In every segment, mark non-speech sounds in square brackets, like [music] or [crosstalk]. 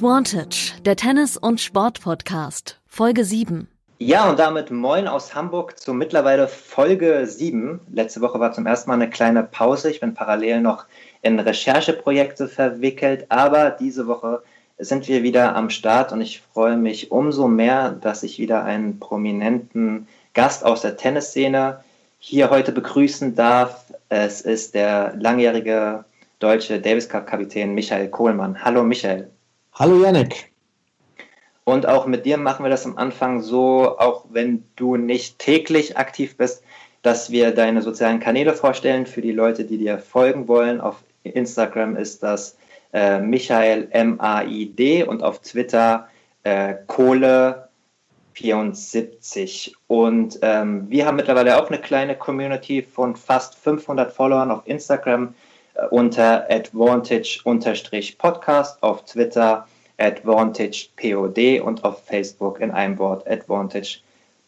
Advantage, der Tennis- und Sport-Podcast, Folge 7. Ja, und damit moin aus Hamburg zu mittlerweile Folge 7. Letzte Woche war zum ersten Mal eine kleine Pause. Ich bin parallel noch in Rechercheprojekte verwickelt, aber diese Woche sind wir wieder am Start und ich freue mich umso mehr, dass ich wieder einen prominenten Gast aus der Tennisszene hier heute begrüßen darf. Es ist der langjährige deutsche Davis Cup Kapitän Michael Kohlmann. Hallo Michael. Hallo Yannick. Und auch mit dir machen wir das am Anfang so, auch wenn du nicht täglich aktiv bist, dass wir deine sozialen Kanäle vorstellen für die Leute, die dir folgen wollen. Auf Instagram ist das äh, Michael M-A-I-D und auf Twitter äh, Kohle 74. Und ähm, wir haben mittlerweile auch eine kleine Community von fast 500 Followern auf Instagram unter advantage-podcast, auf Twitter advantagepod und auf Facebook in einem Wort advantage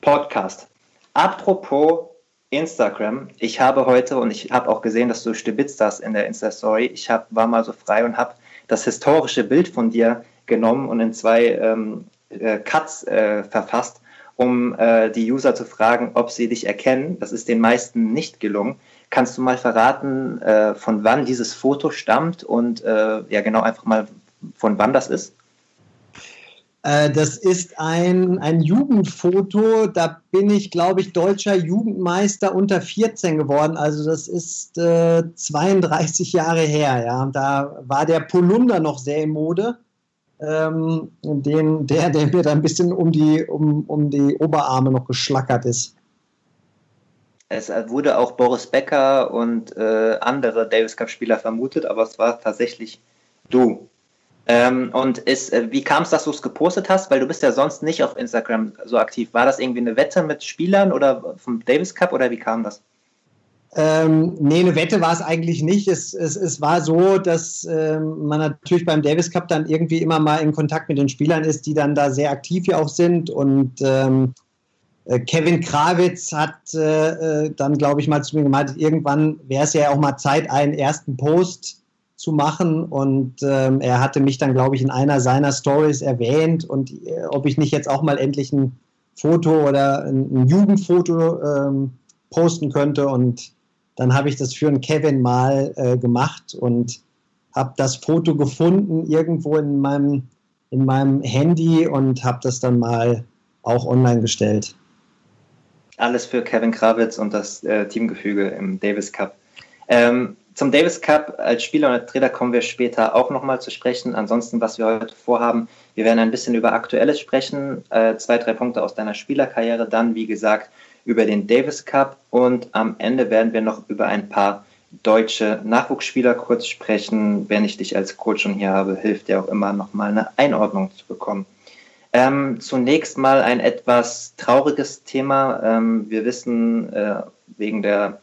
podcast. Apropos Instagram, ich habe heute und ich habe auch gesehen, dass du stibitzt hast in der Insta-Story. Ich hab, war mal so frei und habe das historische Bild von dir genommen und in zwei ähm, äh, Cuts äh, verfasst, um äh, die User zu fragen, ob sie dich erkennen. Das ist den meisten nicht gelungen. Kannst du mal verraten, äh, von wann dieses Foto stammt und äh, ja genau einfach mal von wann das ist? Äh, das ist ein, ein Jugendfoto. Da bin ich, glaube ich, deutscher Jugendmeister unter 14 geworden. Also das ist äh, 32 Jahre her. Ja. Da war der Polunder noch sehr in Mode. Ähm, den, der, der mir da ein bisschen um die, um, um die Oberarme noch geschlackert ist. Es wurde auch Boris Becker und äh, andere Davis Cup-Spieler vermutet, aber es war tatsächlich du. Ähm, und ist, äh, wie kam es, dass du es gepostet hast? Weil du bist ja sonst nicht auf Instagram so aktiv. War das irgendwie eine Wette mit Spielern oder vom Davis Cup oder wie kam das? Ähm, nee, eine Wette war es eigentlich nicht. Es, es, es war so, dass ähm, man natürlich beim Davis Cup dann irgendwie immer mal in Kontakt mit den Spielern ist, die dann da sehr aktiv ja auch sind. Und ähm, äh, Kevin Krawitz hat äh, äh dann, glaube ich, mal zu mir gemeint, irgendwann wäre es ja auch mal Zeit, einen ersten Post zu machen. Und ähm, er hatte mich dann, glaube ich, in einer seiner Stories erwähnt und äh, ob ich nicht jetzt auch mal endlich ein Foto oder ein, ein Jugendfoto ähm, posten könnte. Und dann habe ich das für einen Kevin mal äh, gemacht und habe das Foto gefunden irgendwo in meinem, in meinem Handy und habe das dann mal auch online gestellt. Alles für Kevin Krawitz und das äh, Teamgefüge im Davis Cup. Ähm, zum Davis Cup als Spieler und Trainer kommen wir später auch nochmal zu sprechen. Ansonsten, was wir heute vorhaben, wir werden ein bisschen über Aktuelles sprechen, äh, zwei, drei Punkte aus deiner Spielerkarriere, dann, wie gesagt, über den Davis Cup und am Ende werden wir noch über ein paar deutsche Nachwuchsspieler kurz sprechen. Wenn ich dich als Coach schon hier habe, hilft dir auch immer nochmal eine Einordnung zu bekommen. Ähm, zunächst mal ein etwas trauriges Thema. Ähm, wir wissen äh, wegen der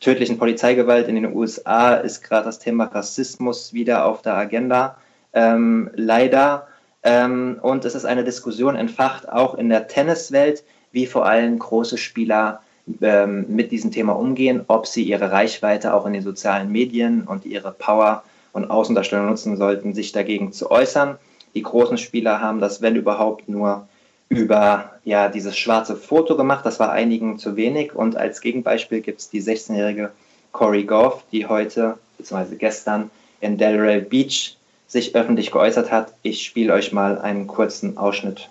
tödlichen Polizeigewalt in den USA ist gerade das Thema Rassismus wieder auf der Agenda. Ähm, leider. Ähm, und es ist eine Diskussion entfacht, auch in der Tenniswelt, wie vor allem große Spieler ähm, mit diesem Thema umgehen, ob sie ihre Reichweite auch in den sozialen Medien und ihre Power und Außendarstellung nutzen sollten, sich dagegen zu äußern. Die großen Spieler haben das, wenn überhaupt, nur über ja, dieses schwarze Foto gemacht. Das war einigen zu wenig. Und als Gegenbeispiel gibt es die 16-jährige Corey Goff, die heute bzw. gestern in Delray Beach sich öffentlich geäußert hat. Ich spiele euch mal einen kurzen Ausschnitt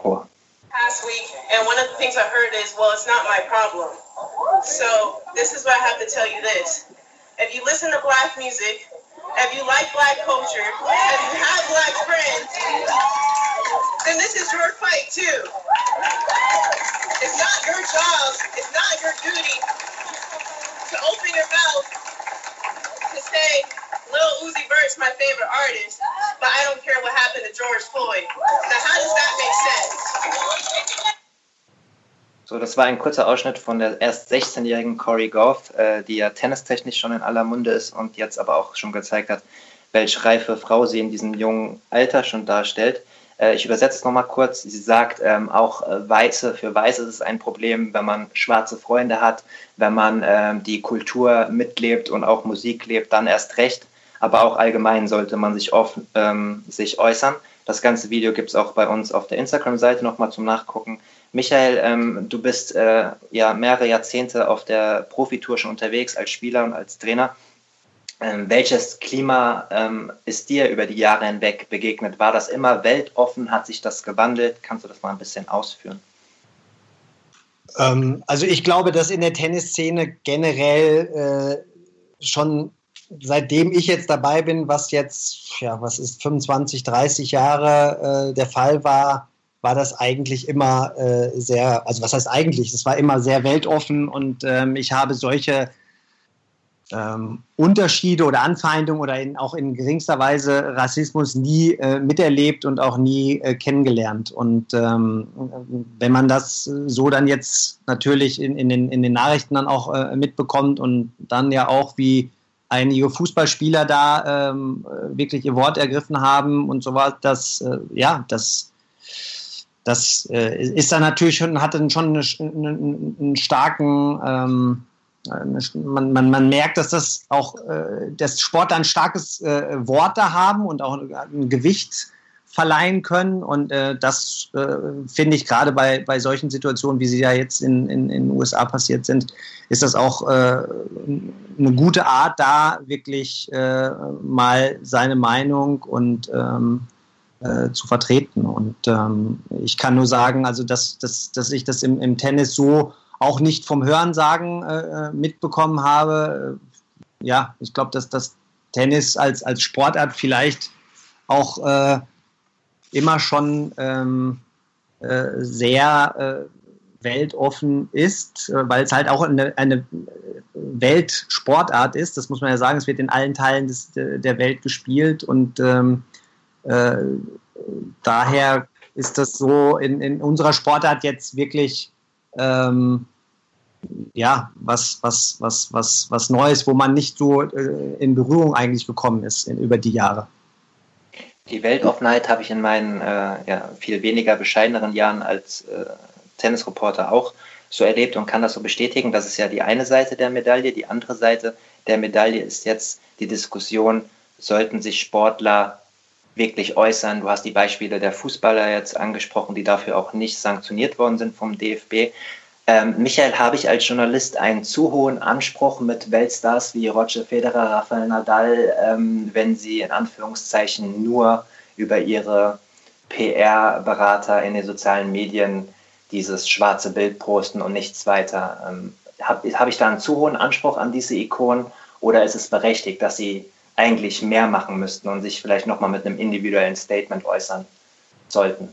vor. Past week, and one of the things I heard is, well, it's not my problem. So this is what I have to tell you this. If you listen to black music, if you like black culture, if you have black friends, then this is your fight too. It's not your job, it's not your duty to open your mouth to say, Lil Uzi Vert's my favorite artist, but I don't care what happened to George Floyd. Now, how does that make sense? So, das war ein kurzer Ausschnitt von der erst 16-jährigen Corey Goff, äh, die ja tennistechnisch schon in aller Munde ist und jetzt aber auch schon gezeigt hat, welche reife Frau sie in diesem jungen Alter schon darstellt. Äh, ich übersetze es nochmal kurz. Sie sagt, ähm, auch äh, Weiße, für Weiße ist es ein Problem, wenn man schwarze Freunde hat, wenn man ähm, die Kultur mitlebt und auch Musik lebt, dann erst recht. Aber auch allgemein sollte man sich offen ähm, sich äußern. Das ganze Video gibt es auch bei uns auf der Instagram-Seite nochmal zum Nachgucken. Michael, ähm, du bist äh, ja mehrere Jahrzehnte auf der Profitour schon unterwegs als Spieler und als Trainer. Ähm, welches Klima ähm, ist dir über die Jahre hinweg begegnet? War das immer weltoffen? Hat sich das gewandelt? Kannst du das mal ein bisschen ausführen? Ähm, also ich glaube, dass in der Tennisszene generell äh, schon seitdem ich jetzt dabei bin, was jetzt, ja, was ist 25, 30 Jahre äh, der Fall war, war das eigentlich immer äh, sehr, also was heißt eigentlich, es war immer sehr weltoffen und ähm, ich habe solche ähm, Unterschiede oder Anfeindungen oder in, auch in geringster Weise Rassismus nie äh, miterlebt und auch nie äh, kennengelernt. Und ähm, wenn man das so dann jetzt natürlich in, in, den, in den Nachrichten dann auch äh, mitbekommt und dann ja auch wie einige Fußballspieler da ähm, wirklich ihr Wort ergriffen haben und so was, das, äh, ja, das, das äh, ist dann natürlich schon, hat dann schon eine, einen, einen starken, ähm, man, man, man merkt, dass das auch, äh, dass Sportler ein starkes äh, Wort da haben und auch ein Gewicht verleihen können. Und äh, das äh, finde ich gerade bei, bei solchen Situationen, wie sie ja jetzt in, in, in den USA passiert sind, ist das auch äh, eine gute Art, da wirklich mal seine Meinung und ähm, äh, zu vertreten. Und ähm, ich kann nur sagen, also dass, dass, dass ich das im, im Tennis so auch nicht vom Hörensagen äh, mitbekommen habe. Ja, ich glaube, dass das Tennis als, als Sportart vielleicht auch äh, immer schon ähm, äh, sehr äh, weltoffen ist, äh, weil es halt auch eine, eine Weltsportart ist. Das muss man ja sagen. Es wird in allen Teilen des, der Welt gespielt und ähm, äh, daher ist das so in, in unserer Sportart jetzt wirklich ähm, ja, was, was, was, was, was Neues, wo man nicht so äh, in Berührung eigentlich gekommen ist in, über die Jahre. Die Weltoffenheit habe ich in meinen äh, ja, viel weniger bescheideneren Jahren als äh, Tennisreporter auch so erlebt und kann das so bestätigen. Das ist ja die eine Seite der Medaille. Die andere Seite der Medaille ist jetzt die Diskussion, sollten sich Sportler wirklich äußern. Du hast die Beispiele der Fußballer jetzt angesprochen, die dafür auch nicht sanktioniert worden sind vom DFB. Ähm, Michael, habe ich als Journalist einen zu hohen Anspruch mit Weltstars wie Roger Federer, Rafael Nadal, ähm, wenn sie in Anführungszeichen nur über ihre PR-Berater in den sozialen Medien dieses schwarze Bild posten und nichts weiter? Ähm, habe hab ich da einen zu hohen Anspruch an diese Ikonen oder ist es berechtigt, dass sie eigentlich mehr machen müssten und sich vielleicht nochmal mit einem individuellen Statement äußern sollten?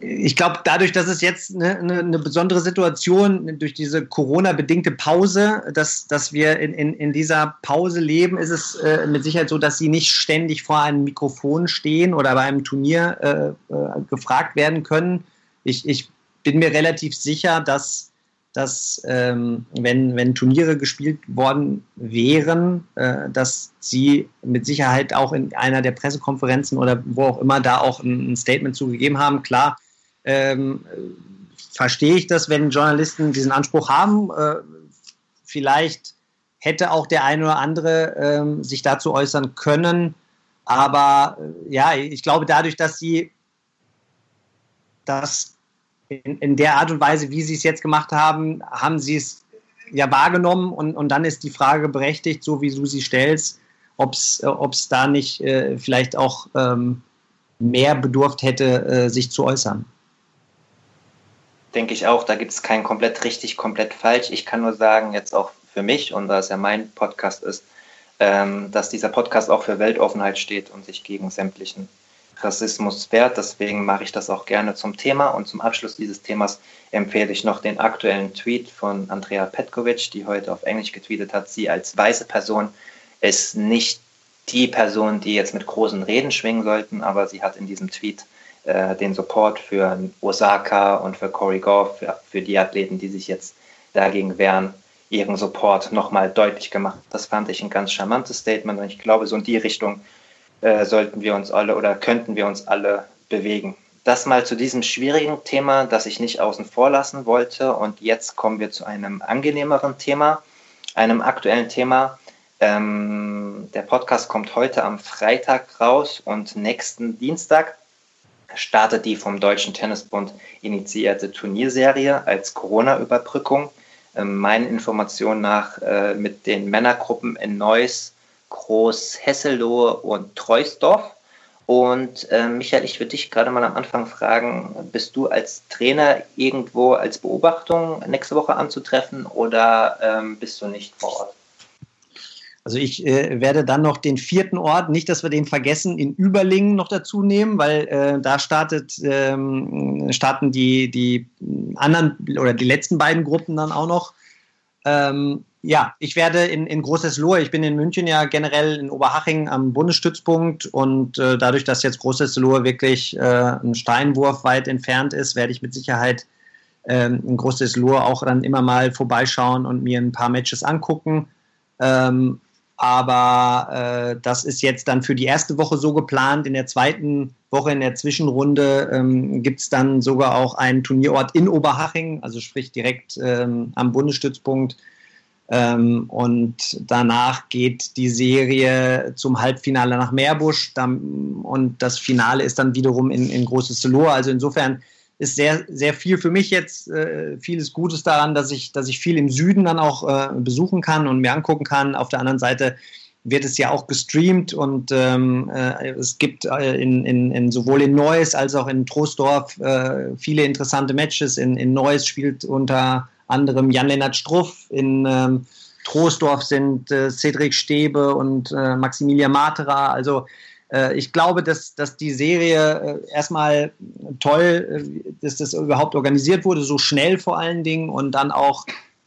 ich glaube, dadurch, dass es jetzt eine, eine, besondere Situation durch diese Corona-bedingte Pause, dass, dass wir in, in, in dieser Pause leben, ist es äh, mit Sicherheit so, dass sie nicht ständig vor einem Mikrofon stehen oder bei einem Turnier äh, äh, gefragt werden können. Ich, ich bin mir relativ sicher, dass dass ähm, wenn, wenn Turniere gespielt worden wären, äh, dass sie mit Sicherheit auch in einer der Pressekonferenzen oder wo auch immer da auch ein, ein Statement zugegeben haben. Klar, ähm, verstehe ich das, wenn Journalisten diesen Anspruch haben. Äh, vielleicht hätte auch der eine oder andere äh, sich dazu äußern können. Aber äh, ja, ich glaube, dadurch, dass sie das in, in der Art und Weise, wie sie es jetzt gemacht haben, haben sie es ja wahrgenommen und, und dann ist die Frage berechtigt, so wie du sie stellst, ob es äh, da nicht äh, vielleicht auch ähm, mehr bedurft hätte, äh, sich zu äußern. Denke ich auch, da gibt es kein komplett richtig, komplett falsch. Ich kann nur sagen, jetzt auch für mich, und da es ja mein Podcast ist, ähm, dass dieser Podcast auch für Weltoffenheit steht und sich gegen sämtlichen Rassismus wert. Deswegen mache ich das auch gerne zum Thema. Und zum Abschluss dieses Themas empfehle ich noch den aktuellen Tweet von Andrea Petkovic, die heute auf Englisch getweetet hat. Sie als weiße Person ist nicht die Person, die jetzt mit großen Reden schwingen sollten, aber sie hat in diesem Tweet äh, den Support für Osaka und für Corey Goff, für, für die Athleten, die sich jetzt dagegen wehren, ihren Support nochmal deutlich gemacht. Das fand ich ein ganz charmantes Statement und ich glaube, so in die Richtung äh, sollten wir uns alle oder könnten wir uns alle bewegen. Das mal zu diesem schwierigen Thema, das ich nicht außen vor lassen wollte. Und jetzt kommen wir zu einem angenehmeren Thema, einem aktuellen Thema. Ähm, der Podcast kommt heute am Freitag raus und nächsten Dienstag startet die vom Deutschen Tennisbund initiierte Turnierserie als Corona-Überbrückung. Ähm, meinen Informationen nach äh, mit den Männergruppen in Neuss, Groß, Hesselohe und Treusdorf. Und äh, Michael, ich würde dich gerade mal am Anfang fragen, bist du als Trainer irgendwo als Beobachtung nächste Woche anzutreffen oder ähm, bist du nicht vor Ort? Also ich äh, werde dann noch den vierten Ort, nicht, dass wir den vergessen, in Überlingen noch dazu nehmen, weil äh, da startet, ähm, starten die, die anderen oder die letzten beiden Gruppen dann auch noch. Ähm, ja, ich werde in, in Großes Lohr, ich bin in München ja generell in Oberhaching am Bundesstützpunkt und äh, dadurch, dass jetzt Großes Lohr wirklich äh, ein Steinwurf weit entfernt ist, werde ich mit Sicherheit ähm, in Großes Lohr auch dann immer mal vorbeischauen und mir ein paar Matches angucken. Ähm, aber äh, das ist jetzt dann für die erste Woche so geplant. In der zweiten Woche, in der Zwischenrunde, ähm, gibt es dann sogar auch einen Turnierort in Oberhaching, also sprich direkt ähm, am Bundesstützpunkt ähm, und danach geht die Serie zum Halbfinale nach Meerbusch dann, und das Finale ist dann wiederum in, in Großes Lohr. Also insofern ist sehr, sehr viel für mich jetzt, äh, vieles Gutes daran, dass ich, dass ich viel im Süden dann auch äh, besuchen kann und mir angucken kann. Auf der anderen Seite wird es ja auch gestreamt und ähm, äh, es gibt äh, in, in, in, sowohl in Neuss als auch in Troisdorf äh, viele interessante Matches. In, in Neuss spielt unter anderem Jan-Lennart Struff. In ähm, Troisdorf sind äh, Cedric Stäbe und äh, Maximilian Matera. Also äh, ich glaube, dass, dass die Serie äh, erstmal toll, äh, dass das überhaupt organisiert wurde, so schnell vor allen Dingen und dann auch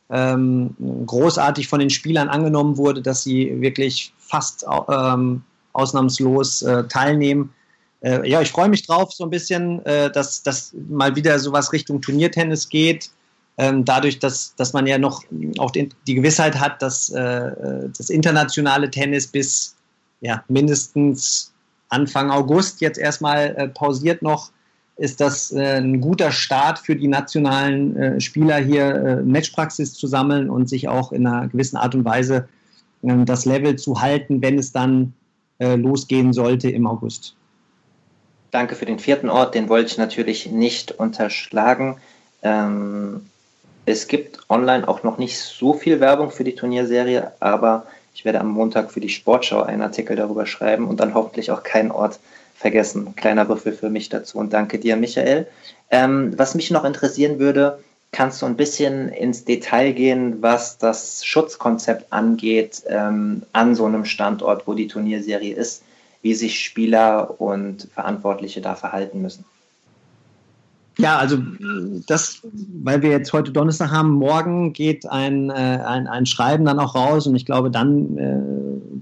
ähm, großartig von den Spielern angenommen wurde, dass sie wirklich fast ähm, ausnahmslos äh, teilnehmen. ja, ich freue mich drauf, so ein bisschen, dass, dass mal wieder sowas Richtung Turniertennis geht ähm, dadurch, dass, dass man ja noch auch die, die Gewissheit hat, dass äh, das internationale Tennis bis ja, mindestens Anfang August jetzt erstmal äh, pausiert noch, ist das äh, ein guter Start für die nationalen äh, Spieler hier äh, Matchpraxis zu sammeln und sich auch in einer gewissen Art und Weise ähm, das Level zu halten, wenn es dann äh, losgehen sollte im August. Danke für den vierten Ort, den wollte ich natürlich nicht unterschlagen. Ähm, es gibt online auch noch nicht so viel Werbung für die Turnierserie, aber ich werde am Montag für die Sportschau einen Artikel darüber schreiben und dann hoffentlich auch keinen Ort vergessen. Kleiner Würfel für mich dazu und danke dir, Michael. Ähm, was mich noch interessieren würde, kannst du ein bisschen ins Detail gehen, was das Schutzkonzept angeht ähm, an so einem Standort, wo die Turnierserie ist, wie sich Spieler und Verantwortliche da verhalten müssen? Ja, also das, weil wir jetzt heute Donnerstag haben, morgen geht ein, äh, ein, ein Schreiben dann auch raus und ich glaube, dann äh,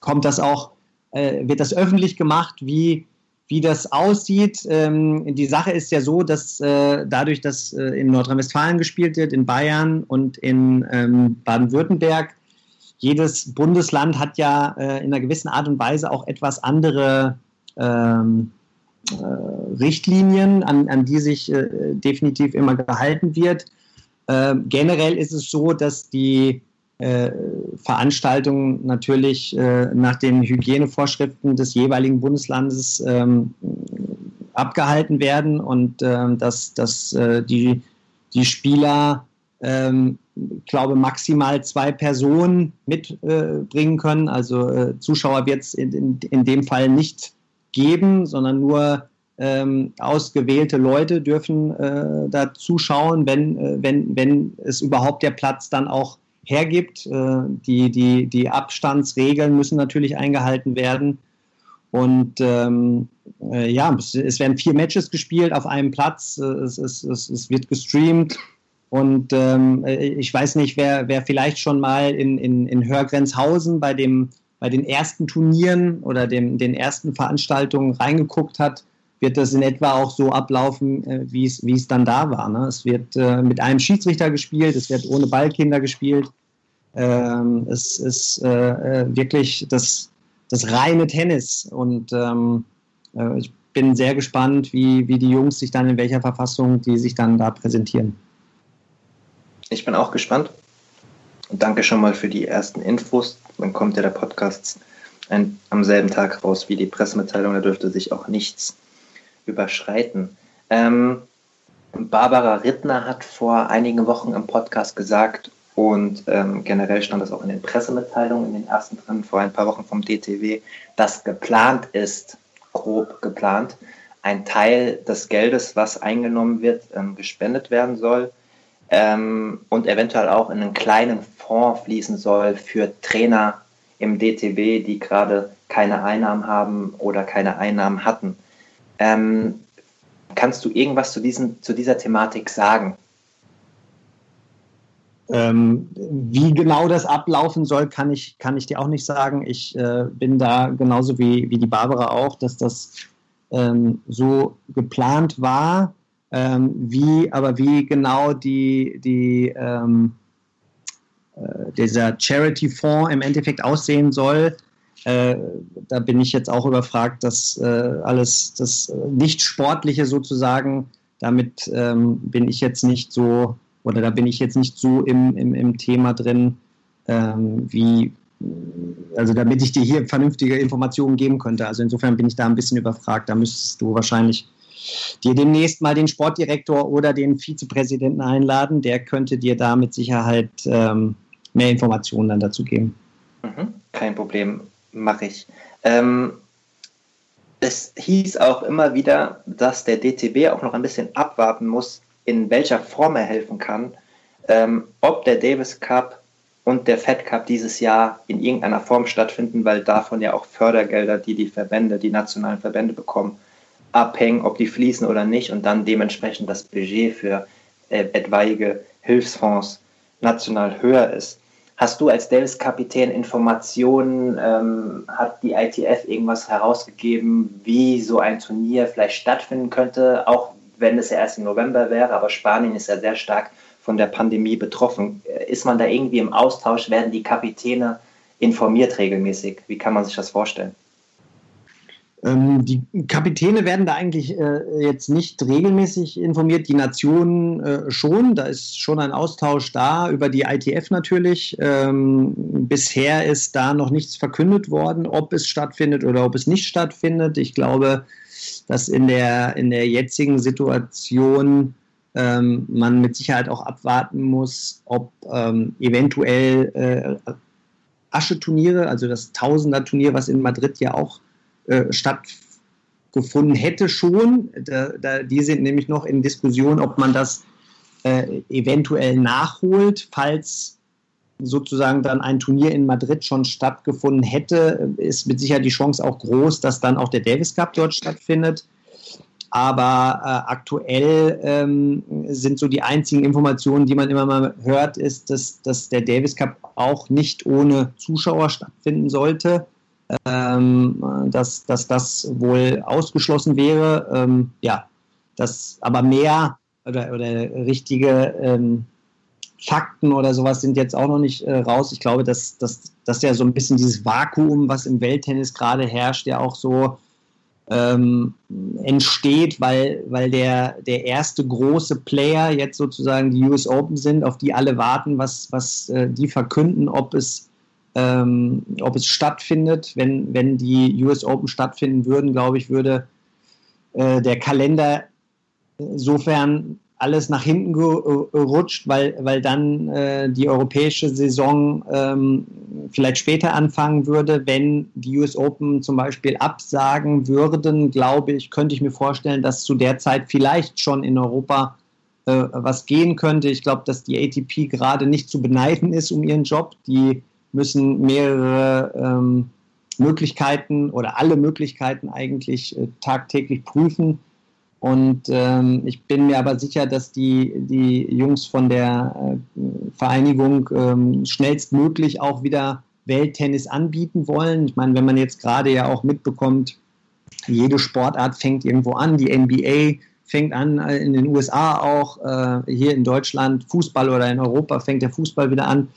kommt das auch, äh, wird das öffentlich gemacht, wie, wie das aussieht. Ähm, die Sache ist ja so, dass äh, dadurch, dass äh, in Nordrhein-Westfalen gespielt wird, in Bayern und in ähm, Baden-Württemberg, jedes Bundesland hat ja äh, in einer gewissen Art und Weise auch etwas andere ähm, äh, Richtlinien, an, an die sich äh, definitiv immer gehalten wird. Äh, generell ist es so, dass die äh, Veranstaltungen natürlich äh, nach den Hygienevorschriften des jeweiligen Bundeslandes ähm, abgehalten werden und ähm, dass, dass äh, die, die Spieler, ähm, glaube maximal zwei Personen mitbringen können. Also Zuschauer wird es in, in, in dem Fall nicht geben, sondern nur ähm, ausgewählte Leute dürfen äh, da zuschauen, wenn, äh, wenn, wenn es überhaupt der Platz dann auch hergibt. Äh, die, die, die Abstandsregeln müssen natürlich eingehalten werden. Und ähm, äh, ja, es, es, werden vier Matches gespielt auf einem Platz. Äh, es, es, es, es wird gestreamt. Und ähm, äh, ich weiß nicht, wer, wer vielleicht schon mal in, in, in Hörgrenzhausen bei dem bei den ersten Turnieren oder dem, den ersten Veranstaltungen reingeguckt hat, wird das in etwa auch so ablaufen, äh, wie es dann da war. Ne? Es wird äh, mit einem Schiedsrichter gespielt, es wird ohne Ballkinder gespielt. Ähm, es ist äh, äh, wirklich das, das reine Tennis und ähm, äh, ich bin sehr gespannt, wie, wie die Jungs sich dann in welcher Verfassung die sich dann da präsentieren. Ich bin auch gespannt. danke schon mal für die ersten Infos. Dann kommt ja der Podcast ein, am selben Tag raus wie die Pressemitteilung. Da dürfte sich auch nichts überschreiten. Ähm, Barbara Rittner hat vor einigen Wochen im Podcast gesagt, und ähm, generell stand das auch in den Pressemitteilungen, in den ersten drin, vor ein paar Wochen vom DTW, dass geplant ist, grob geplant, ein Teil des Geldes, was eingenommen wird, ähm, gespendet werden soll ähm, und eventuell auch in einen kleinen Fonds fließen soll für Trainer im DTW, die gerade keine Einnahmen haben oder keine Einnahmen hatten. Ähm, kannst du irgendwas zu, diesen, zu dieser Thematik sagen? Ähm, wie genau das ablaufen soll, kann ich, kann ich dir auch nicht sagen. Ich äh, bin da genauso wie, wie die Barbara auch, dass das ähm, so geplant war. Ähm, wie, aber wie genau die, die, ähm, äh, dieser Charity-Fonds im Endeffekt aussehen soll, äh, da bin ich jetzt auch überfragt, dass äh, alles das Nicht-Sportliche sozusagen, damit ähm, bin ich jetzt nicht so oder da bin ich jetzt nicht so im, im, im Thema drin, ähm, wie, also damit ich dir hier vernünftige Informationen geben könnte. Also insofern bin ich da ein bisschen überfragt. Da müsstest du wahrscheinlich dir demnächst mal den Sportdirektor oder den Vizepräsidenten einladen. Der könnte dir da mit Sicherheit ähm, mehr Informationen dann dazu geben. Mhm, kein Problem, mache ich. Ähm, es hieß auch immer wieder, dass der DTB auch noch ein bisschen abwarten muss, in welcher Form er helfen kann, ähm, ob der Davis Cup und der Fed Cup dieses Jahr in irgendeiner Form stattfinden, weil davon ja auch Fördergelder, die die Verbände, die nationalen Verbände bekommen, abhängen, ob die fließen oder nicht und dann dementsprechend das Budget für äh, etwaige Hilfsfonds national höher ist. Hast du als Davis-Kapitän Informationen, ähm, hat die ITF irgendwas herausgegeben, wie so ein Turnier vielleicht stattfinden könnte, auch wenn es ja erst im November wäre, aber Spanien ist ja sehr stark von der Pandemie betroffen. Ist man da irgendwie im Austausch? Werden die Kapitäne informiert regelmäßig? Wie kann man sich das vorstellen? Ähm, die Kapitäne werden da eigentlich äh, jetzt nicht regelmäßig informiert, die Nationen äh, schon. Da ist schon ein Austausch da über die ITF natürlich. Ähm, bisher ist da noch nichts verkündet worden, ob es stattfindet oder ob es nicht stattfindet. Ich glaube, dass in der, in der jetzigen Situation ähm, man mit Sicherheit auch abwarten muss, ob ähm, eventuell äh, Ascheturniere, also das Tausender-Turnier, was in Madrid ja auch äh, stattgefunden hätte schon, da, da, die sind nämlich noch in Diskussion, ob man das äh, eventuell nachholt, falls sozusagen dann ein Turnier in Madrid schon stattgefunden hätte, ist mit Sicherheit die Chance auch groß, dass dann auch der Davis Cup dort stattfindet. Aber äh, aktuell ähm, sind so die einzigen Informationen, die man immer mal hört, ist, dass, dass der Davis Cup auch nicht ohne Zuschauer stattfinden sollte. Ähm, dass, dass das wohl ausgeschlossen wäre. Ähm, ja, dass aber mehr oder, oder richtige ähm, Fakten oder sowas sind jetzt auch noch nicht äh, raus. Ich glaube, dass, dass, dass ja so ein bisschen dieses Vakuum, was im Welttennis gerade herrscht, ja auch so ähm, entsteht, weil, weil der, der erste große Player jetzt sozusagen die US Open sind, auf die alle warten, was, was äh, die verkünden, ob es, ähm, ob es stattfindet. Wenn, wenn die US Open stattfinden würden, glaube ich, würde äh, der Kalender insofern alles nach hinten gerutscht, weil, weil dann äh, die europäische Saison ähm, vielleicht später anfangen würde. Wenn die US Open zum Beispiel absagen würden, glaube ich, könnte ich mir vorstellen, dass zu der Zeit vielleicht schon in Europa äh, was gehen könnte. Ich glaube, dass die ATP gerade nicht zu beneiden ist um ihren Job. Die müssen mehrere ähm, Möglichkeiten oder alle Möglichkeiten eigentlich äh, tagtäglich prüfen und ähm, ich bin mir aber sicher, dass die, die Jungs von der äh, Vereinigung ähm, schnellstmöglich auch wieder Welttennis anbieten wollen. Ich meine, wenn man jetzt gerade ja auch mitbekommt, jede Sportart fängt irgendwo an, die NBA fängt an äh, in den USA auch, äh, hier in Deutschland Fußball oder in Europa fängt der Fußball wieder an.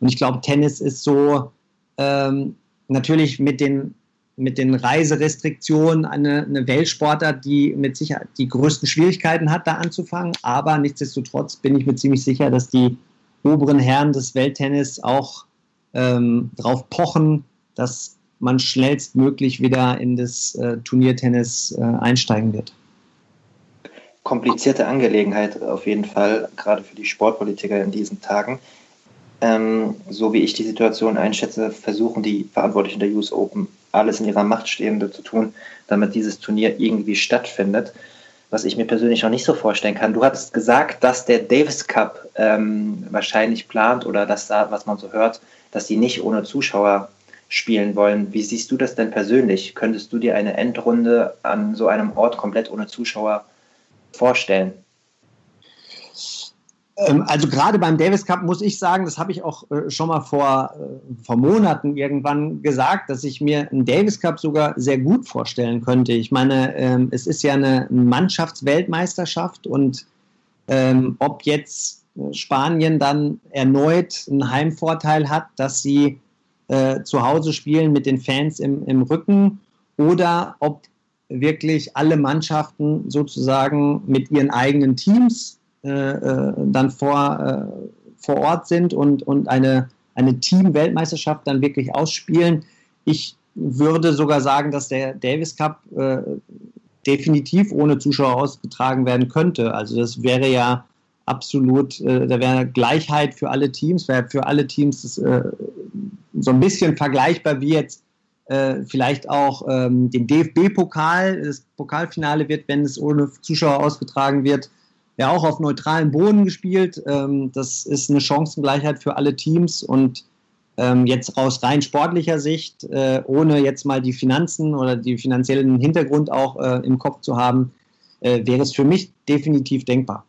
Und ich glaube, Tennis ist so ähm, natürlich mit den mit den Reiserestriktionen eine, eine Weltsportart, die mit Sicherheit die größten Schwierigkeiten hat, da anzufangen. Aber nichtsdestotrotz bin ich mir ziemlich sicher, dass die oberen Herren des Welttennis auch ähm, darauf pochen, dass man schnellstmöglich wieder in das äh, Turniertennis äh, einsteigen wird. Komplizierte Angelegenheit auf jeden Fall, gerade für die Sportpolitiker in diesen Tagen. Ähm, so wie ich die Situation einschätze, versuchen die Verantwortlichen der US Open alles in ihrer Macht Stehende zu tun, damit dieses Turnier irgendwie stattfindet. Was ich mir persönlich noch nicht so vorstellen kann. Du hattest gesagt, dass der Davis Cup ähm, wahrscheinlich plant oder dass da, was man so hört, dass die nicht ohne Zuschauer spielen wollen. Wie siehst du das denn persönlich? Könntest du dir eine Endrunde an so einem Ort komplett ohne Zuschauer vorstellen? Ähm, also gerade beim Davis Cup muss ich sagen, das habe ich auch äh, schon mal vor, äh, vor Monaten irgendwann gesagt, dass ich mir einen Davis Cup sogar sehr gut vorstellen könnte. Ich meine, ähm, es ist ja eine Mannschaftsweltmeisterschaft und ähm, ob jetzt äh, Spanien dann erneut einen Heimvorteil hat, dass sie zu Hause spielen mit den Fans im, im Rücken oder ob wirklich alle Mannschaften sozusagen mit ihren eigenen Teams dann vor, äh, vor Ort sind und, und eine, eine Team-Weltmeisterschaft dann wirklich ausspielen. Ich würde sogar sagen, dass der Davis Cup äh, definitiv ohne Zuschauer ausgetragen werden könnte. Also das wäre ja absolut, äh, da wäre Gleichheit für alle Teams, wäre für alle Teams das, äh, so ein bisschen vergleichbar wie jetzt äh, vielleicht auch ähm, den DFB-Pokal, das Pokalfinale wird, wenn es ohne Zuschauer ausgetragen wird, ja auch auf neutralem Boden gespielt. Ähm, das ist eine Chancengleichheit für alle Teams und ähm, jetzt aus rein sportlicher Sicht, äh, ohne jetzt mal die Finanzen oder die finanziellen Hintergrund auch äh, im Kopf zu haben, äh, wäre es für mich definitiv denkbar.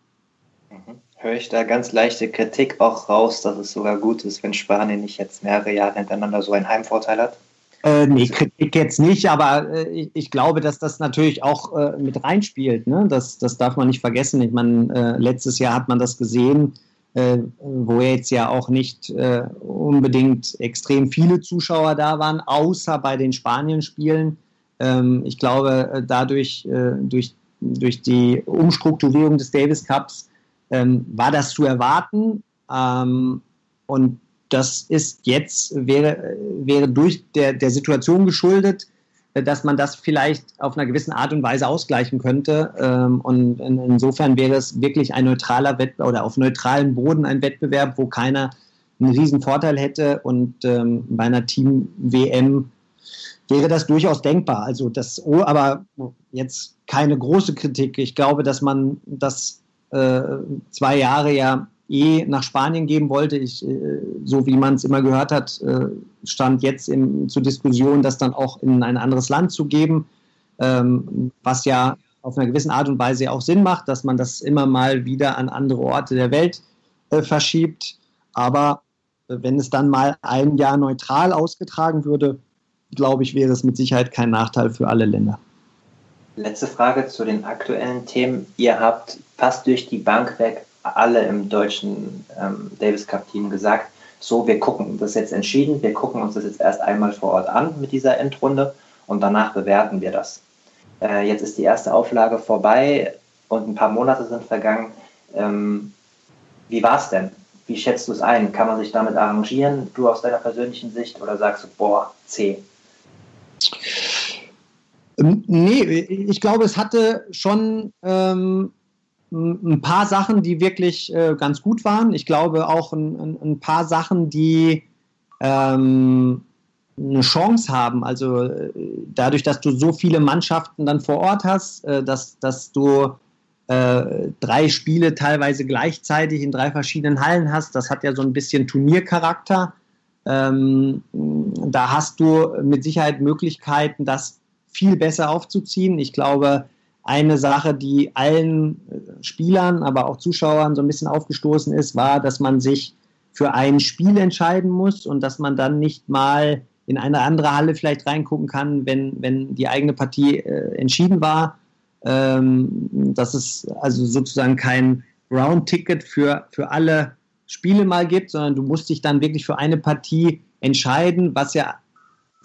Mhm. Höre ich da ganz leichte Kritik auch raus, dass es sogar gut ist, wenn Spanien nicht jetzt mehrere Jahre hintereinander so einen Heimvorteil hat? Äh, nee, Kritik jetzt nicht, aber äh, ich, ich, glaube, dass das natürlich auch äh, mit reinspielt. Ne? Das, das darf man nicht vergessen. Ich meine, äh, letztes Jahr hat man das gesehen, äh, wo jetzt ja auch nicht äh, unbedingt extrem viele Zuschauer da waren, außer bei den Spanien-Spielen. Ähm, ich glaube, dadurch, durch, durch die Umstrukturierung des Davis Cups, ähm, war das zu erwarten. Ähm, und das ist jetzt, wäre, wäre durch der, der Situation geschuldet, dass man das vielleicht auf einer gewissen Art und Weise ausgleichen könnte. Ähm, und insofern wäre es wirklich ein neutraler Wettbewerb oder auf neutralem Boden ein Wettbewerb, wo keiner einen riesen Vorteil hätte. Und ähm, bei einer Team-WM wäre das durchaus denkbar. Also das, oh, aber jetzt keine große Kritik. Ich glaube, dass man das äh, zwei Jahre ja eh nach Spanien geben wollte. Ich, äh, so wie man es immer gehört hat, äh, stand jetzt im, zur Diskussion, das dann auch in ein anderes Land zu geben, ähm, was ja auf einer gewissen Art und Weise auch Sinn macht, dass man das immer mal wieder an andere Orte der Welt äh, verschiebt. Aber wenn es dann mal ein Jahr neutral ausgetragen würde, glaube ich, wäre es mit Sicherheit kein Nachteil für alle Länder. Letzte Frage zu den aktuellen Themen. Ihr habt fast durch die Bank weg alle im deutschen ähm, Davis Cup Team gesagt, so, wir gucken, das jetzt entschieden, wir gucken uns das jetzt erst einmal vor Ort an mit dieser Endrunde und danach bewerten wir das. Äh, jetzt ist die erste Auflage vorbei und ein paar Monate sind vergangen. Ähm, wie war es denn? Wie schätzt du es ein? Kann man sich damit arrangieren, du aus deiner persönlichen Sicht, oder sagst du, boah, C? Ähm, nee, ich glaube, es hatte schon ähm, ein paar Sachen, die wirklich äh, ganz gut waren. Ich glaube auch ein, ein, paar Sachen, die ähm, eine Chance haben. Also äh, dadurch, dass du so viele Mannschaften dann vor Ort hast, äh, dass, dass du äh, drei Spiele teilweise gleichzeitig in drei verschiedenen Hallen hast, das hat ja so ein bisschen Turniercharakter. Ähm, da hast du mit Sicherheit Möglichkeiten, das viel besser aufzuziehen. Ich glaube, eine Sache, die allen äh, Spielern, aber auch Zuschauern so ein bisschen aufgestoßen ist, war, dass man sich für ein Spiel entscheiden muss und dass man dann nicht mal in eine andere Halle vielleicht reingucken kann, wenn, wenn die eigene Partie äh, entschieden war. Ähm, dass es also sozusagen kein Round-Ticket für, für alle Spiele mal gibt, sondern du musst dich dann wirklich für eine Partie entscheiden, was ja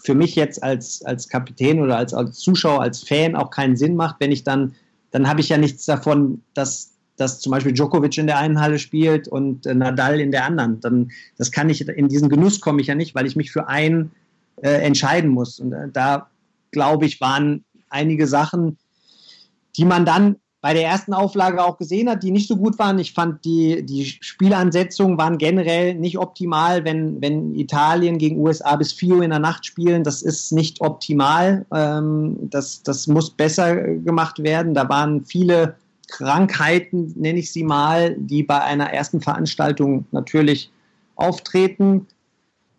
für mich jetzt als, als Kapitän oder als, als Zuschauer, als Fan auch keinen Sinn macht, wenn ich dann, dann habe ich ja nichts davon, dass dass zum Beispiel Djokovic in der einen Halle spielt und äh, Nadal in der anderen. Dann, das kann ich, in diesen Genuss komme ich ja nicht, weil ich mich für einen äh, entscheiden muss. Und äh, da, glaube ich, waren einige Sachen, die man dann bei der ersten Auflage auch gesehen hat, die nicht so gut waren. Ich fand, die, die Spielansetzungen waren generell nicht optimal, wenn, wenn Italien gegen USA bis 4 Uhr in der Nacht spielen. Das ist nicht optimal. Ähm, das, das muss besser gemacht werden. Da waren viele Krankheiten, nenne ich sie mal, die bei einer ersten Veranstaltung natürlich auftreten.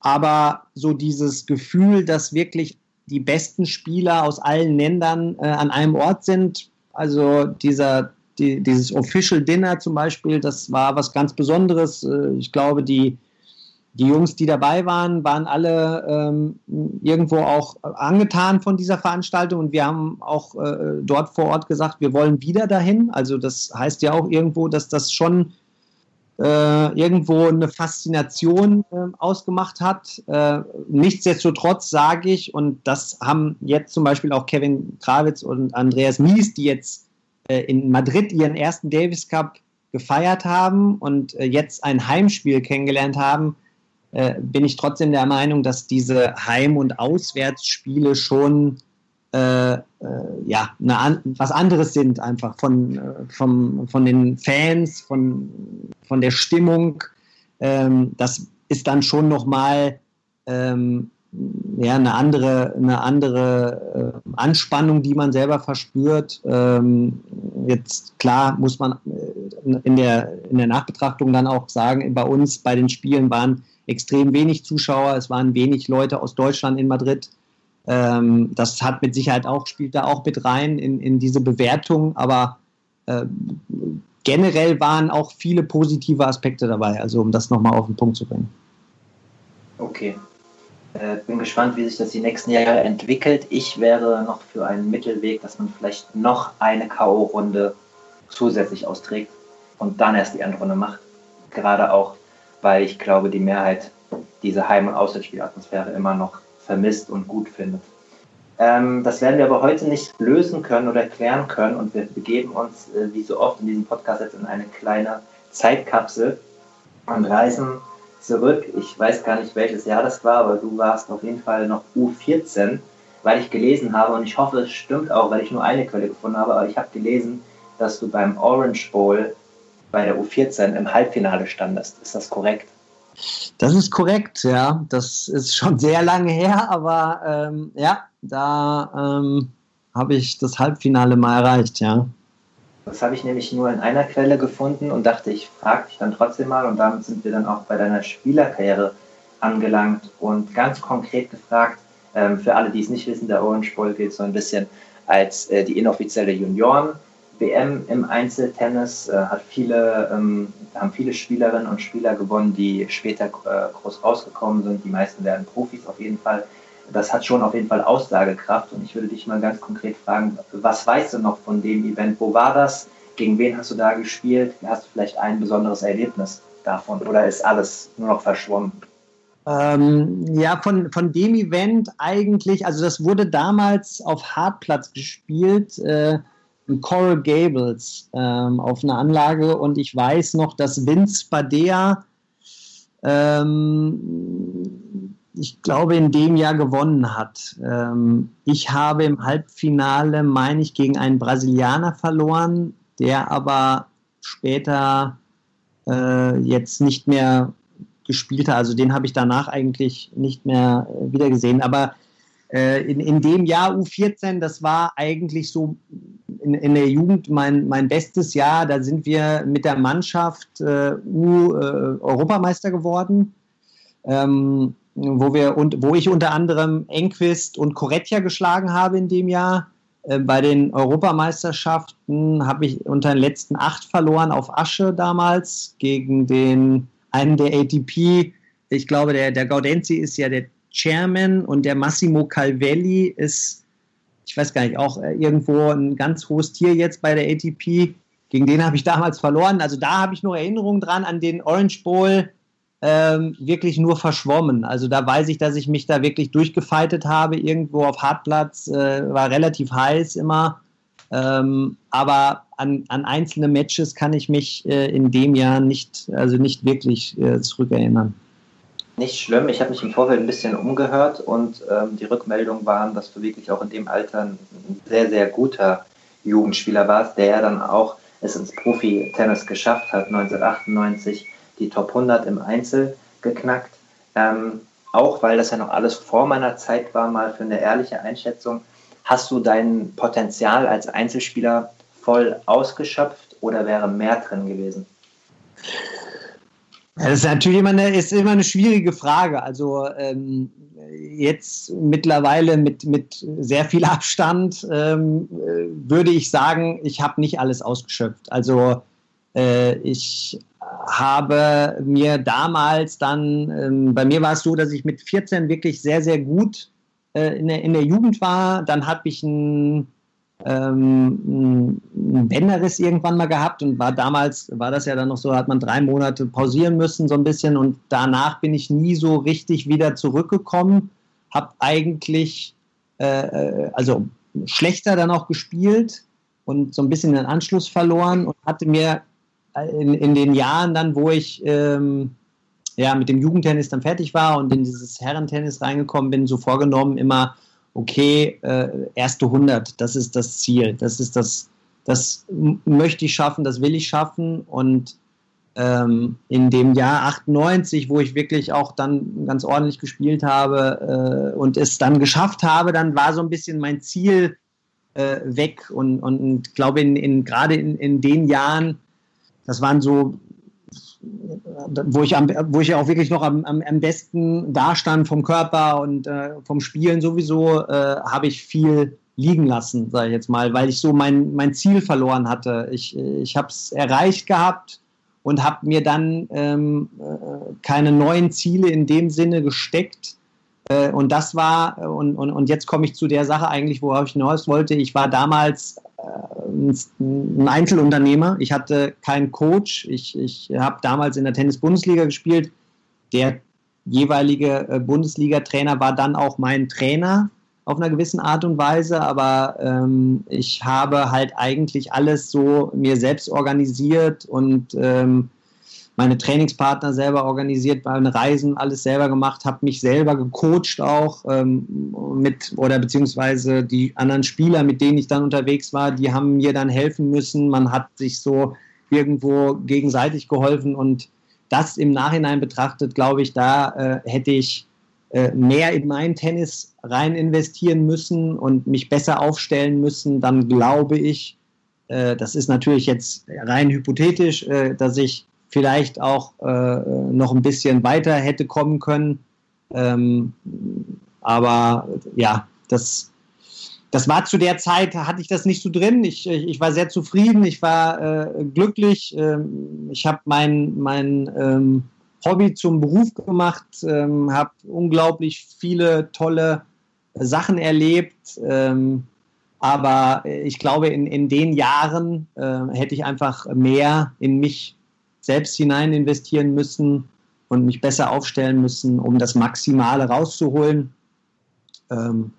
Aber so dieses Gefühl, dass wirklich die besten Spieler aus allen Ländern äh, an einem Ort sind, also dieser, die, dieses Official Dinner zum Beispiel, das war was ganz Besonderes. Äh, ich glaube, die, die Jungs, die dabei waren, waren alle ähm, irgendwo auch angetan von dieser Veranstaltung und wir haben auch äh, dort vor Ort gesagt, wir wollen wieder dahin. Also das heißt ja auch irgendwo, dass das schon äh, irgendwo eine Faszination äh, ausgemacht hat. Äh, nichtsdestotrotz sage ich, und das haben jetzt zum Beispiel auch Kevin Krawitz und Andreas Mies, die jetzt äh, in Madrid ihren ersten Davis Cup gefeiert haben und äh, jetzt ein Heimspiel kennengelernt haben, bin ich trotzdem der Meinung, dass diese Heim- und Auswärtsspiele schon äh, äh, ja, eine, was anderes sind einfach von, äh, vom, von den Fans, von, von der Stimmung. Ähm, das ist dann schon nochmal ähm, ja, eine andere, eine andere äh, Anspannung, die man selber verspürt. Ähm, jetzt klar muss man äh, in der, in der Nachbetrachtung dann auch sagen, bei uns bei den Spielen waren extrem wenig Zuschauer, es waren wenig Leute aus Deutschland in Madrid. Ähm, das hat mit Sicherheit auch, spielt da auch mit rein in, in diese Bewertung, aber äh, generell waren auch viele positive Aspekte dabei, also um das nochmal auf den Punkt zu bringen. Okay. Äh, bin gespannt, wie sich das die nächsten Jahre entwickelt. Ich wäre noch für einen Mittelweg, dass man vielleicht noch eine K.O.-Runde zusätzlich austrägt und dann erst die Endrunde macht. Gerade auch, weil ich glaube, die Mehrheit diese Heim- und Auswärtsspielatmosphäre immer noch vermisst und gut findet. Ähm, das werden wir aber heute nicht lösen können oder klären können und wir begeben uns, äh, wie so oft in diesem Podcast, jetzt in eine kleine Zeitkapsel und reisen zurück. Ich weiß gar nicht, welches Jahr das war, aber du warst auf jeden Fall noch U14, weil ich gelesen habe und ich hoffe, es stimmt auch, weil ich nur eine Quelle gefunden habe, aber ich habe gelesen, dass du beim Orange Bowl bei der U14 im Halbfinale standest. Ist das korrekt? Das ist korrekt, ja. Das ist schon [laughs] sehr lange her, aber ähm, ja, da ähm, habe ich das Halbfinale mal erreicht, ja. Das habe ich nämlich nur in einer Quelle gefunden und dachte, ich frage dich dann trotzdem mal und damit sind wir dann auch bei deiner Spielerkarriere angelangt und ganz konkret gefragt, ähm, für alle, die es nicht wissen, der Orange Bowl gilt so ein bisschen als äh, die inoffizielle Junioren WM im Einzeltennis, äh, hat viele, ähm, haben viele Spielerinnen und Spieler gewonnen, die später äh, groß rausgekommen sind. Die meisten werden Profis auf jeden Fall. Das hat schon auf jeden Fall Aussagekraft und ich würde dich mal ganz konkret fragen, was weißt du noch von dem Event? Wo war das? Gegen wen hast du da gespielt? Hast du vielleicht ein besonderes Erlebnis davon oder ist alles nur noch verschwommen? Ähm, ja, von, von dem Event eigentlich, also das wurde damals auf Hartplatz gespielt. Äh, in Coral Gables ähm, auf einer Anlage und ich weiß noch, dass Vince Badea, ähm, ich glaube, in dem Jahr gewonnen hat. Ähm, ich habe im Halbfinale, meine ich, gegen einen Brasilianer verloren, der aber später äh, jetzt nicht mehr gespielt hat. Also den habe ich danach eigentlich nicht mehr äh, wieder gesehen. Aber äh, in, in dem Jahr U14, das war eigentlich so in, in der Jugend mein, mein bestes Jahr. Da sind wir mit der Mannschaft äh, U-Europameister äh, geworden. Ähm, wo wir und wo ich unter anderem Enquist und Corretja geschlagen habe in dem Jahr. Äh, bei den Europameisterschaften habe ich unter den letzten acht verloren auf Asche damals gegen den einen der ATP. Ich glaube, der, der Gaudenzi ist ja der Chairman und der Massimo Calvelli ist, ich weiß gar nicht, auch äh, irgendwo ein ganz hohes Tier jetzt bei der ATP. Gegen den habe ich damals verloren. Also da habe ich noch Erinnerungen dran an den Orange Bowl. Ähm, wirklich nur verschwommen. Also da weiß ich, dass ich mich da wirklich durchgefeitet habe, irgendwo auf Hartplatz, äh, war relativ heiß immer. Ähm, aber an, an, einzelne Matches kann ich mich äh, in dem Jahr nicht, also nicht wirklich äh, zurückerinnern. Nicht schlimm, ich habe mich im Vorfeld ein bisschen umgehört und ähm, die Rückmeldungen waren, dass du wirklich auch in dem Alter ein sehr, sehr guter Jugendspieler warst, der ja dann auch es ins Profi-Tennis geschafft hat, 1998 die Top 100 im Einzel geknackt. Ähm, auch weil das ja noch alles vor meiner Zeit war, mal für eine ehrliche Einschätzung. Hast du dein Potenzial als Einzelspieler voll ausgeschöpft oder wäre mehr drin gewesen? Das ist natürlich immer eine, ist immer eine schwierige Frage. Also ähm, jetzt mittlerweile mit, mit sehr viel Abstand ähm, würde ich sagen, ich habe nicht alles ausgeschöpft. Also äh, ich habe mir damals dann, ähm, bei mir war es so, dass ich mit 14 wirklich sehr, sehr gut äh, in, der, in der Jugend war. Dann habe ich ein ähm, ein Bänderriss irgendwann mal gehabt und war damals, war das ja dann noch so, hat man drei Monate pausieren müssen so ein bisschen und danach bin ich nie so richtig wieder zurückgekommen, habe eigentlich, äh, äh, also schlechter dann auch gespielt und so ein bisschen den Anschluss verloren und hatte mir in, in den Jahren dann, wo ich ähm, ja, mit dem Jugendtennis dann fertig war und in dieses Herrentennis reingekommen bin, so vorgenommen, immer okay, äh, erste 100, das ist das Ziel, das ist das, das möchte ich schaffen, das will ich schaffen und ähm, in dem Jahr 98, wo ich wirklich auch dann ganz ordentlich gespielt habe äh, und es dann geschafft habe, dann war so ein bisschen mein Ziel äh, weg und, und, und glaube in, in gerade in, in den Jahren, das waren so wo ich, am, wo ich auch wirklich noch am, am, am besten dastand vom Körper und äh, vom Spielen sowieso, äh, habe ich viel liegen lassen, sage ich jetzt mal, weil ich so mein, mein Ziel verloren hatte. Ich, ich habe es erreicht gehabt und habe mir dann ähm, äh, keine neuen Ziele in dem Sinne gesteckt. Äh, und das war, und, und, und jetzt komme ich zu der Sache eigentlich, worauf ich hinaus wollte. Ich war damals ein Einzelunternehmer. Ich hatte keinen Coach. Ich, ich habe damals in der Tennis-Bundesliga gespielt. Der jeweilige äh, Bundesliga-Trainer war dann auch mein Trainer auf einer gewissen Art und Weise, aber ähm, ich habe halt eigentlich alles so mir selbst organisiert und ähm, meine Trainingspartner selber organisiert, meine Reisen alles selber gemacht, habe mich selber gecoacht auch ähm, mit oder beziehungsweise die anderen Spieler, mit denen ich dann unterwegs war, die haben mir dann helfen müssen. Man hat sich so irgendwo gegenseitig geholfen und das im Nachhinein betrachtet, glaube ich, da äh, hätte ich äh, mehr in meinen Tennis rein investieren müssen und mich besser aufstellen müssen. Dann glaube ich, äh, das ist natürlich jetzt rein hypothetisch, äh, dass ich vielleicht auch äh, noch ein bisschen weiter hätte kommen können. Ähm, aber ja, das, das war zu der Zeit, hatte ich das nicht so drin. Ich, ich war sehr zufrieden, ich war äh, glücklich. Ähm, ich habe mein, mein ähm, Hobby zum Beruf gemacht, ähm, habe unglaublich viele tolle Sachen erlebt. Ähm, aber ich glaube, in, in den Jahren äh, hätte ich einfach mehr in mich selbst hinein investieren müssen und mich besser aufstellen müssen, um das Maximale rauszuholen. Ähm,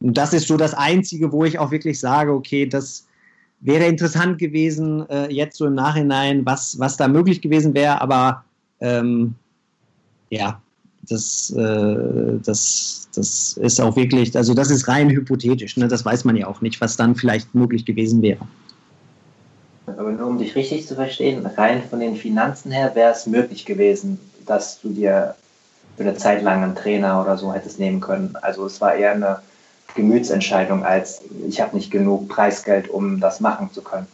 und das ist so das Einzige, wo ich auch wirklich sage, okay, das wäre interessant gewesen, äh, jetzt so im Nachhinein, was, was da möglich gewesen wäre, aber ähm, ja, das, äh, das, das ist auch wirklich, also das ist rein hypothetisch, ne? das weiß man ja auch nicht, was dann vielleicht möglich gewesen wäre. Aber nur um dich richtig zu verstehen, rein von den Finanzen her wäre es möglich gewesen, dass du dir für eine Zeit lang einen Trainer oder so hättest nehmen können. Also es war eher eine Gemütsentscheidung als ich habe nicht genug Preisgeld, um das machen zu können.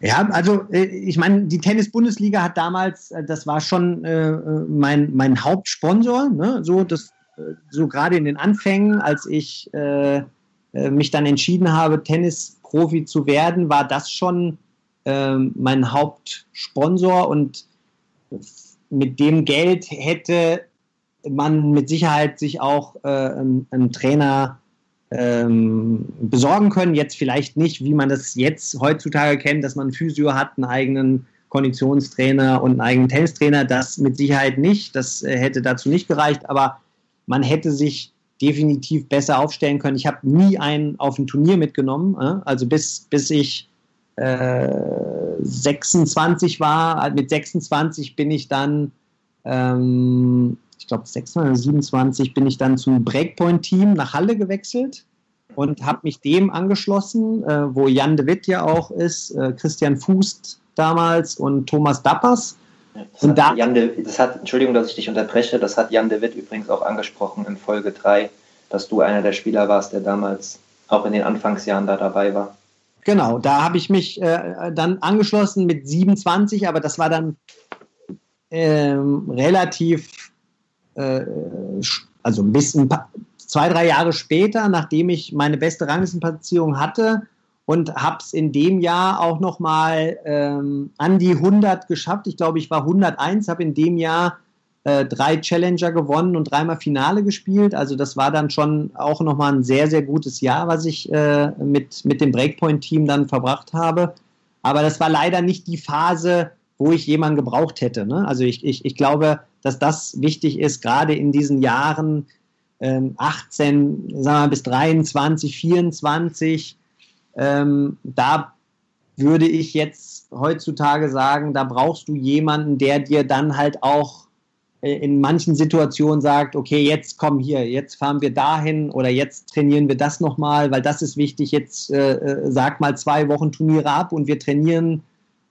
Ja, also äh, ich meine, die Tennis-Bundesliga hat damals, äh, das war schon äh, mein, mein Hauptsponsor, ne? so, so gerade in den Anfängen, als ich äh, mich dann entschieden habe, Tennisprofi zu werden, war das schon ähm, mein Hauptsponsor und mit dem Geld hätte man mit Sicherheit sich auch äh, einen, einen, Trainer ähm, besorgen können. Jetzt vielleicht nicht, wie man das jetzt heutzutage kennt, dass man einen Physio hat, einen eigenen Konditionstrainer und einen eigenen Tennistrainer. Das mit Sicherheit nicht. Das äh, hätte dazu nicht gereicht, aber man hätte sich definitiv besser aufstellen können. Ich habe nie einen auf ein Turnier mitgenommen, äh? also bis, bis ich äh, 26 war. Mit 26 bin ich dann, ähm, ich glaube 26 oder 27, bin ich dann zum Breakpoint-Team nach Halle gewechselt und habe mich dem angeschlossen, äh, wo Jan de Witt ja auch ist, äh, Christian Fußt damals und Thomas Dappers. Das und da, Jan de, das hat, Entschuldigung, dass ich dich unterbreche, das hat Jan de Witt übrigens auch angesprochen in Folge 3, dass du einer der Spieler warst, der damals auch in den Anfangsjahren da dabei war. Genau, da habe ich mich äh, dann angeschlossen mit 27, aber das war dann ähm, relativ, äh, also ein bisschen, zwei, drei Jahre später, nachdem ich meine beste Ranglistenplatzierung hatte und habe es in dem Jahr auch nochmal ähm, an die 100 geschafft. Ich glaube, ich war 101, habe in dem Jahr äh, drei Challenger gewonnen und dreimal Finale gespielt. Also das war dann schon auch nochmal ein sehr, sehr gutes Jahr, was ich äh, mit, mit dem Breakpoint-Team dann verbracht habe. Aber das war leider nicht die Phase, wo ich jemanden gebraucht hätte. Ne? Also ich, ich, ich glaube, dass das wichtig ist, gerade in diesen Jahren, 18, ähm, sagen wir bis 23, 24, ähm, da würde ich jetzt heutzutage sagen, da brauchst du jemanden, der dir dann halt auch in manchen Situationen sagt, okay, jetzt komm hier, jetzt fahren wir dahin oder jetzt trainieren wir das nochmal, weil das ist wichtig, jetzt äh, äh, sag mal zwei Wochen Turniere ab und wir trainieren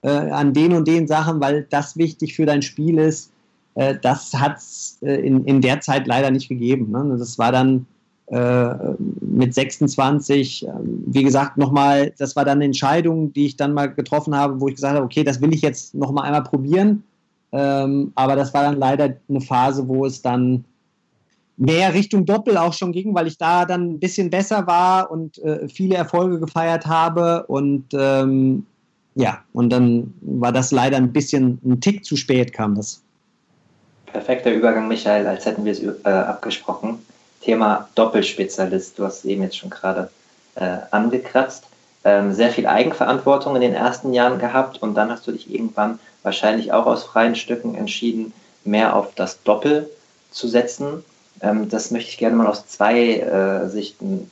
äh, an den und den Sachen, weil das wichtig für dein Spiel ist. Äh, das hat es äh, in, in der Zeit leider nicht gegeben. Ne? Das war dann äh, mit 26, ähm, wie gesagt, nochmal, das war dann eine Entscheidung, die ich dann mal getroffen habe, wo ich gesagt habe, okay, das will ich jetzt nochmal einmal probieren. Ähm, aber das war dann leider eine Phase, wo es dann mehr Richtung Doppel auch schon ging, weil ich da dann ein bisschen besser war und äh, viele Erfolge gefeiert habe. Und ähm, ja, und dann war das leider ein bisschen ein Tick zu spät, kam das. Perfekter Übergang, Michael, als hätten wir es äh, abgesprochen. Thema Doppelspezialist, du hast es eben jetzt schon gerade äh, angekratzt. Ähm, sehr viel Eigenverantwortung in den ersten Jahren gehabt und dann hast du dich irgendwann wahrscheinlich auch aus freien Stücken entschieden, mehr auf das Doppel zu setzen. Ähm, das möchte ich gerne mal aus zwei äh, Sichten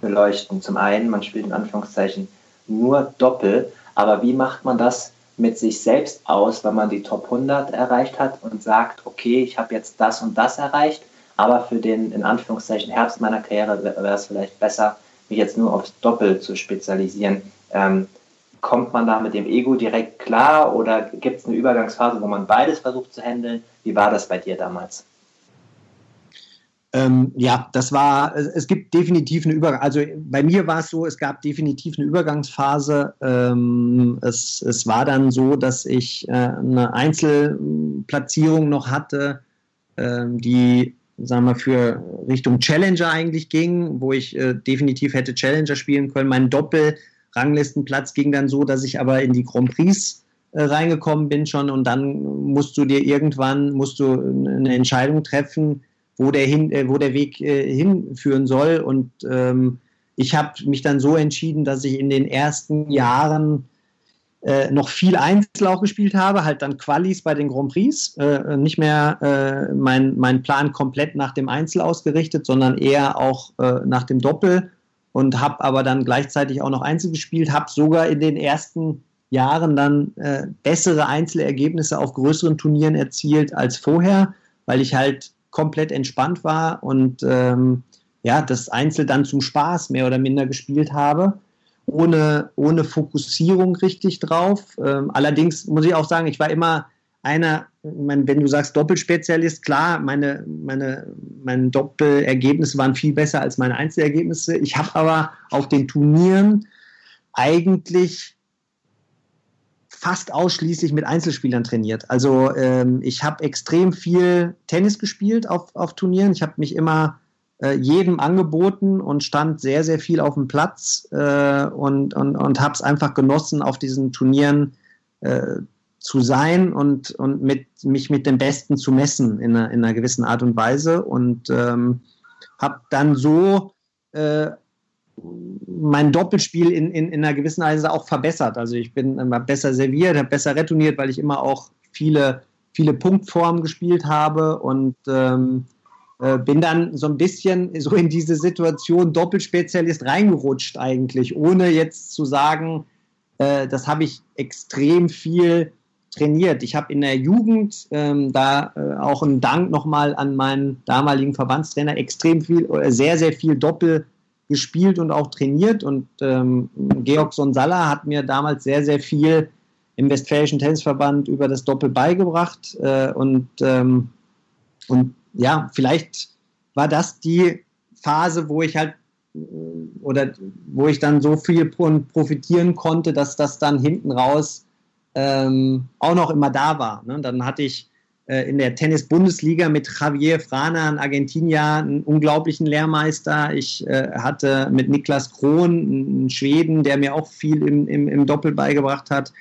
beleuchten. Zum einen, man spielt in Anführungszeichen nur Doppel, aber wie macht man das mit sich selbst aus, wenn man die Top 100 erreicht hat und sagt, okay, ich habe jetzt das und das erreicht, aber für den in Anführungszeichen Herbst meiner Karriere wäre es vielleicht besser, mich jetzt nur aufs Doppel zu spezialisieren. Ähm, kommt man da mit dem Ego direkt klar oder gibt es eine Übergangsphase, wo man beides versucht zu handeln? Wie war das bei dir damals? Ähm, ja, das war, es gibt definitiv eine Übergang, also bei mir war es so, es gab definitiv eine Übergangsphase. Ähm, es, es war dann so, dass ich äh, eine Einzelplatzierung noch hatte, ähm, die, sagen wir, für Richtung Challenger eigentlich ging, wo ich äh, definitiv hätte Challenger spielen können. Mein Doppel-Ranglistenplatz ging dann so, dass ich aber in die Grand Prix äh, reingekommen bin schon und dann musst du dir irgendwann, musst du eine Entscheidung treffen, wo der, hin, äh, wo der Weg äh, hinführen soll. Und ähm, ich habe mich dann so entschieden, dass ich in den ersten Jahren äh, noch viel Einzel auch gespielt habe, halt dann Qualis bei den Grand Prix, äh, nicht mehr äh, mein, mein Plan komplett nach dem Einzel ausgerichtet, sondern eher auch äh, nach dem Doppel und habe aber dann gleichzeitig auch noch Einzel gespielt, habe sogar in den ersten Jahren dann äh, bessere Einzelergebnisse auf größeren Turnieren erzielt als vorher, weil ich halt komplett entspannt war und ähm, ja, das Einzel dann zum Spaß mehr oder minder gespielt habe, ohne, ohne Fokussierung richtig drauf. Ähm, allerdings muss ich auch sagen, ich war immer einer, mein, wenn du sagst Doppelspezialist, klar, meine, meine, meine Doppelergebnisse waren viel besser als meine Einzelergebnisse. Ich habe aber auf den Turnieren eigentlich fast ausschließlich mit Einzelspielern trainiert. Also ähm, ich habe extrem viel Tennis gespielt auf, auf Turnieren. Ich habe mich immer äh, jedem angeboten und stand sehr, sehr viel auf dem Platz äh, und, und, und habe es einfach genossen, auf diesen Turnieren äh, zu sein und, und mit, mich mit dem Besten zu messen in einer, in einer gewissen Art und Weise. Und ähm, habe dann so äh, mein Doppelspiel in, in, in einer gewissen Weise auch verbessert. Also ich bin immer besser serviert, habe besser retourniert, weil ich immer auch viele, viele Punktformen gespielt habe und ähm, äh, bin dann so ein bisschen so in diese Situation Doppelspezialist reingerutscht eigentlich, ohne jetzt zu sagen, äh, das habe ich extrem viel trainiert. Ich habe in der Jugend, ähm, da äh, auch ein Dank nochmal an meinen damaligen Verbandstrainer, extrem viel, äh, sehr, sehr viel Doppel gespielt und auch trainiert. Und ähm, Georg Sonsalla hat mir damals sehr, sehr viel im Westfälischen Tennisverband über das Doppel beigebracht. Äh, und, ähm, und ja, vielleicht war das die Phase, wo ich halt äh, oder wo ich dann so viel profitieren konnte, dass das dann hinten raus ähm, auch noch immer da war. Ne? Dann hatte ich äh, in der Tennis-Bundesliga mit Javier Frana, ein Argentinier, einen unglaublichen Lehrmeister. Ich äh, hatte mit Niklas Krohn, einen Schweden, der mir auch viel im, im, im Doppel beigebracht hat.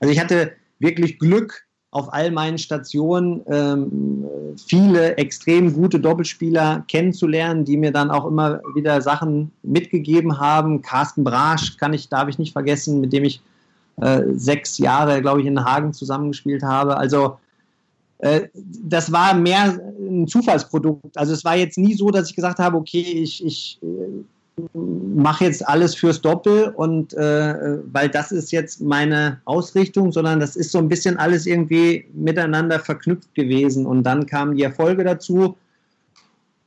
Also ich hatte wirklich Glück, auf all meinen Stationen ähm, viele extrem gute Doppelspieler kennenzulernen, die mir dann auch immer wieder Sachen mitgegeben haben. Carsten Brasch kann ich, darf ich nicht vergessen, mit dem ich äh, sechs Jahre, glaube ich, in Hagen zusammengespielt habe. Also äh, das war mehr ein Zufallsprodukt. Also es war jetzt nie so, dass ich gesagt habe, okay, ich, ich äh, mache jetzt alles fürs Doppel und äh, weil das ist jetzt meine Ausrichtung, sondern das ist so ein bisschen alles irgendwie miteinander verknüpft gewesen und dann kamen die Erfolge dazu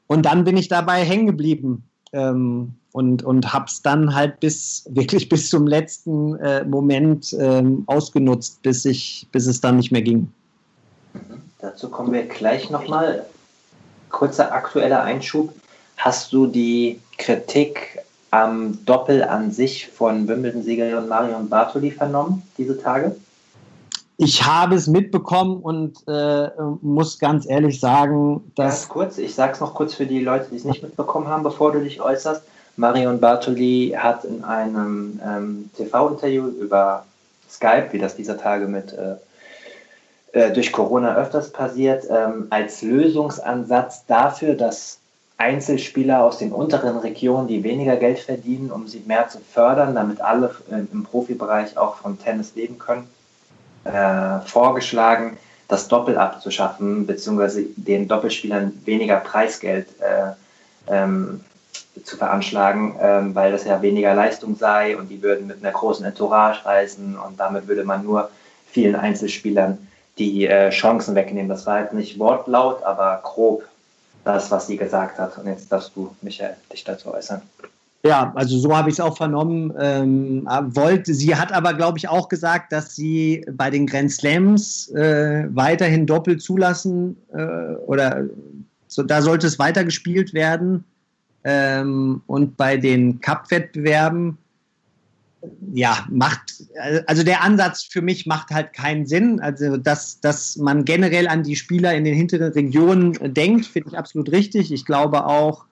und dann bin ich dabei hängen geblieben. Ähm, und, und habe es dann halt bis [laughs] wirklich bis zum letzten äh, Moment ähm, ausgenutzt, bis, ich, bis es dann nicht mehr ging. Dazu kommen wir gleich nochmal. Kurzer aktueller Einschub. Hast du die Kritik am Doppel an sich von Wimbledon-Siegerin Marion Bartoli vernommen, diese Tage? Ich habe es mitbekommen und äh, muss ganz ehrlich sagen, dass. Ganz kurz, ich sage es noch kurz für die Leute, die es nicht mitbekommen haben, bevor du dich äußerst. Marion Bartoli hat in einem ähm, TV-Interview über Skype, wie das dieser Tage mit äh, äh, durch Corona öfters passiert, ähm, als Lösungsansatz dafür, dass Einzelspieler aus den unteren Regionen, die weniger Geld verdienen, um sie mehr zu fördern, damit alle äh, im Profibereich auch von Tennis leben können, äh, vorgeschlagen, das Doppel abzuschaffen, beziehungsweise den Doppelspielern weniger Preisgeld äh, ähm, zu veranschlagen, ähm, weil das ja weniger Leistung sei und die würden mit einer großen Entourage reisen und damit würde man nur vielen Einzelspielern die äh, Chancen wegnehmen. Das war halt nicht wortlaut, aber grob das, was sie gesagt hat. Und jetzt darfst du, Michael, dich dazu äußern. Ja, also so habe ich es auch vernommen. Ähm, wollte, sie hat aber, glaube ich, auch gesagt, dass sie bei den Grand Slams äh, weiterhin doppelt zulassen äh, oder so, da sollte es weiter gespielt werden. Ähm, und bei den Cup-Wettbewerben, ja, macht, also der Ansatz für mich macht halt keinen Sinn. Also, dass, dass man generell an die Spieler in den hinteren Regionen denkt, finde ich absolut richtig. Ich glaube auch,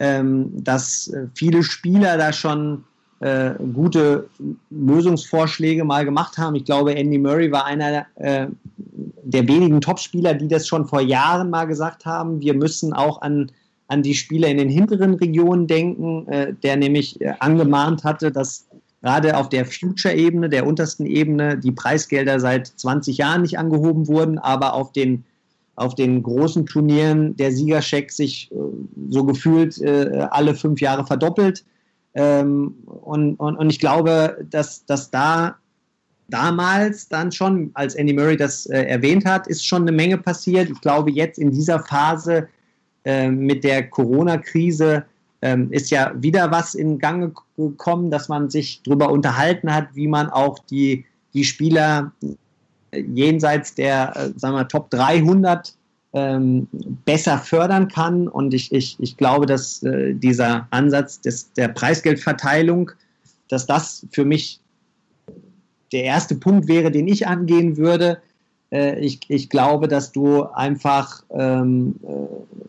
dass viele Spieler da schon äh, gute Lösungsvorschläge mal gemacht haben. Ich glaube, Andy Murray war einer äh, der wenigen Topspieler, die das schon vor Jahren mal gesagt haben. Wir müssen auch an an die Spieler in den hinteren Regionen denken, äh, der nämlich äh, angemahnt hatte, dass gerade auf der Future-Ebene, der untersten Ebene, die Preisgelder seit 20 Jahren nicht angehoben wurden, aber auf den, auf den großen Turnieren der Siegerscheck sich äh, so gefühlt äh, alle fünf Jahre verdoppelt. Ähm, und, und, und ich glaube, dass, dass da damals dann schon, als Andy Murray das äh, erwähnt hat, ist schon eine Menge passiert. Ich glaube, jetzt in dieser Phase ähm, mit der Corona-Krise ähm, ist ja wieder was in Gang gekommen, dass man sich darüber unterhalten hat, wie man auch die, die Spieler äh, jenseits der äh, sagen wir, Top 300 ähm, besser fördern kann. Und ich, ich, ich glaube, dass äh, dieser Ansatz des, der Preisgeldverteilung, dass das für mich der erste Punkt wäre, den ich angehen würde. Äh, ich, ich glaube, dass du einfach, ähm, äh,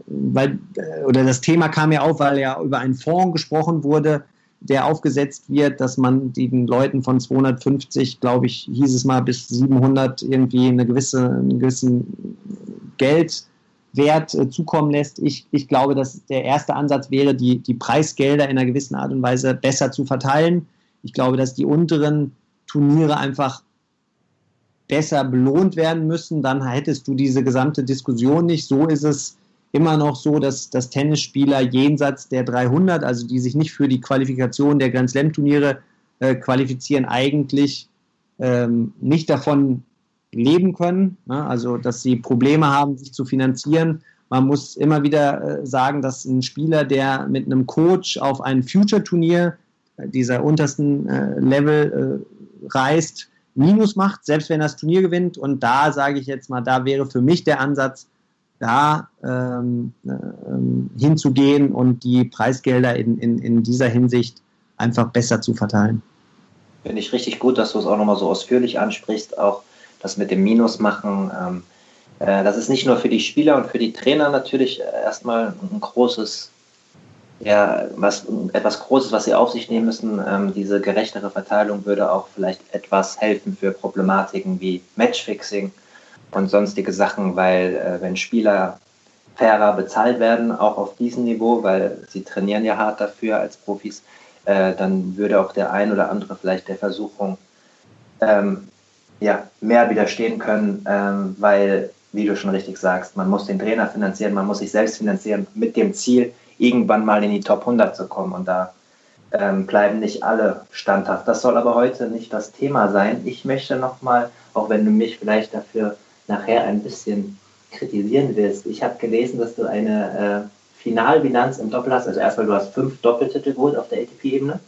weil, äh, oder das Thema kam ja auf, weil ja über einen Fonds gesprochen wurde, der aufgesetzt wird, dass man den Leuten von 250, glaube ich, hieß es mal, bis 700 irgendwie eine gewisse, einen gewissen Geldwert äh, zukommen lässt. Ich, ich glaube, dass der erste Ansatz wäre, die, die Preisgelder in einer gewissen Art und Weise besser zu verteilen. Ich glaube, dass die unteren Turniere einfach besser belohnt werden müssen, dann hättest du diese gesamte Diskussion nicht. So ist es immer noch so, dass, dass Tennisspieler jenseits der 300, also die sich nicht für die Qualifikation der Grand Slam Turniere äh, qualifizieren, eigentlich ähm, nicht davon leben können. Ne? Also, dass sie Probleme haben, sich zu finanzieren. Man muss immer wieder äh, sagen, dass ein Spieler, der mit einem Coach auf ein Future-Turnier äh, dieser untersten äh, Level äh, reist, Minus macht, selbst wenn er das Turnier gewinnt. Und da sage ich jetzt mal, da wäre für mich der Ansatz, da ähm, ähm, hinzugehen und die Preisgelder in, in, in dieser Hinsicht einfach besser zu verteilen. Finde ich richtig gut, dass du es auch nochmal so ausführlich ansprichst, auch das mit dem Minus machen. Ähm, äh, das ist nicht nur für die Spieler und für die Trainer natürlich erstmal ein großes, ja, was, etwas Großes, was sie auf sich nehmen müssen. Ähm, diese gerechtere Verteilung würde auch vielleicht etwas helfen für Problematiken wie Matchfixing und sonstige Sachen, weil äh, wenn Spieler fairer bezahlt werden, auch auf diesem Niveau, weil sie trainieren ja hart dafür als Profis, äh, dann würde auch der ein oder andere vielleicht der Versuchung ähm, ja, mehr widerstehen können, ähm, weil, wie du schon richtig sagst, man muss den Trainer finanzieren, man muss sich selbst finanzieren mit dem Ziel, irgendwann mal in die Top 100 zu kommen und da ähm, bleiben nicht alle standhaft. Das soll aber heute nicht das Thema sein. Ich möchte nochmal, auch wenn du mich vielleicht dafür nachher ein bisschen kritisieren willst. Ich habe gelesen, dass du eine äh, Finalbilanz im Doppel hast. Also erstmal, du hast fünf Doppeltitel geholt auf der ATP-Ebene.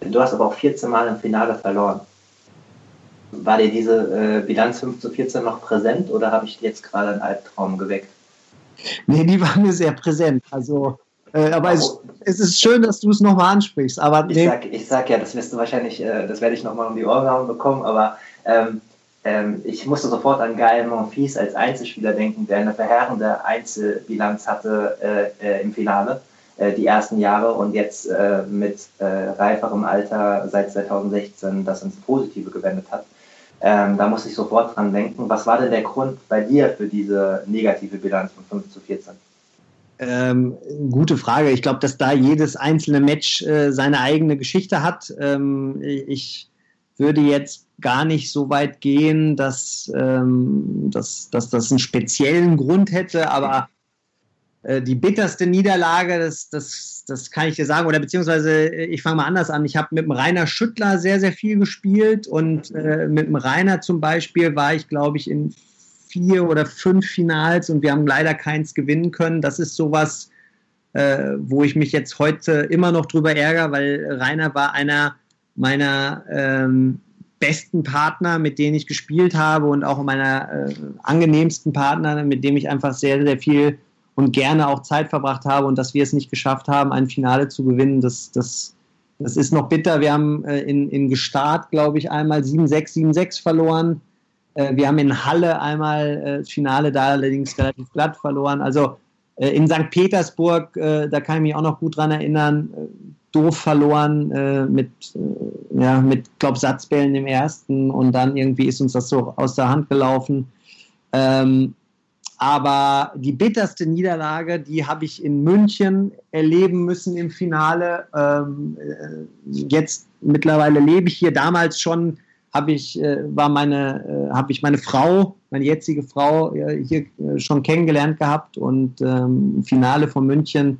Du hast aber auch 14 Mal im Finale verloren. War dir diese äh, Bilanz 5 zu 14 noch präsent oder habe ich jetzt gerade einen Albtraum geweckt? Nee, die war mir sehr präsent. Also, äh, aber es, es, ist schön, dass du es nochmal ansprichst. Aber nee. ich, sag, ich sag ja, das wirst du wahrscheinlich, äh, das werde ich nochmal um die Ohren hauen bekommen, aber ähm, ähm, ich musste sofort an Gael Monfils als Einzelspieler denken, der eine verheerende Einzelbilanz hatte äh, äh, im Finale äh, die ersten Jahre und jetzt äh, mit äh, reiferem Alter seit 2016 das ins Positive gewendet hat. Ähm, da musste ich sofort dran denken. Was war denn der Grund bei dir für diese negative Bilanz von 5 zu 14? Ähm, gute Frage. Ich glaube, dass da jedes einzelne Match äh, seine eigene Geschichte hat. Ähm, ich würde jetzt gar nicht so weit gehen, dass, ähm, dass, dass das einen speziellen Grund hätte, aber äh, die bitterste Niederlage, das, das, das kann ich dir sagen, oder beziehungsweise äh, ich fange mal anders an. Ich habe mit dem Rainer Schüttler sehr, sehr viel gespielt und äh, mit dem Rainer zum Beispiel war ich, glaube ich, in vier oder fünf Finals und wir haben leider keins gewinnen können. Das ist sowas, äh, wo ich mich jetzt heute immer noch drüber ärgere, weil Rainer war einer meiner ähm, besten Partner, mit denen ich gespielt habe und auch meiner äh, angenehmsten Partner, mit dem ich einfach sehr, sehr viel und gerne auch Zeit verbracht habe und dass wir es nicht geschafft haben, ein Finale zu gewinnen, das, das, das ist noch bitter. Wir haben äh, in, in Gestart, glaube ich, einmal 7-6, 7-6 verloren. Äh, wir haben in Halle einmal äh, das Finale da allerdings relativ glatt verloren. Also äh, in St. Petersburg, äh, da kann ich mich auch noch gut dran erinnern, doof verloren äh, mit, äh, ja, mit glaub, Satzbällen im ersten und dann irgendwie ist uns das so aus der Hand gelaufen. Ähm, aber die bitterste Niederlage, die habe ich in München erleben müssen im Finale. Ähm, äh, jetzt mittlerweile lebe ich hier. Damals schon habe ich, äh, meine, äh, habe ich meine Frau, meine jetzige Frau hier äh, schon kennengelernt gehabt und ähm, Finale von München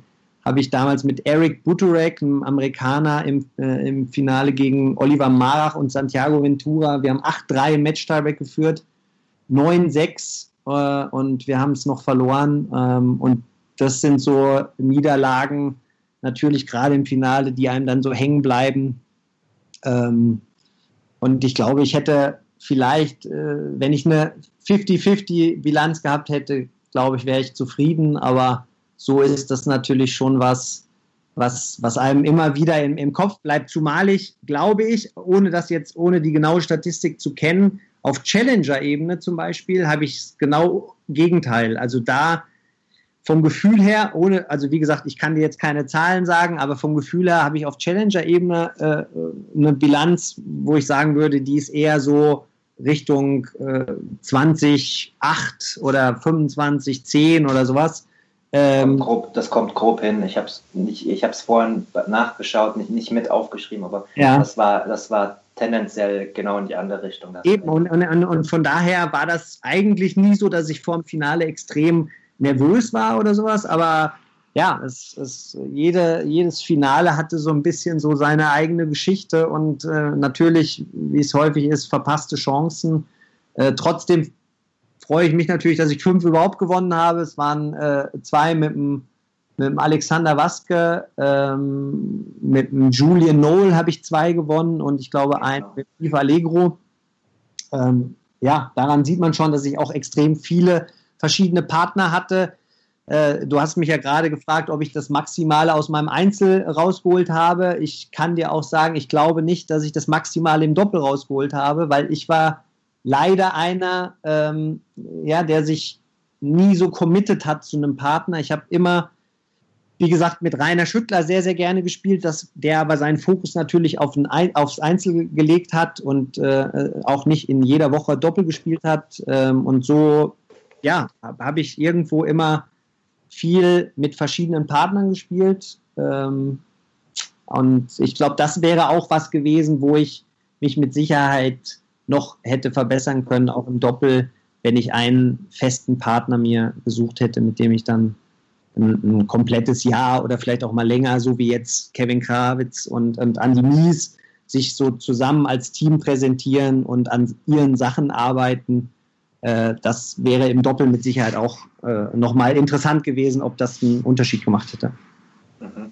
habe ich damals mit Eric Buturek, einem Amerikaner, im, äh, im Finale gegen Oliver Marach und Santiago Ventura. Wir haben 8-3 im Match-Tiebreak geführt, 9-6 äh, und wir haben es noch verloren. Ähm, und das sind so Niederlagen, natürlich gerade im Finale, die einem dann so hängen bleiben. Ähm, und ich glaube, ich hätte vielleicht, äh, wenn ich eine 50-50 Bilanz gehabt hätte, glaube ich, wäre ich zufrieden. Aber so ist das natürlich schon was, was, was einem immer wieder im, im Kopf bleibt. Zumal ich, glaube ich, ohne das jetzt, ohne die genaue Statistik zu kennen, auf Challenger-Ebene zum Beispiel habe ich genau Gegenteil. Also da vom Gefühl her, ohne, also wie gesagt, ich kann dir jetzt keine Zahlen sagen, aber vom Gefühl her habe ich auf Challenger-Ebene äh, eine Bilanz, wo ich sagen würde, die ist eher so Richtung äh, 20, 8 oder 25, 10 oder sowas. Ähm, grob, das kommt grob hin. Ich habe es ich habe es vorhin nachgeschaut, nicht, nicht mit aufgeschrieben, aber ja. das war das war tendenziell genau in die andere Richtung. Eben und, und, und von daher war das eigentlich nie so, dass ich vor dem Finale extrem nervös war oder sowas, aber ja, es, es, jede, jedes Finale hatte so ein bisschen so seine eigene Geschichte und äh, natürlich, wie es häufig ist, verpasste Chancen. Äh, trotzdem freue ich mich natürlich, dass ich fünf überhaupt gewonnen habe. Es waren äh, zwei mit dem, mit dem Alexander Waske, ähm, mit dem Julian Noel habe ich zwei gewonnen und ich glaube ein mit Yves Allegro. Ähm, ja, daran sieht man schon, dass ich auch extrem viele verschiedene Partner hatte äh, du hast mich ja gerade gefragt, ob ich das Maximale aus meinem Einzel rausgeholt habe. Ich kann dir auch sagen, ich glaube nicht, dass ich das Maximale im Doppel rausgeholt habe, weil ich war leider einer, ähm, ja, der sich nie so committed hat zu einem Partner. Ich habe immer, wie gesagt, mit Rainer Schüttler sehr, sehr gerne gespielt, dass der aber seinen Fokus natürlich auf ein, aufs Einzel gelegt hat und äh, auch nicht in jeder Woche Doppel gespielt hat. Ähm, und so, ja, habe hab ich irgendwo immer viel mit verschiedenen Partnern gespielt. Ähm, und ich glaube, das wäre auch was gewesen, wo ich mich mit Sicherheit noch hätte verbessern können, auch im Doppel, wenn ich einen festen Partner mir gesucht hätte, mit dem ich dann ein, ein komplettes Jahr oder vielleicht auch mal länger, so wie jetzt Kevin Krawitz und, und Andy Mies, sich so zusammen als Team präsentieren und an ihren Sachen arbeiten äh, das wäre im Doppel mit Sicherheit auch äh, nochmal interessant gewesen, ob das einen Unterschied gemacht hätte. Mhm.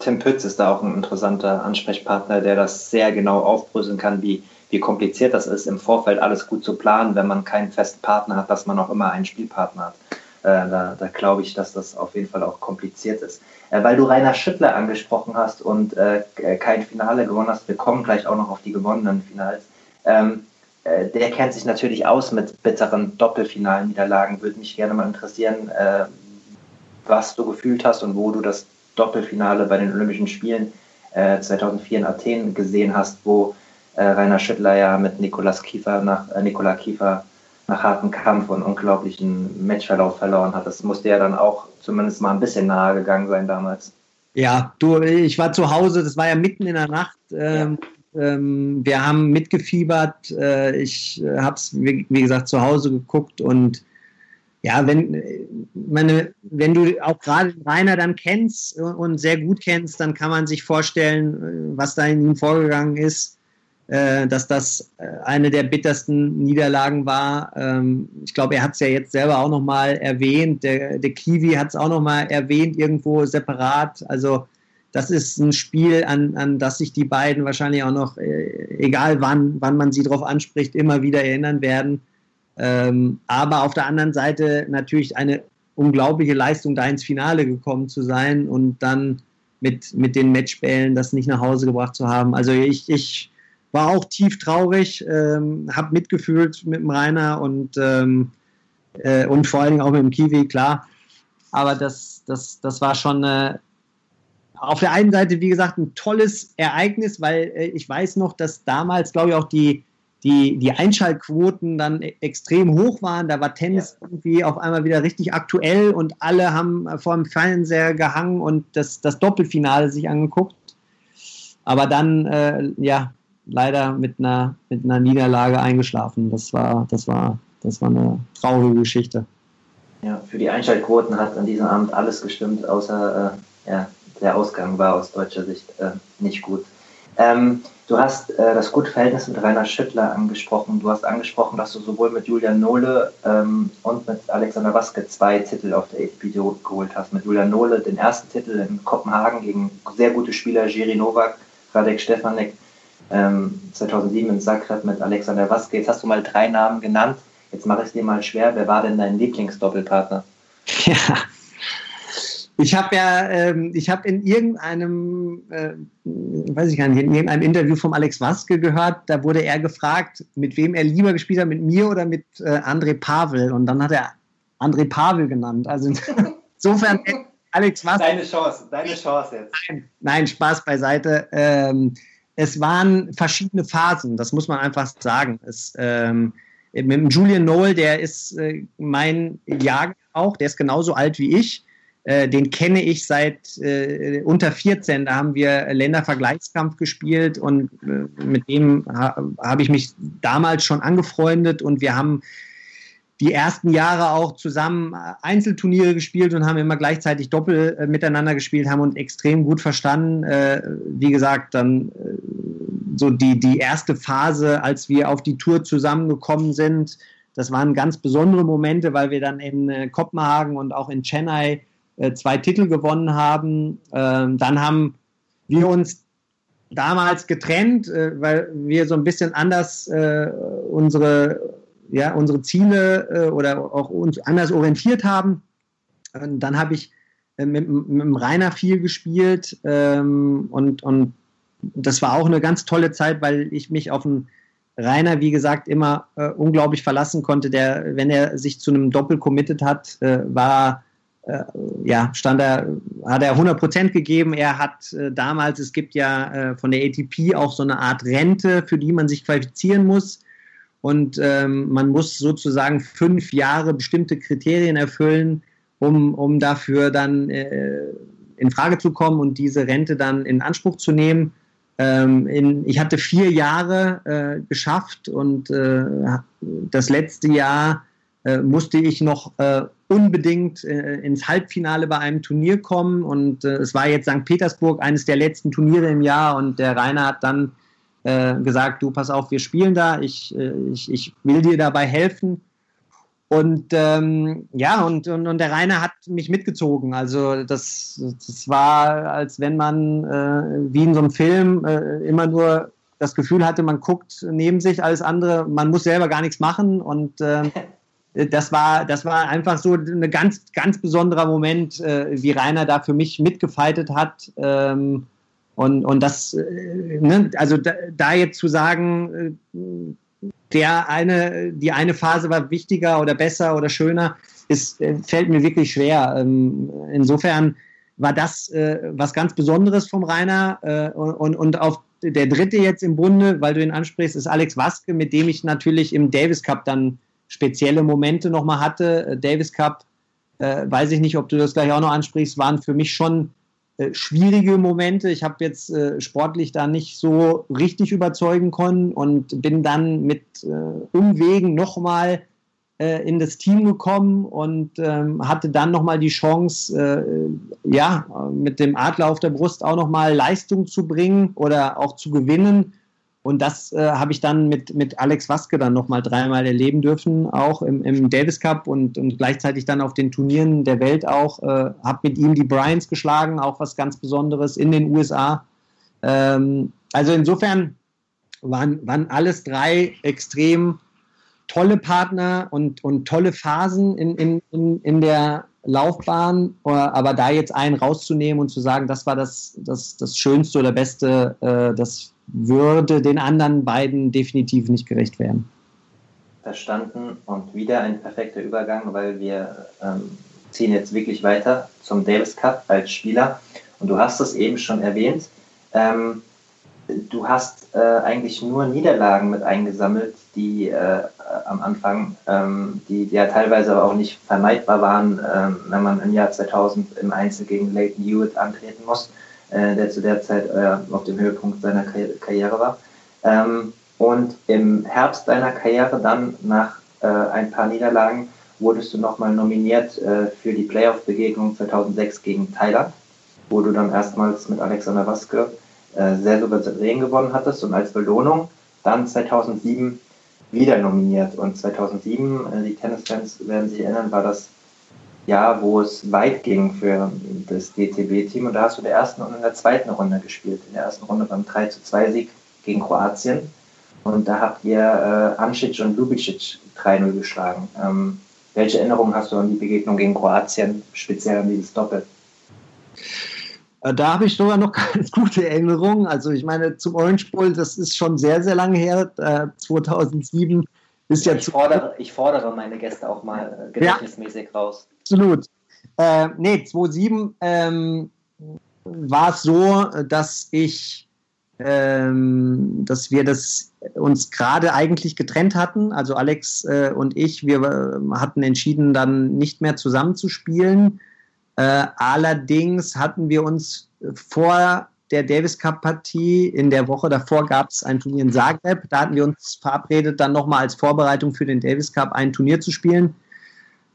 Tim Pütz ist da auch ein interessanter Ansprechpartner, der das sehr genau aufbröseln kann, wie, wie kompliziert das ist, im Vorfeld alles gut zu planen, wenn man keinen festen Partner hat, dass man auch immer einen Spielpartner hat. Äh, da, da glaube ich, dass das auf jeden Fall auch kompliziert ist. Äh, weil du Rainer Schüttler angesprochen hast und äh, kein Finale gewonnen hast, wir kommen gleich auch noch auf die gewonnenen Finals. Ähm, äh, der kennt sich natürlich aus mit bitteren Doppelfinalniederlagen. Würde mich gerne mal interessieren, äh, was du gefühlt hast und wo du das Doppelfinale bei den Olympischen Spielen 2004 äh, in Athen gesehen hast, wo Rainer Schüttler ja mit Nikolas Kiefer nach, äh, Nikola Kiefer nach hartem Kampf und unglaublichen Matchverlauf verloren hat. Das musste ja dann auch zumindest mal ein bisschen nahe gegangen sein damals. Ja, du, ich war zu Hause, das war ja mitten in der Nacht. Ähm, ja. Ähm, wir haben mitgefiebert. Äh, ich äh, habe es, wie, wie, gesagt, zu Hause geguckt und ja, wenn, meine, wenn du auch gerade Rainer dann kennst und sehr gut kennst, dann kann man sich vorstellen, was da in ihm vorgegangen ist, äh, dass das äh, eine der bittersten Niederlagen war. Ähm, ich glaube, er hat es ja jetzt selber auch nochmal erwähnt. Der, der Kiwi hat es auch nochmal erwähnt, irgendwo separat. Also das ist ein Spiel, an, an das sich die beiden wahrscheinlich auch noch, äh, egal wann, wann man sie darauf anspricht, immer wieder erinnern werden. Ähm, aber auf der anderen Seite natürlich eine unglaubliche Leistung, da ins Finale gekommen zu sein und dann mit, mit den Matchbällen das nicht nach Hause gebracht zu haben. Also ich, ich war auch tief traurig, ähm, habe mitgefühlt mit dem Rainer und, ähm, äh, und vor allen Dingen auch mit dem Kiwi, klar. Aber das, das, das war schon eine, auf der einen Seite, wie gesagt, ein tolles Ereignis, weil äh, ich weiß noch, dass damals, glaube ich, auch die, die, die Einschaltquoten dann e-, extrem hoch waren. Da war Tennis ja. irgendwie auf einmal wieder richtig aktuell und alle haben vor dem Fernseher gehangen und das, das Doppelfinale sich angeguckt. Aber dann, äh, ja, leider mit einer, mit einer Niederlage eingeschlafen. Das war, das war, das war eine traurige Geschichte. Ja, für die Einschaltquoten hat an diesem Abend alles gestimmt, außer äh, ja, der Ausgang war aus deutscher Sicht äh, nicht gut. Ähm, du hast äh, das gute Verhältnis mit Rainer Schüttler angesprochen. Du hast angesprochen, dass du sowohl mit Julian Nohle ähm, und mit Alexander Waske zwei Titel auf der ATP geholt hast. Mit Julian Nohle den ersten Titel in Kopenhagen gegen sehr gute Spieler Jiri Novak, Radek Stefanik, ähm, 2007 in Zagreb mit Alexander Waske. Jetzt hast du mal drei Namen genannt. Jetzt mache ich es dir mal schwer. Wer war denn dein Lieblingsdoppelpartner? Ja, ich habe ja, ähm, ich habe in irgendeinem, äh, weiß ich gar nicht, in irgendeinem Interview vom Alex Waske gehört, da wurde er gefragt, mit wem er lieber gespielt hat, mit mir oder mit äh, André Pavel. Und dann hat er André Pavel genannt. Also [laughs] insofern, Alex Waske. Deine Chance, deine Chance jetzt. Nein, nein Spaß beiseite. Ähm, es waren verschiedene Phasen, das muss man einfach sagen. Es, ähm, mit dem Julian Noel, der ist äh, mein Jahrgang auch, der ist genauso alt wie ich äh, den kenne ich seit äh, unter 14. Da haben wir Ländervergleichskampf gespielt und äh, mit dem ha, habe ich mich damals schon angefreundet und wir haben die ersten Jahre auch zusammen Einzelturniere gespielt und haben immer gleichzeitig Doppel äh, miteinander gespielt, haben uns extrem gut verstanden. Äh, wie gesagt, dann äh, so die, die erste Phase, als wir auf die Tour zusammengekommen sind, das waren ganz besondere Momente, weil wir dann in äh, Kopenhagen und auch in Chennai äh, zwei Titel gewonnen haben. Ähm, dann haben wir uns damals getrennt, äh, weil wir so ein bisschen anders unsere ja, unsere Ziele äh, oder auch uns anders orientiert haben. Und dann habe ich äh, mit, mit dem Rainer viel gespielt ähm, und, und das war auch eine ganz tolle Zeit, weil ich mich auf einen Rainer, wie gesagt, immer äh, unglaublich verlassen konnte. Der, wenn er sich zu einem Doppel committed hat, äh, war äh, ja, stand er, hat er 100 Prozent gegeben. Er hat äh, damals, es gibt ja von der ATP auch so eine Art Rente, für die man sich qualifizieren muss und ähm, man muss sozusagen fünf Jahre bestimmte Kriterien erfüllen, um, um dafür dann äh, in Frage zu kommen und diese Rente dann in Anspruch zu nehmen. Ähm, in, ich hatte vier Jahre äh, geschafft und äh, das letzte Jahr äh, musste ich noch äh, unbedingt äh, ins Halbfinale bei einem Turnier kommen und es war jetzt St. Petersburg, eines der letzten Turniere im Jahr und der Rainer hat dann äh, gesagt, du pass auf, wir spielen da, ich, äh, ich, ich will dir dabei helfen. Und ähm, ja, und, und, und der Rainer hat mich mitgezogen. Also das, das war, als wenn man äh, wie in so einem Film äh, immer nur das Gefühl hatte, man guckt neben sich alles andere, man muss selber gar nichts machen. Und das war, das war einfach so ein ganz, ganz besonderer Moment, wie Rainer da für mich mitgefeitet hat. Ähm, und, und das, äh, ne, also da, da, jetzt zu sagen, äh, der eine, die eine Phase war wichtiger oder besser oder schöner, ist, äh, fällt mir wirklich schwer. Ähm, insofern war das was ganz Besonderes vom Rainer. und, und auf der dritte jetzt im Bunde, weil du ihn ansprichst, ist Alex Waske, mit dem ich natürlich im Davis Cup dann spezielle Momente nochmal hatte. Davis Cup, weiß ich nicht, ob du das gleich auch noch ansprichst, waren für mich schon äh, schwierige Momente. Ich habe jetzt äh, sportlich da nicht so richtig überzeugen können und bin dann mit äh, Umwegen nochmal äh, in das Team gekommen und ähm, hatte dann nochmal die Chance, äh, ja, mit dem Adler auf der Brust auch nochmal Leistung zu bringen oder auch zu gewinnen. Und das äh, habe ich dann mit, mit Alex Waske dann nochmal dreimal erleben dürfen, auch im, im Davis Cup und, und gleichzeitig dann auf den Turnieren der Welt auch. Äh, habe mit ihm die Bryans geschlagen, auch was ganz Besonderes in den USA. Ähm, also insofern waren, waren alles drei extrem tolle Partner und, und tolle Phasen in, in, in, in der Laufbahn, aber da jetzt einen rauszunehmen und zu sagen, das war das, das, das Schönste oder Beste, äh, das würde den anderen beiden definitiv nicht gerecht werden. Verstanden und wieder ein perfekter Übergang, weil wir ähm, ziehen jetzt wirklich weiter zum Davis Cup als Spieler. Und du hast es eben schon erwähnt. Ähm, du hast äh, eigentlich nur Niederlagen mit eingesammelt, die äh, am Anfang, ähm, die, die, ja teilweise aber auch nicht vermeidbar waren, äh, wenn man im Jahr 2000 im Einzel gegen Leighton Hewitt antreten muss äh, der zu der Zeit äh, auf dem Höhepunkt seiner Karriere war. Ähm, und im Herbst deiner Karriere dann nach äh, ein paar Niederlagen wurdest du nochmal nominiert für die Playoff-Begegnung 2006 gegen Thailand, wo du dann erstmals mit Alexander Waske äh, sehr souverän gewonnen hattest und als Belohnung dann 2007 wieder nominiert. Und 2007, äh, die Tennisfans werden sich erinnern, war das Jahr, wo es weit ging für das DTB-Team. Und da hast du in der ersten und in der zweiten Runde gespielt. In der ersten Runde beim 3 zu 2 Sieg gegen Kroatien. Und da habt ihr äh, Amcic und Lubicic 3-0 geschlagen. Ähm, welche Erinnerungen hast du an die Begegnung gegen Kroatien, speziell an dieses Doppel? Äh, da habe ich sogar noch [laughs] ganz gute Erinnerungen. Also ich meine, zum Orange Bowl, das ist schon sehr, sehr lange her, äh, 2007 ist ja ich, fordere, ich fordere meine Gäste auch mal äh, gedächtnismäßig ja, raus. Absolut. Äh, nee, 2007 ähm, war es so, dass ich, ähm, dass wir das uns gerade eigentlich getrennt hatten. Also Alex äh, und ich, wir äh, hatten entschieden, dann nicht mehr zusammen zu spielen. Äh, allerdings hatten wir uns vor der Davis Cup Partie. In der Woche davor gab es ein Turnier in Zagreb. Da hatten wir uns verabredet, dann nochmal als Vorbereitung für den Davis Cup ein Turnier zu spielen.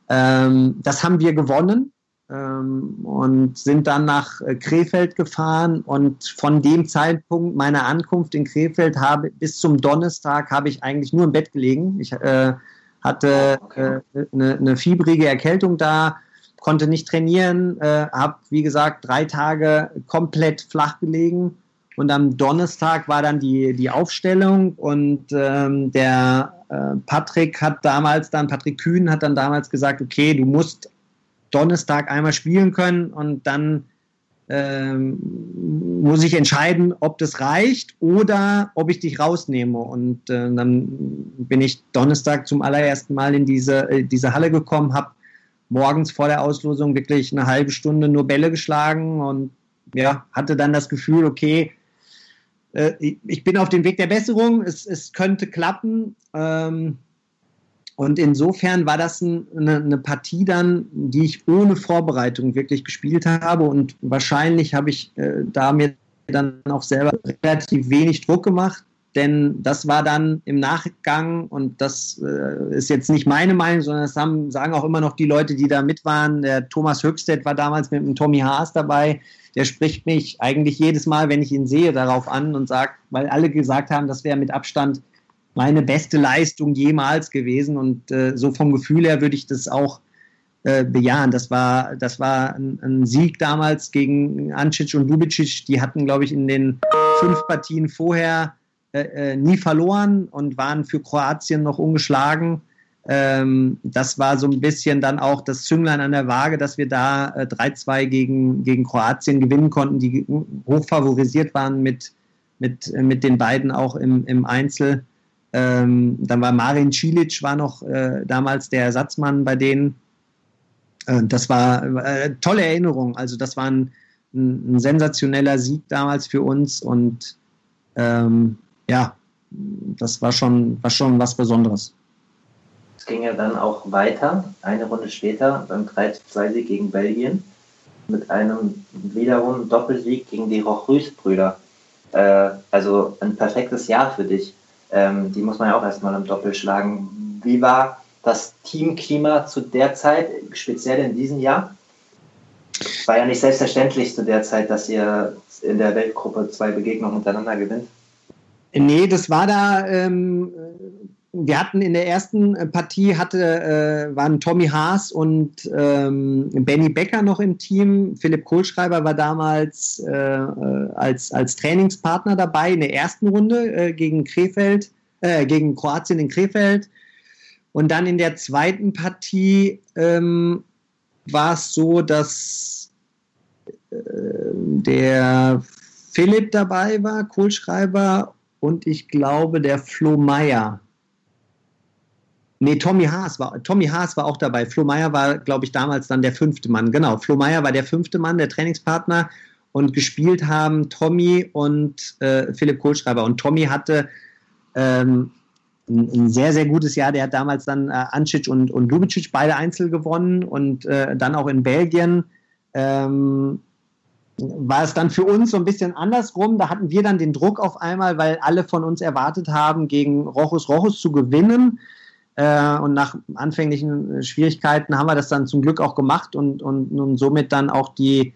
Ähm, das haben wir gewonnen ähm, und sind dann nach äh, Krefeld gefahren. Und von dem Zeitpunkt meiner Ankunft in Krefeld habe bis zum Donnerstag habe ich eigentlich nur im Bett gelegen. Ich äh, hatte äh, eine, eine fiebrige Erkältung da konnte nicht trainieren, äh, habe, wie gesagt, drei Tage komplett flach gelegen. Und am Donnerstag war dann die, die Aufstellung und ähm, der äh, Patrick hat damals dann, Patrick Kühn hat dann damals gesagt, okay, du musst Donnerstag einmal spielen können und dann ähm, muss ich entscheiden, ob das reicht oder ob ich dich rausnehme. Und äh, dann bin ich Donnerstag zum allerersten Mal in diese, äh, diese Halle gekommen, habe morgens vor der Auslosung wirklich eine halbe Stunde nur Bälle geschlagen und ja, hatte dann das Gefühl, okay, äh, ich bin auf dem Weg der Besserung, es, es könnte klappen. Ähm, und insofern war das ein, eine, eine, Partie dann, die ich ohne Vorbereitung wirklich gespielt habe. Und wahrscheinlich habe ich äh, da mir dann auch selber relativ wenig Druck gemacht denn das war dann im Nachgang, und das äh, ist jetzt nicht meine Meinung, sondern das haben, sagen auch immer noch die Leute, die da mit waren. Der Thomas Höchstedt war damals mit dem Tommy Haas dabei. Der spricht mich eigentlich jedes Mal, wenn ich ihn sehe, darauf an und sagt, weil alle gesagt haben, das wäre mit Abstand meine beste Leistung jemals gewesen. Und äh, so vom Gefühl her würde ich das auch äh, bejahen. Das war, das war ein, ein, Sieg damals gegen Ancic und Lubicic. Die hatten, glaube ich, in den fünf Partien vorher äh, äh, nie verloren und waren für Kroatien noch ungeschlagen. Ähm, das war so ein bisschen dann auch das Zünglein an der Waage, dass wir da äh, 3-2 gegen, gegen Kroatien gewinnen konnten, die hoch favorisiert waren mit, mit, äh, mit den beiden auch im, im Einzel. Ähm, dann war Marin Cilic war noch äh, damals der Ersatzmann bei denen. Äh, das war äh, tolle Erinnerung. Also das war ein, ein, ein sensationeller Sieg damals für uns und ähm, ja, das war schon, war schon was Besonderes. Es ging ja dann auch weiter, eine Runde später beim 3-2-Sieg gegen Belgien mit einem wiederum Doppelsieg gegen die Roch-Rüß-Brüder. Äh, also ein perfektes Jahr für dich. Ähm, die muss man ja auch erstmal im Doppel schlagen. Wie war das Teamklima zu der Zeit, speziell in diesem Jahr? War ja nicht selbstverständlich zu der Zeit, dass ihr in der Weltgruppe zwei Begegnungen hintereinander gewinnt. Nee, das war da, ähm, wir hatten in der ersten Partie hatte, äh, waren Tommy Haas und ähm, Benny Becker noch im Team. Philipp Kohlschreiber war damals äh, äh, als, als Trainingspartner dabei in der ersten Runde äh, gegen Krefeld, äh, gegen Kroatien in Krefeld. Und dann in der zweiten Partie ähm, war es so, dass äh, der Philipp dabei war, Kohlschreiber und ich glaube der Flo Meyer. Nee, Tommy Haas war, Tommy Haas war auch dabei. Flo Meyer war, glaube ich, damals dann der fünfte Mann. Genau, Flo Meyer war der fünfte Mann, der Trainingspartner. Und gespielt haben Tommy und äh, Philipp Kohlschreiber. Und Tommy hatte ähm, ein, ein, sehr, sehr gutes Jahr. Der hat damals dann äh, Ancic und, und Lubicic beide Einzel gewonnen und äh, dann auch in Belgien. Ähm, war es dann für uns so ein bisschen andersrum. Da hatten wir dann den Druck auf einmal, weil alle von uns erwartet haben, gegen Rochus Rochus zu gewinnen. Äh, und nach anfänglichen Schwierigkeiten haben wir das dann zum Glück auch gemacht und, und, und somit dann auch die,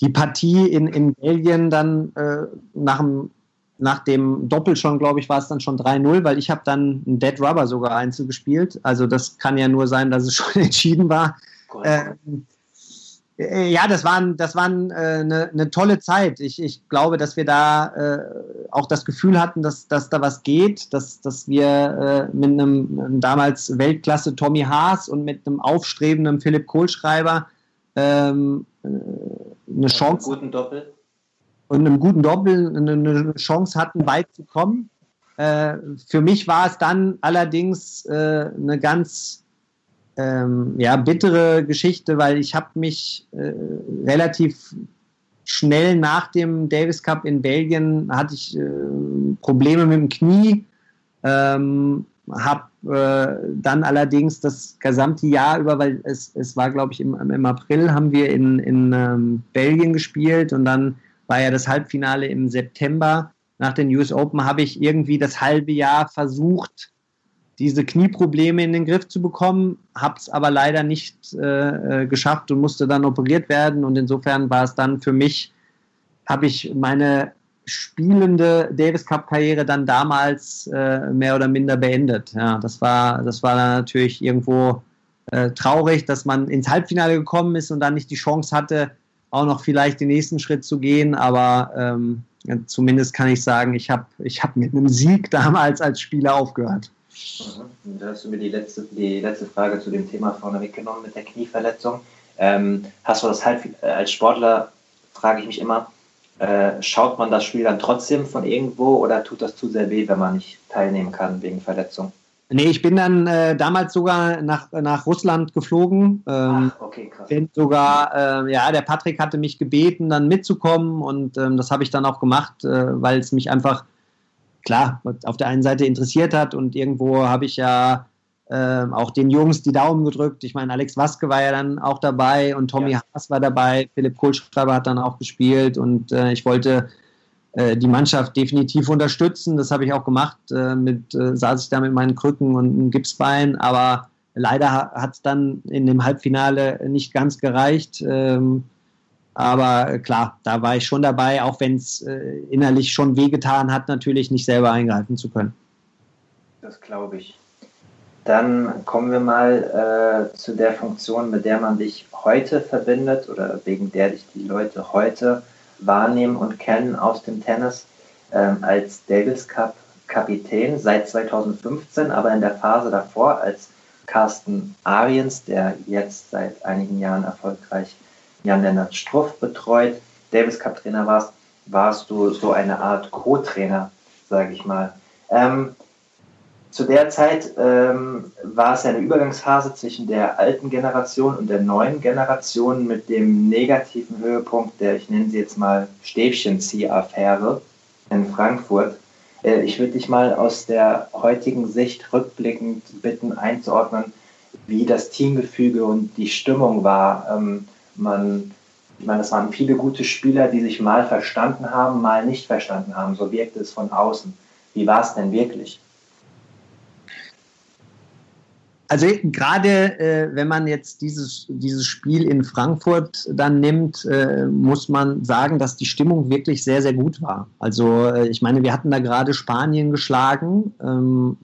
die Partie in, in Belgien dann äh, nach, dem, nach dem Doppel schon, glaube ich, war es dann schon 3-0, weil ich habe dann ein Dead Rubber sogar einzeln gespielt. Also das kann ja nur sein, dass es [laughs] schon entschieden war. Äh, äh, ja, das war, das war äh, eine, eine tolle Zeit. Ich, ich glaube, dass wir da äh, auch das Gefühl hatten, dass, dass da was geht, dass, dass wir äh, mit einem, einem damals Weltklasse Tommy Haas und mit einem aufstrebenden Philipp Kohlschreiber ähm, äh, eine Chance. Einen guten Doppel. Und einem guten Doppel eine, eine Chance hatten, weit zu kommen. Äh, für mich war es dann allerdings eine ganz ähm, ja, bittere Geschichte, weil ich habe mich äh, relativ schnell nach dem Davis Cup in Belgien hatte ich äh, Probleme mit dem Knie, ähm, habe äh, dann allerdings das gesamte Jahr über, weil es, es war glaube ich im, im April haben wir in, in ähm, Belgien gespielt und dann war ja das Halbfinale im September. Nach den US Open habe ich irgendwie das halbe Jahr versucht, diese Knieprobleme in den Griff zu bekommen, habe es aber leider nicht äh, äh, geschafft und musste dann operiert werden. Und insofern war es dann für mich, habe ich meine spielende Davis Cup Karriere dann damals äh, mehr oder minder beendet. Ja, das war, das war dann natürlich irgendwo äh, traurig, dass man ins Halbfinale gekommen ist und dann nicht die Chance hatte, auch noch vielleicht den nächsten Schritt zu gehen. Aber ähm, zumindest kann ich sagen, ich habe ich hab mit einem Sieg [laughs] damals als Spieler aufgehört. Mhm. Da hast du mir die letzte, die letzte Frage zu dem Thema vorne weggenommen mit der Knieverletzung. Ähm, hast du das halt als Sportler, frage ich mich immer, äh, schaut man das Spiel dann trotzdem von irgendwo oder tut das zu sehr weh, wenn man nicht teilnehmen kann wegen Verletzung? Nee, ich bin dann äh, damals sogar nach, nach Russland geflogen. Ähm, Ach, okay, krass. Bin sogar, äh, ja, der Patrick hatte mich gebeten, dann mitzukommen und ähm, das habe ich dann auch gemacht, äh, weil es mich einfach, klar, auf der einen Seite interessiert hat und irgendwo habe ich ja äh, auch den Jungs die Daumen gedrückt. Ich meine, Alex Waske war ja dann auch dabei und Tommy ja. Haas war dabei, Philipp Kohlschreiber hat dann auch gespielt und äh, ich wollte äh, die Mannschaft definitiv unterstützen. Das habe ich auch gemacht. Äh, mit, äh, saß ich da mit meinen Krücken und einem Gipsbein, aber leider hat es dann in dem Halbfinale nicht ganz gereicht. Ähm, aber klar, da war ich schon dabei, auch wenn es äh, innerlich schon wehgetan hat, natürlich nicht selber eingreifen zu können. Das glaube ich. Dann kommen wir mal äh, zu der Funktion, mit der man dich heute verbindet oder wegen der dich die Leute heute wahrnehmen und kennen aus dem Tennis ähm, als Davis Cup Kapitän seit 2015, aber in der Phase davor als Carsten Ariens, der jetzt seit einigen Jahren erfolgreich Jan-Lennart Struff betreut, Davis Cup Trainer warst, warst du so eine Art Co-Trainer, sage ich mal. Ähm, zu der Zeit ähm, war es ja eine Übergangsphase zwischen der alten Generation und der neuen Generation mit dem negativen Höhepunkt der, ich nenne sie jetzt mal Stäbchenzieh-Affäre in Frankfurt. Äh, ich würde dich mal aus der heutigen Sicht rückblickend bitten einzuordnen, wie das Teamgefüge und die Stimmung war. Ähm, man, ich meine, es waren viele gute Spieler, die sich mal verstanden haben, mal nicht verstanden haben. So wirkte es von außen. Wie war es denn wirklich? Also gerade äh, wenn man jetzt dieses, dieses Spiel in Frankfurt dann nimmt, äh, muss man sagen, dass die Stimmung wirklich sehr, sehr gut war. Also äh, ich meine, wir hatten da gerade Spanien geschlagen. Ähm,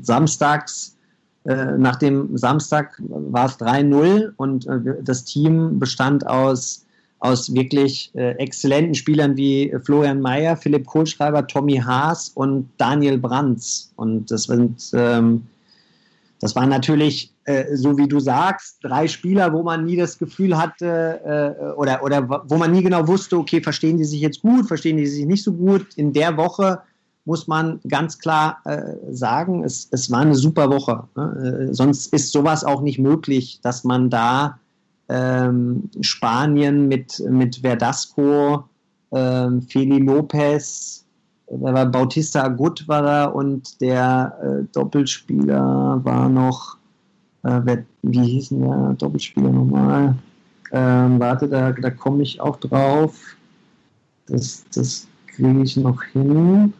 samstags, nach dem Samstag war es 3-0 und äh, das Team bestand aus, aus wirklich äh, exzellenten Spielern wie Florian Mayer, Philipp Kohlschreiber, Tommy Haas und Daniel Brands. Und das sind... Ähm, das waren natürlich, äh, so wie du sagst, drei Spieler, wo man nie das Gefühl hatte äh, oder, oder wo man nie genau wusste, okay, verstehen die sich jetzt gut, verstehen die sich nicht so gut. In der Woche muss man ganz klar äh, sagen, es, es war eine super Woche. Ne? Äh, sonst ist sowas auch nicht möglich, dass man da ähm, Spanien mit, mit Verdasco, ähm, Feli Lopez, da war Bautista Agut war da und der äh, Doppelspieler war noch, äh, wer, wie hieß denn der Doppelspieler nochmal? Ähm, warte, da, da komme ich auch drauf. Das, das kriege ich noch hin.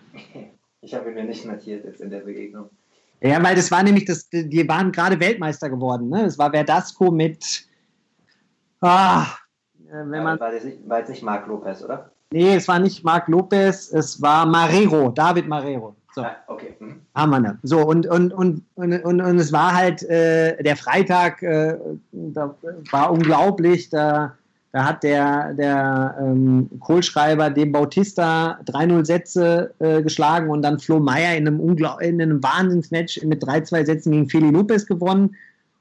Ich habe mir nicht notiert jetzt in der Begegnung. Ja, weil das war nämlich, das, die waren gerade Weltmeister geworden. Ne? Das war Verdasco mit. Ah, äh, wenn man, war, das nicht, war jetzt nicht Marc Lopez, oder? Nee, es war nicht Marc Lopez, es war Marrero, David Marrero. So. Ah, okay. Mhm. Haben wir So, und, und, und, und, und, und es war halt äh, der Freitag, äh, da war unglaublich, da, da hat der, der ähm, Kohlschreiber dem Bautista 3-0 Sätze äh, geschlagen und dann Flo Meyer in einem, einem Wahnsinnsmatch mit 3-2 Sätzen gegen Feli Lopez gewonnen.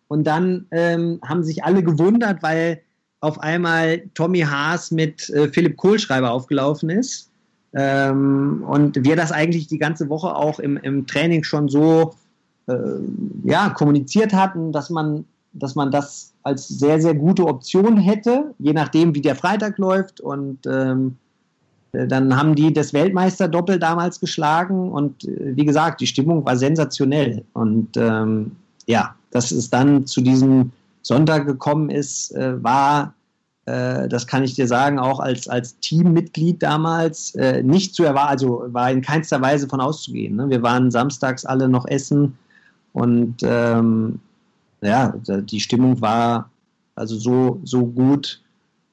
Und dann ähm, haben sich alle gewundert, weil auf einmal Tommy Haas mit äh, Philipp Kohlschreiber aufgelaufen ist. Ähm, und wir das eigentlich die ganze Woche auch im, im Training schon so äh, ja, kommuniziert hatten, dass man, dass man das als sehr, sehr gute Option hätte, je nachdem, wie der Freitag läuft. Und ähm, äh, dann haben die das Weltmeisterdoppel damals geschlagen und äh, wie gesagt, die Stimmung war sensationell. Und ähm, ja, das ist dann zu diesem Sonntag gekommen ist, äh, war äh, das kann ich dir sagen, auch als, als Teammitglied damals, äh, nicht zu erwarten, also war in keinster Weise von auszugehen. Ne? Wir waren samstags alle noch essen und ähm, ja, die Stimmung war also so, so gut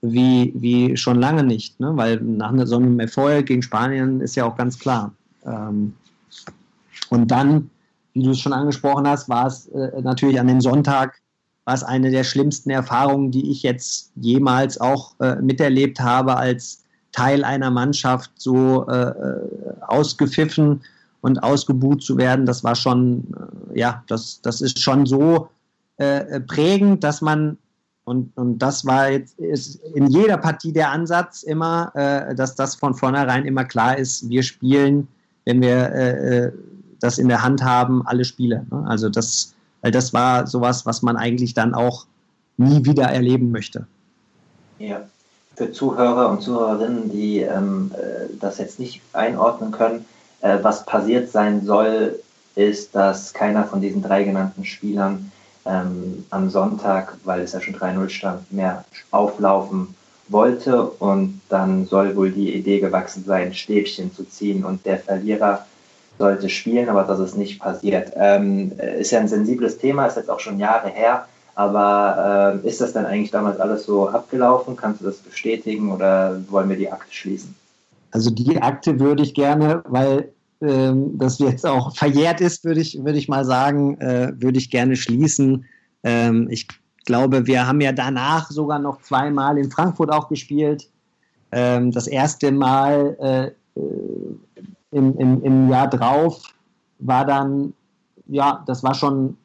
wie, wie schon lange nicht, ne? weil nach so einem Erfolg gegen Spanien ist ja auch ganz klar. Ähm, und dann, wie du es schon angesprochen hast, war es äh, natürlich an dem Sonntag war es eine der schlimmsten Erfahrungen, die ich jetzt jemals auch äh, miterlebt habe, als Teil einer Mannschaft so äh, äh ausgepfiffen und ausgebuht zu werden. Das war schon, äh, ja, das, das ist schon so äh, prägend, dass man und, und das war jetzt ist in jeder Partie der Ansatz immer, äh, dass das von vornherein immer klar ist, wir spielen, wenn wir äh, das in der Hand haben, alle Spiele. Ne? Also das das war sowas, was man eigentlich dann auch nie wieder erleben möchte. Ja, für Zuhörer und Zuhörerinnen, die ähm, äh, das jetzt nicht einordnen können, äh, was passiert sein soll, ist, dass keiner von diesen drei genannten Spielern ähm, am Sonntag, weil es ja schon 3-0 stand, mehr auflaufen wollte und dann soll wohl die Idee gewachsen sein, Stäbchen zu ziehen und der Verlierer sollte spielen, aber das ist nicht passiert. Ähm, ist ja ein sensibles Thema, ist jetzt auch schon Jahre her, aber äh, ist das dann eigentlich damals alles so abgelaufen? Kannst du das bestätigen oder wollen wir die Akte schließen? Also die Akte würde ich gerne, weil ähm, das jetzt auch verjährt ist, würde ich, würde ich mal sagen, äh, würde ich gerne schließen. Ähm, ich glaube, wir haben ja danach sogar noch zweimal in Frankfurt auch gespielt. Ähm, das erste Mal äh, äh im, im, im Jahr drauf war dann, ja, das war schon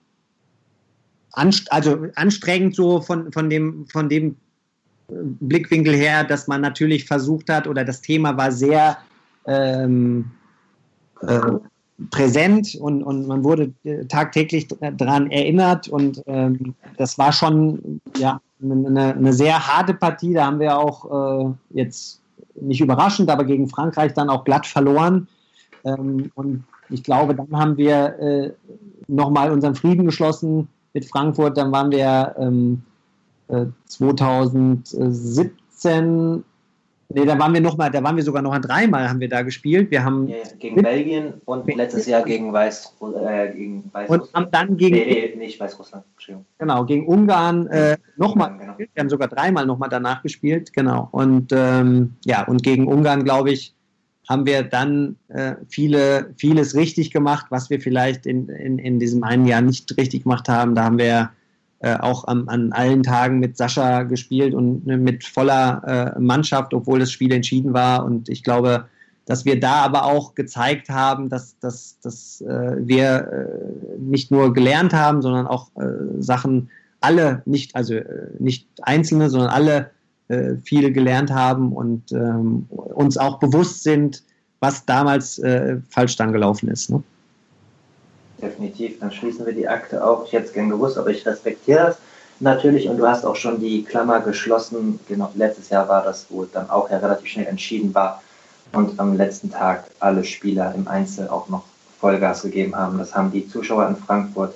anst also anstrengend so von, von, dem, von dem Blickwinkel her, dass man natürlich versucht hat, oder das Thema war sehr ähm, äh, präsent und, und man wurde äh, tagtäglich daran erinnert und ähm, das war schon ja, eine, eine, sehr harte Partie. Da haben wir auch äh, jetzt nicht überraschend, aber gegen Frankreich dann auch glatt verloren. Ähm, und ich glaube, dann haben wir äh, nochmal unseren Frieden geschlossen mit Frankfurt. Dann waren wir ähm, äh, 2017 Nee, da waren wir noch mal, da waren wir sogar noch dreimal haben wir da gespielt. Wir haben ja, gegen Belgien und letztes Jahr gegen Weiß äh, gegen Weißrussland. Und haben dann gegen nee, nee, nicht Weißrussland, Entschuldigung. Genau, gegen Ungarn äh, nochmal genau. Wir haben sogar dreimal nochmal danach gespielt, genau. Und ähm, ja, und gegen Ungarn, glaube ich, haben wir dann äh, viele, vieles richtig gemacht, was wir vielleicht in, in, in diesem einen Jahr nicht richtig gemacht haben. Da haben wir äh, auch am, an allen Tagen mit Sascha gespielt und ne, mit voller äh, Mannschaft, obwohl das Spiel entschieden war. Und ich glaube, dass wir da aber auch gezeigt haben, dass, dass, dass äh, wir äh, nicht nur gelernt haben, sondern auch äh, Sachen alle, nicht, also nicht einzelne, sondern alle viel gelernt haben und ähm, uns auch bewusst sind, was damals falsch dann gelaufen ist. Ne? Definitiv. Dann schließen wir die Akte auch. Ich hätte es gern gewusst, aber ich respektiere das natürlich. Und du hast auch schon die Klammer geschlossen. Genau, letztes Jahr war das, wo dann auch ja relativ schnell entschieden war und am letzten Tag alle Spieler im Einzel auch noch Vollgas gegeben haben. Das haben die Zuschauer in Frankfurt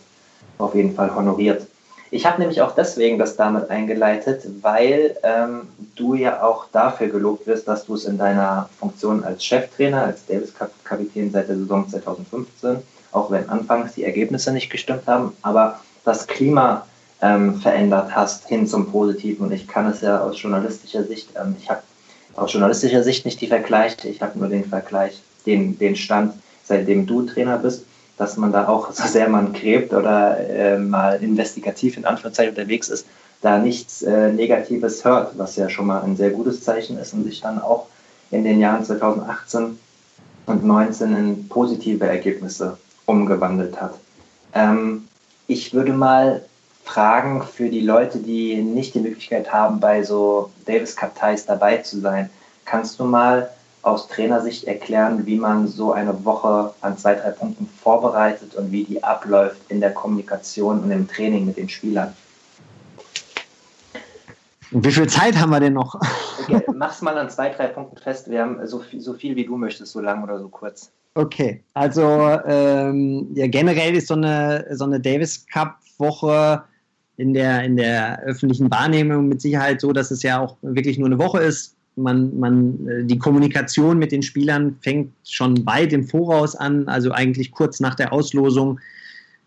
auf jeden Fall honoriert. Ich habe nämlich auch deswegen das damit eingeleitet, weil ähm, du ja auch dafür gelobt wirst, dass du es in deiner Funktion als Cheftrainer, als Davis-Kapitän seit der Saison 2015 auch wenn anfangs die Ergebnisse nicht gestimmt haben, aber das Klima ähm, verändert hast hin zum Positiven. Und ich kann es ja aus journalistischer Sicht, ähm, ich habe aus journalistischer Sicht nicht die Vergleiche, ich habe nur den Vergleich, den, den Stand, seitdem du Trainer bist, dass man da auch, [laughs] so sehr man gräbt oder äh, mal investigativ in Anführungszeichen unterwegs ist, da nichts äh, Negatives hört, was ja schon mal ein sehr gutes Zeichen ist und sich dann auch in den Jahren 2018 und 2019 in positive Ergebnisse umgewandelt hat. Ähm, ich würde mal fragen für die Leute, die nicht die Möglichkeit haben, bei so Davis Cup Ties dabei zu sein. Kannst du mal aus Trainersicht erklären, wie man so eine Woche an zwei, drei Punkten vorbereitet und wie die abläuft in der Kommunikation und im Training mit den Spielern? Wie viel Zeit haben wir denn noch? Okay, mach's mal an zwei, drei Punkten fest. Wir haben so viel, so viel wie du möchtest, so lang oder so kurz. Okay, also ähm, ja, generell ist so eine, so eine Davis Cup Woche in der, in der öffentlichen Wahrnehmung mit Sicherheit so, dass es ja auch wirklich nur eine Woche ist. Man, man, äh, die Kommunikation mit den Spielern fängt schon weit im Voraus an, also eigentlich kurz nach der Auslosung.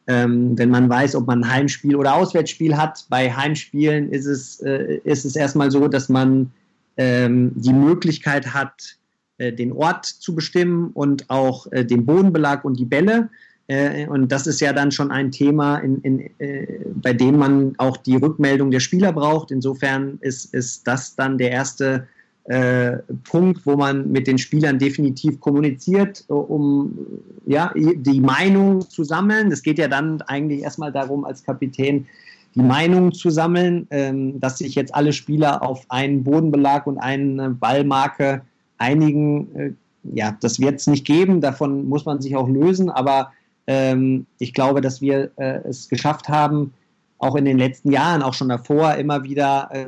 Ähm, wenn man weiß, ob man ein Heimspiel oder Auswärtsspiel hat. Bei Heimspielen ist es, äh, ist es erstmal so, dass man ähm, die Möglichkeit hat, den Ort zu bestimmen und auch äh, den Bodenbelag und die Bälle. Äh, und das ist ja dann schon ein Thema, in, in, äh, bei dem man auch die Rückmeldung der Spieler braucht. Insofern ist, ist das dann der erste äh, Punkt, wo man mit den Spielern definitiv kommuniziert, um ja, die Meinung zu sammeln. Es geht ja dann eigentlich erstmal darum, als Kapitän die Meinung zu sammeln, ähm, dass sich jetzt alle Spieler auf einen Bodenbelag und eine Ballmarke einigen. Äh, ja, das wird es nicht geben, davon muss man sich auch lösen, aber ähm, ich glaube, dass wir äh, es geschafft haben, auch in den letzten Jahren, auch schon davor, immer wieder äh,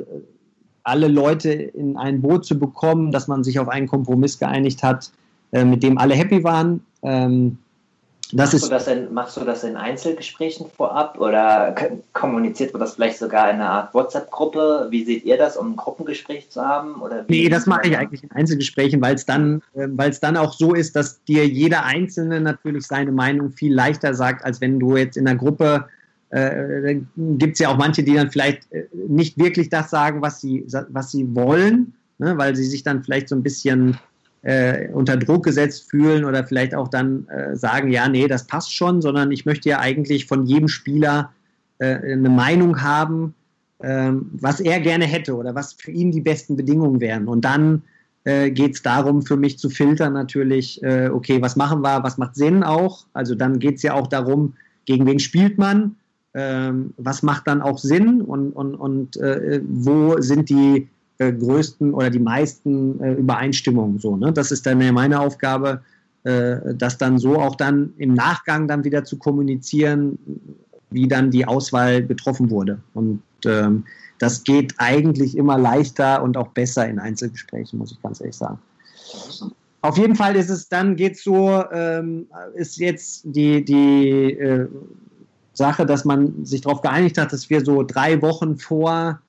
alle Leute in ein Boot zu bekommen, dass man sich auf einen Kompromiss geeinigt hat, äh, mit dem alle happy waren. Ähm, das machst, du das in, machst du das in Einzelgesprächen vorab oder kommuniziert man das vielleicht sogar in einer Art WhatsApp-Gruppe? Wie seht ihr das, um ein Gruppengespräch zu haben? Oder nee, das mache ich eigentlich in Einzelgesprächen, weil es dann, äh, dann auch so ist, dass dir jeder Einzelne natürlich seine Meinung viel leichter sagt, als wenn du jetzt in einer Gruppe äh, gibt es ja auch manche, die dann vielleicht äh, nicht wirklich das sagen, was sie, was sie wollen, ne, weil sie sich dann vielleicht so ein bisschen äh, unter Druck gesetzt fühlen oder vielleicht auch dann äh, sagen, ja, nee, das passt schon, sondern ich möchte ja eigentlich von jedem Spieler äh, eine Meinung haben, ähm, was er gerne hätte oder was für ihn die besten Bedingungen wären. Und dann äh, geht es darum, für mich zu filtern natürlich, äh, okay, was machen wir, was macht Sinn auch. Also dann geht es ja auch darum, gegen wen spielt man, ähm, was macht dann auch Sinn und, und, und äh, wo sind die äh, größten oder die meisten äh, Übereinstimmungen. So, ne? Das ist dann meine Aufgabe, äh, das dann so auch dann im Nachgang dann wieder zu kommunizieren, wie dann die Auswahl getroffen wurde. Und ähm, das geht eigentlich immer leichter und auch besser in Einzelgesprächen, muss ich ganz ehrlich sagen. Auf jeden Fall ist es dann, geht so, ähm, ist jetzt die, die äh, Sache, dass man sich darauf geeinigt hat, dass wir so drei Wochen vor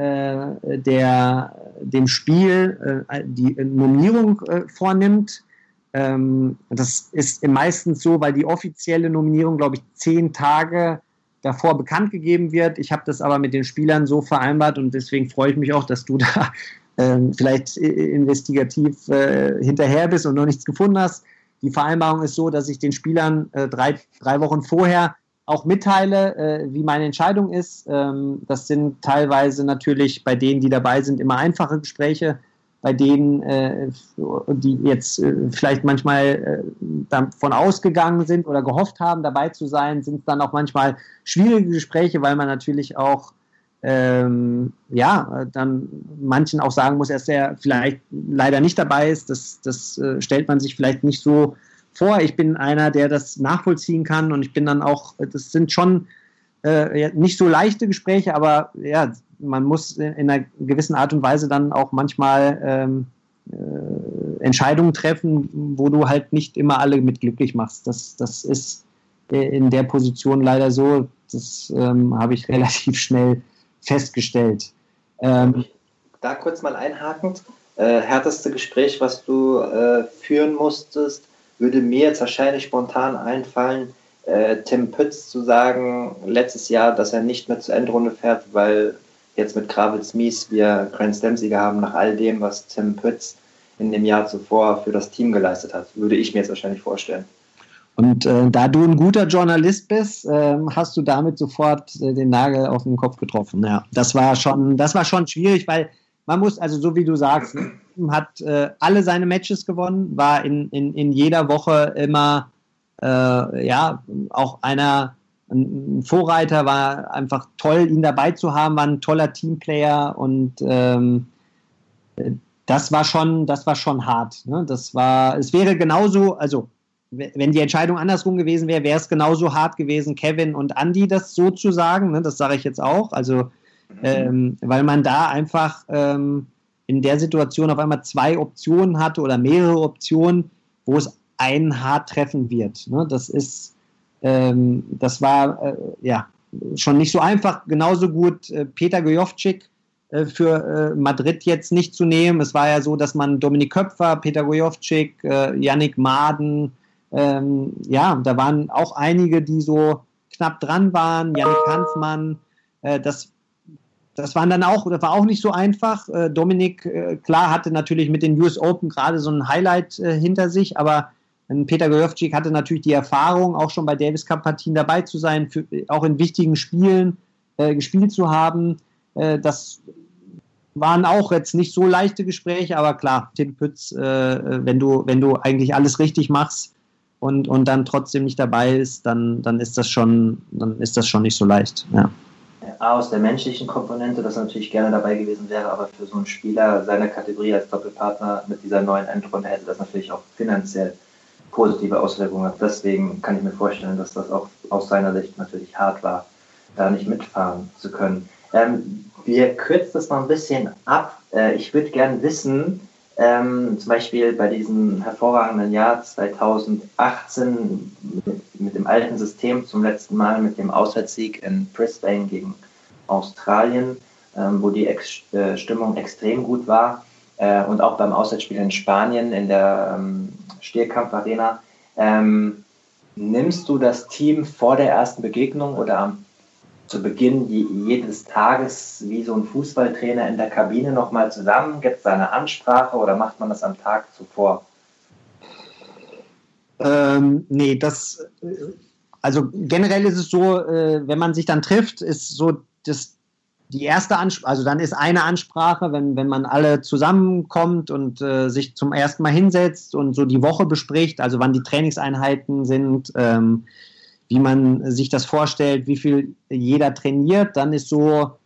der, dem Spiel äh, die Nominierung äh, vornimmt. Ähm, das ist meistens so, weil die offizielle Nominierung, glaube ich, zehn Tage davor bekannt gegeben wird. Ich habe das aber mit den Spielern so vereinbart und deswegen freue ich mich auch, dass du [laughs] da ähm, vielleicht investigativ äh, hinterher bist und noch nichts gefunden hast. Die Vereinbarung ist so, dass ich den Spielern äh, drei, drei Wochen vorher auch mitteile, äh, wie meine Entscheidung ist. Ähm, das sind teilweise natürlich bei denen, die dabei sind, immer einfache Gespräche. Bei denen, äh, die jetzt äh, vielleicht manchmal äh, davon ausgegangen sind oder gehofft haben, dabei zu sein, sind es dann auch manchmal schwierige Gespräche, weil man natürlich auch ähm, ja, dann manchen auch sagen muss, dass er vielleicht leider nicht dabei ist. Das, das äh, stellt man sich vielleicht nicht so vor. Ich bin einer, der das nachvollziehen kann und ich bin dann auch, das sind schon äh, nicht so leichte Gespräche, aber ja, man muss in einer gewissen Art und Weise dann auch manchmal ähm, äh, Entscheidungen treffen, wo du halt nicht immer alle mit glücklich machst. Das, das ist in der Position leider so. Das ähm, habe ich [laughs] relativ schnell festgestellt. Ähm, da kurz mal einhakend. Äh, härteste Gespräch, was du äh, führen musstest, würde mir jetzt wahrscheinlich spontan einfallen, äh, Tim Pütz zu sagen, letztes Jahr, dass er nicht mehr zur Endrunde fährt, weil jetzt mit Kravitz Mies wir Grand Slam-Sieger haben, nach all dem, was Tim Pütz in dem Jahr zuvor für das Team geleistet hat. Würde ich mir jetzt wahrscheinlich vorstellen. Und äh, da du ein guter Journalist bist, äh, hast du damit sofort äh, den Nagel auf den Kopf getroffen. Ja, das war schon, das war schon schwierig, weil man muss, also so wie du sagst, hat äh, alle seine Matches gewonnen, war in, in, in jeder Woche immer, äh, ja, auch einer, ein Vorreiter, war einfach toll, ihn dabei zu haben, war ein toller Teamplayer und ähm, das war schon, das war schon hart. Ne? Das war, es wäre genauso, also wenn die Entscheidung andersrum gewesen wäre, wäre es genauso hart gewesen, Kevin und Andy das so zu sagen. Ne? Das sage ich jetzt auch. Also ähm, weil man da einfach ähm, in der Situation auf einmal zwei Optionen hatte oder mehrere Optionen, wo es einen hart treffen wird. Ne? Das ist, ähm, das war, äh, ja, schon nicht so einfach. Genauso gut äh, Peter Gojovcik äh, für äh, Madrid jetzt nicht zu nehmen. Es war ja so, dass man Dominik Köpfer, Peter Gojovcik, äh, Yannick Maden, ähm, ja, da waren auch einige, die so knapp dran waren, Yannick Hanfmann, äh, das das waren dann auch, das war auch nicht so einfach. Äh, Dominik, äh, klar, hatte natürlich mit den US Open gerade so ein Highlight äh, hinter sich, aber Peter Gojovcik hatte natürlich die Erfahrung, auch schon bei Davis Cup Partien dabei zu sein, für, auch in wichtigen Spielen äh, gespielt zu haben. Äh, das waren auch jetzt nicht so leichte Gespräche, aber klar, Tim Pütz, äh, wenn du, wenn du eigentlich alles richtig machst und, und dann trotzdem nicht dabei ist, dann, dann ist das schon, dann ist das schon nicht so leicht. Ja. A, aus der menschlichen Komponente, das natürlich gerne dabei gewesen wäre, aber für so einen Spieler seiner Kategorie als Doppelpartner mit dieser neuen Endrunde hätte das natürlich auch finanziell positive Auswirkungen. Deswegen kann ich mir vorstellen, dass das auch aus seiner Sicht natürlich hart war, da nicht mitfahren zu können. Ähm, wir kürzen das mal ein bisschen ab. Äh, ich würde gerne wissen, ähm, zum Beispiel bei diesem hervorragenden Jahr 2018 mit, dem alten System zum letzten Mal mit dem Auswärtssieg in Brisbane gegen Australien, ähm, wo die Ex äh, Stimmung extrem gut war äh, und auch beim Auswärtsspiel in Spanien in der ähm, Stierkampfarena. Ähm, nimmst du das Team vor der ersten Begegnung oder am zu Beginn jedes Tages wie so ein Fußballtrainer in der Kabine nochmal zusammen? Gibt es eine Ansprache oder macht man das am Tag zuvor? Ähm, nee, das, also generell ist es so, äh, wenn man sich dann trifft, ist so das, die erste Ansprache, also dann ist eine Ansprache, wenn, wenn man alle zusammenkommt und äh, sich zum ersten Mal hinsetzt und so die Woche bespricht, also wann die Trainingseinheiten sind, ähm, wie man sich das vorstellt, wie viel jeder trainiert, dann ist so,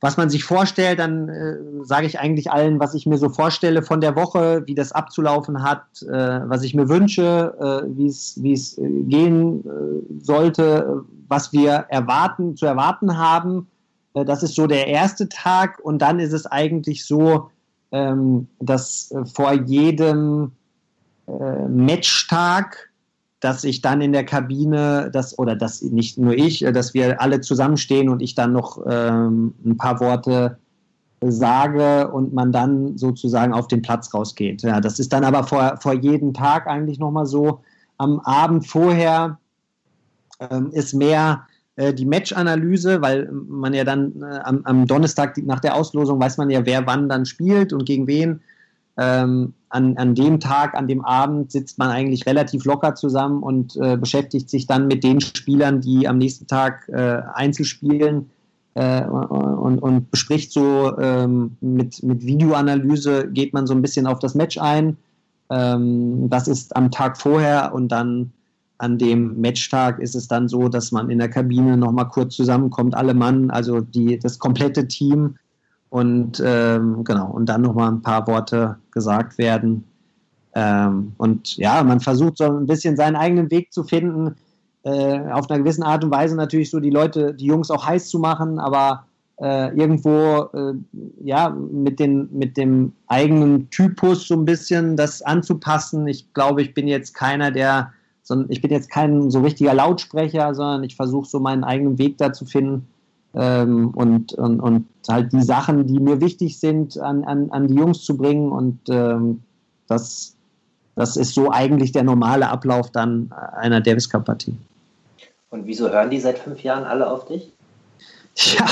was man sich vorstellt, dann äh, sage ich eigentlich allen, was ich mir so vorstelle von der Woche, wie das abzulaufen hat, äh, was ich mir wünsche, äh, wie es äh, gehen äh, sollte, was wir erwarten, zu erwarten haben. Äh, das ist so der erste Tag und dann ist es eigentlich so, ähm, dass vor jedem Matchtag dass ich dann in der Kabine, das, oder dass nicht nur ich, äh, dass wir alle zusammenstehen und ich dann noch ähm, ein paar Worte sage und man dann sozusagen auf den Platz rausgeht. Ja, das ist dann aber vor, vor jedem Tag eigentlich nochmal so. Am Abend vorher ähm, ist mehr äh, die Match-Analyse, weil man ja dann äh, am, am Donnerstag nach der Auslosung weiß man ja, wer wann dann spielt und gegen wen. Ähm, an, an dem Tag, an dem Abend sitzt man eigentlich relativ locker zusammen und äh, beschäftigt sich dann mit den Spielern, die am nächsten Tag äh, Einzel äh, und, und, bespricht so ähm, mit, mit Videoanalyse, geht man so ein bisschen auf das Match ein. Ähm, das ist am Tag vorher und dann an dem Matchtag ist es dann so, dass man in der Kabine nochmal kurz zusammenkommt, alle Mann, also die, das komplette Team und ähm, genau, und dann nochmal ein paar Worte gesagt werden. Ähm, und ja, man versucht so ein bisschen seinen eigenen Weg zu finden, äh, auf einer gewissen Art und Weise natürlich so die Leute, die Jungs auch heiß zu machen, aber äh, irgendwo äh, ja mit, den, mit dem eigenen Typus so ein bisschen das anzupassen. Ich glaube, ich bin jetzt keiner, der, so, ich bin jetzt kein so richtiger Lautsprecher, sondern ich versuche so meinen eigenen Weg da zu finden ähm, und, und, und halt die Sachen, die mir wichtig sind, an, an, an die Jungs zu bringen. Und ähm, das, das ist so eigentlich der normale Ablauf dann einer Davis Cup Partie. Und wieso hören die seit fünf Jahren alle auf dich? Ja,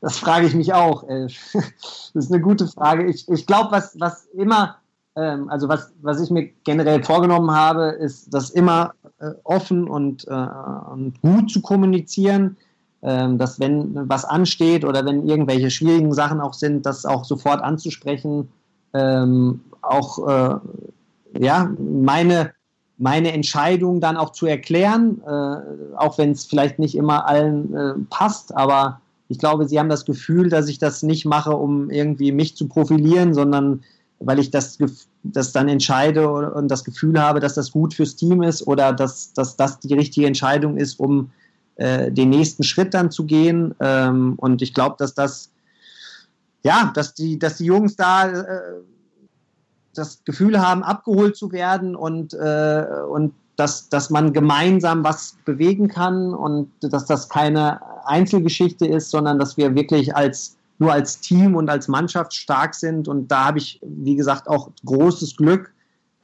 das frage ich mich auch. Das ist eine gute Frage. Ich, ich glaube, was, was immer, ähm, also was, was ich mir generell vorgenommen habe, ist, das immer äh, offen und, äh, und gut zu kommunizieren dass wenn was ansteht oder wenn irgendwelche schwierigen Sachen auch sind, das auch sofort anzusprechen, ähm, auch äh, ja, meine, meine Entscheidung dann auch zu erklären, äh, auch wenn es vielleicht nicht immer allen äh, passt, aber ich glaube, sie haben das Gefühl, dass ich das nicht mache, um irgendwie mich zu profilieren, sondern weil ich das, das dann entscheide und das Gefühl habe, dass das gut fürs Team ist oder dass, dass das die richtige Entscheidung ist, um äh, den nächsten Schritt dann zu gehen. Ähm, und ich glaube, dass das, ja, dass die, dass die Jungs da äh, das Gefühl haben, abgeholt zu werden und, äh, und dass, dass man gemeinsam was bewegen kann und dass das keine Einzelgeschichte ist, sondern dass wir wirklich als nur als Team und als Mannschaft stark sind. Und da habe ich, wie gesagt, auch großes Glück,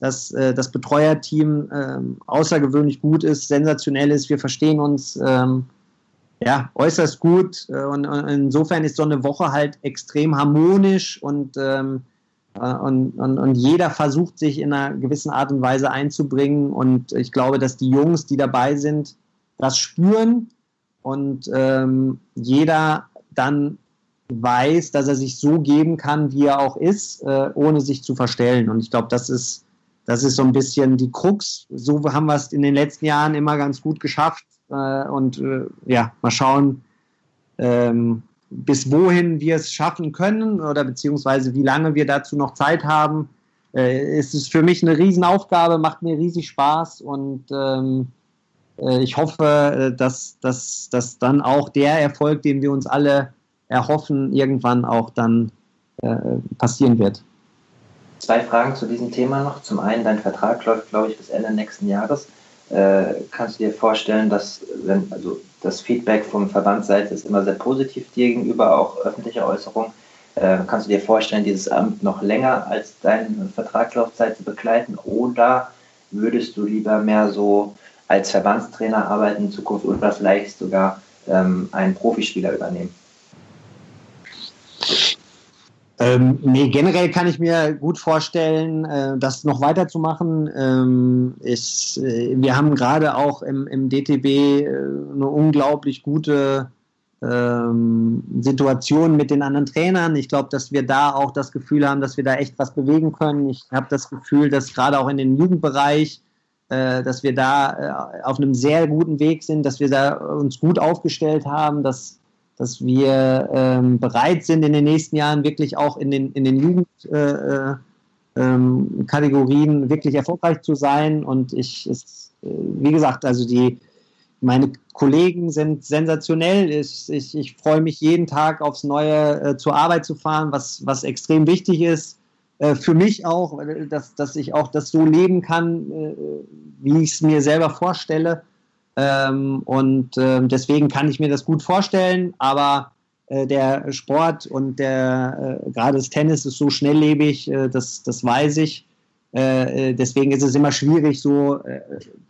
dass äh, das Betreuerteam äh, außergewöhnlich gut ist, sensationell ist. Wir verstehen uns ähm, ja, äußerst gut. Äh, und, und, insofern ist so eine Woche halt extrem harmonisch und, ähm, äh, und, und, und jeder versucht sich in einer gewissen Art und Weise einzubringen. Und ich glaube, dass die Jungs, die dabei sind, das spüren und ähm, jeder dann weiß, dass er sich so geben kann, wie er auch ist, äh, ohne sich zu verstellen. Und ich glaube, das ist, das ist so ein bisschen die Krux. So haben wir es in den letzten Jahren immer ganz gut geschafft. Äh, und äh, ja, mal schauen, ähm, bis wohin wir es schaffen können oder beziehungsweise wie lange wir dazu noch Zeit haben. Äh, es ist für mich eine Riesenaufgabe, macht mir riesig Spaß und ähm, äh, ich hoffe, äh, dass, dass, dass dann auch der Erfolg, den wir uns alle erhoffen, irgendwann auch dann äh, passieren wird. Zwei Fragen zu diesem Thema noch. Zum einen, dein Vertrag läuft, glaube ich, bis Ende nächsten Jahres. Äh, kannst du dir vorstellen, dass wenn, also das Feedback vom Verbandsseite ist immer sehr positiv dir gegenüber, auch öffentliche Äußerungen. Äh, kannst du dir vorstellen, dieses Amt noch länger als deine Vertragslaufzeit zu begleiten oder würdest du lieber mehr so als Verbandstrainer arbeiten in Zukunft oder vielleicht sogar ähm, einen Profispieler übernehmen? Ähm, nee, generell kann ich mir gut vorstellen, äh, das noch weiterzumachen. Ähm, ich, äh, wir haben gerade auch im, im DTB äh, eine unglaublich gute ähm, Situation mit den anderen Trainern. Ich glaube, dass wir da auch das Gefühl haben, dass wir da echt was bewegen können. Ich habe das Gefühl, dass gerade auch in den Jugendbereich, äh, dass wir da äh, auf einem sehr guten Weg sind, dass wir da uns gut aufgestellt haben, dass dass wir ähm, bereit sind, in den nächsten Jahren wirklich auch in den, in den Jugendkategorien äh, äh, wirklich erfolgreich zu sein. Und ich, es, äh, wie gesagt, also die, meine Kollegen sind sensationell. Ich, ich, ich freue mich jeden Tag aufs Neue äh, zur Arbeit zu fahren, was, was extrem wichtig ist. Äh, für mich auch, dass, dass ich auch das so leben kann, wie ich es mir selber vorstelle. Ähm, und äh, deswegen kann ich mir das gut vorstellen, aber äh, der Sport und der äh, gerade das Tennis ist so schnelllebig, äh, das, das weiß ich. Äh, äh, deswegen ist es immer schwierig, so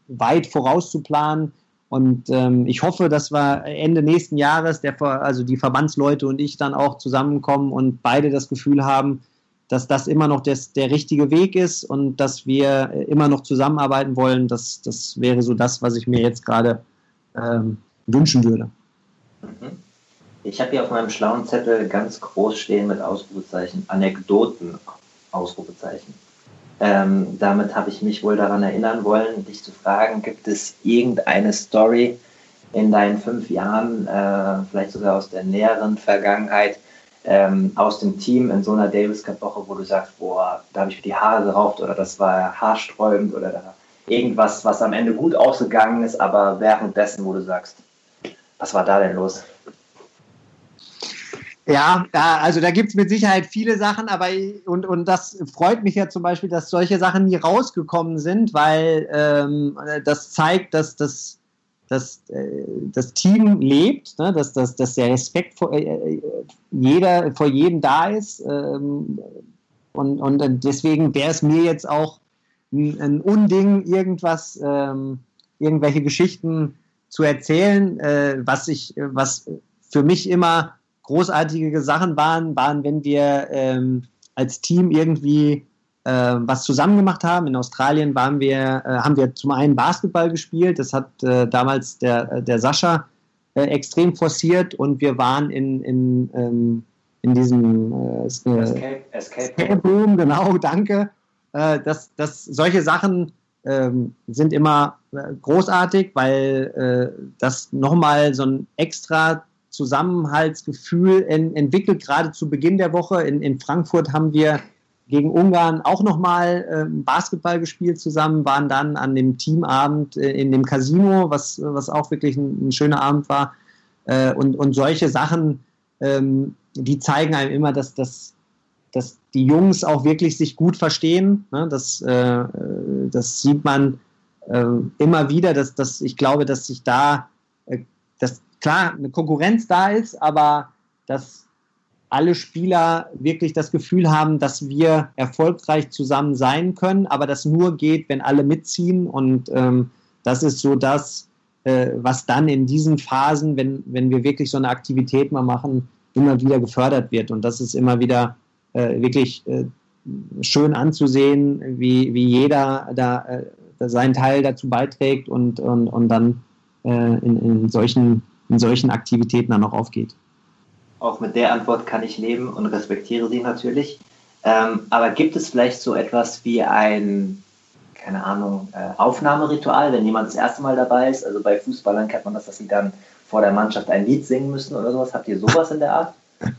weit vorauszuplanen. Und ähm, ich hoffe, dass wir Ende nächsten Jahres, der, also die Verbandsleute und ich dann auch zusammenkommen und beide das Gefühl haben, dass das immer noch des, der richtige Weg ist und dass wir immer noch zusammenarbeiten wollen, das, das wäre so das, was ich mir jetzt gerade ähm, wünschen würde. Mhm. Ich habe hier auf meinem schlauen Zettel ganz groß stehen mit Ausrufezeichen, Anekdoten, Ausrufezeichen. Ähm, damit habe ich mich wohl daran erinnern wollen, dich zu fragen, gibt es irgendeine Story in deinen fünf Jahren, äh, vielleicht sogar aus der näheren Vergangenheit, ähm, aus dem Team in so einer Davis Cup Woche, wo du sagst, boah, da habe ich mir die Haare gerauft oder das war haarsträubend oder da irgendwas, was am Ende gut ausgegangen ist, aber währenddessen, wo du sagst, was war da denn los? Ja, also da gibt es mit Sicherheit viele Sachen, aber und, und das freut mich ja zum Beispiel, dass solche Sachen nie rausgekommen sind, weil ähm, das zeigt, dass das dass äh, das Team lebt, ne, dass, dass, dass der Respekt vor, äh, jeder, vor jedem da ist. Ähm, und, und deswegen wäre es mir jetzt auch ein, ein Unding, irgendwas, ähm, irgendwelche Geschichten zu erzählen, äh, was ich, was für mich immer großartige Sachen waren, waren, wenn wir ähm, als Team irgendwie äh, was zusammen gemacht haben. In Australien waren wir, äh, haben wir zum einen Basketball gespielt, das hat äh, damals der, der Sascha äh, extrem forciert und wir waren in, in, ähm, in diesem äh, Escape, Escape. Room, genau, [laughs] danke. Äh, das, das, solche Sachen ähm, sind immer großartig, weil das nochmal so ein extra Zusammenhaltsgefühl en entwickelt, gerade zu Beginn der Woche. In, in Frankfurt haben wir gegen Ungarn auch nochmal äh, Basketball gespielt zusammen, waren dann an dem Teamabend äh, in dem Casino, was, was auch wirklich ein, ein schöner Abend war. Äh, und, und solche Sachen, ähm, die zeigen einem immer, dass, dass, dass die Jungs auch wirklich sich gut verstehen. Ne? Das, äh, das sieht man äh, immer wieder, dass, dass ich glaube, dass sich da, äh, dass klar eine Konkurrenz da ist, aber dass alle Spieler wirklich das Gefühl haben, dass wir erfolgreich zusammen sein können, aber das nur geht, wenn alle mitziehen. Und ähm, das ist so das, äh, was dann in diesen Phasen, wenn, wenn wir wirklich so eine Aktivität mal machen, immer wieder gefördert wird. Und das ist immer wieder äh, wirklich äh, schön anzusehen, wie, wie jeder da äh, seinen Teil dazu beiträgt und, und, und dann äh, in, in, solchen, in solchen Aktivitäten dann auch aufgeht. Auch mit der Antwort kann ich leben und respektiere sie natürlich. Ähm, aber gibt es vielleicht so etwas wie ein, keine Ahnung, äh, Aufnahmeritual, wenn jemand das erste Mal dabei ist? Also bei Fußballern kennt man das, dass sie dann vor der Mannschaft ein Lied singen müssen oder sowas. Habt ihr sowas in der Art? [laughs]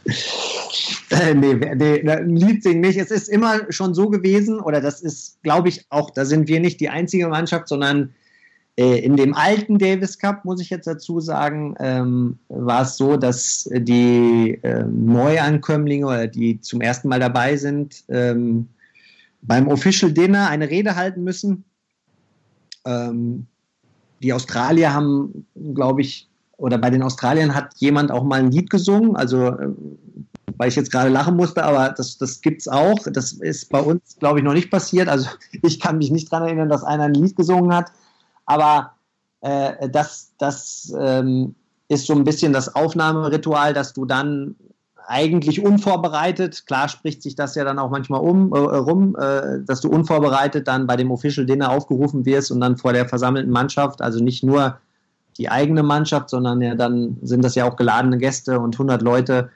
Äh, nee, nee, ein Lied singen nicht. Es ist immer schon so gewesen, oder das ist, glaube ich, auch, da sind wir nicht die einzige Mannschaft, sondern in dem alten Davis Cup, muss ich jetzt dazu sagen, ähm, war es so, dass die äh, Neuankömmlinge oder die zum ersten Mal dabei sind, ähm, beim Official Dinner eine Rede halten müssen. Ähm, die Australier haben, glaube ich, oder bei den Australiern hat jemand auch mal ein Lied gesungen, also äh, weil ich jetzt gerade lachen musste, aber das, das gibt es auch. Das ist bei uns, glaube ich, noch nicht passiert. Also [laughs] ich kann mich nicht daran erinnern, dass einer ein Lied gesungen hat. Aber äh, das, das ähm, ist so ein bisschen das Aufnahmeritual, dass du dann eigentlich unvorbereitet, klar spricht sich das ja dann auch manchmal um, äh, rum, äh, dass du unvorbereitet dann bei dem Official Dinner aufgerufen wirst und dann vor der versammelten Mannschaft, also nicht nur die eigene Mannschaft, sondern ja dann sind das ja auch geladene Gäste und 100 Leute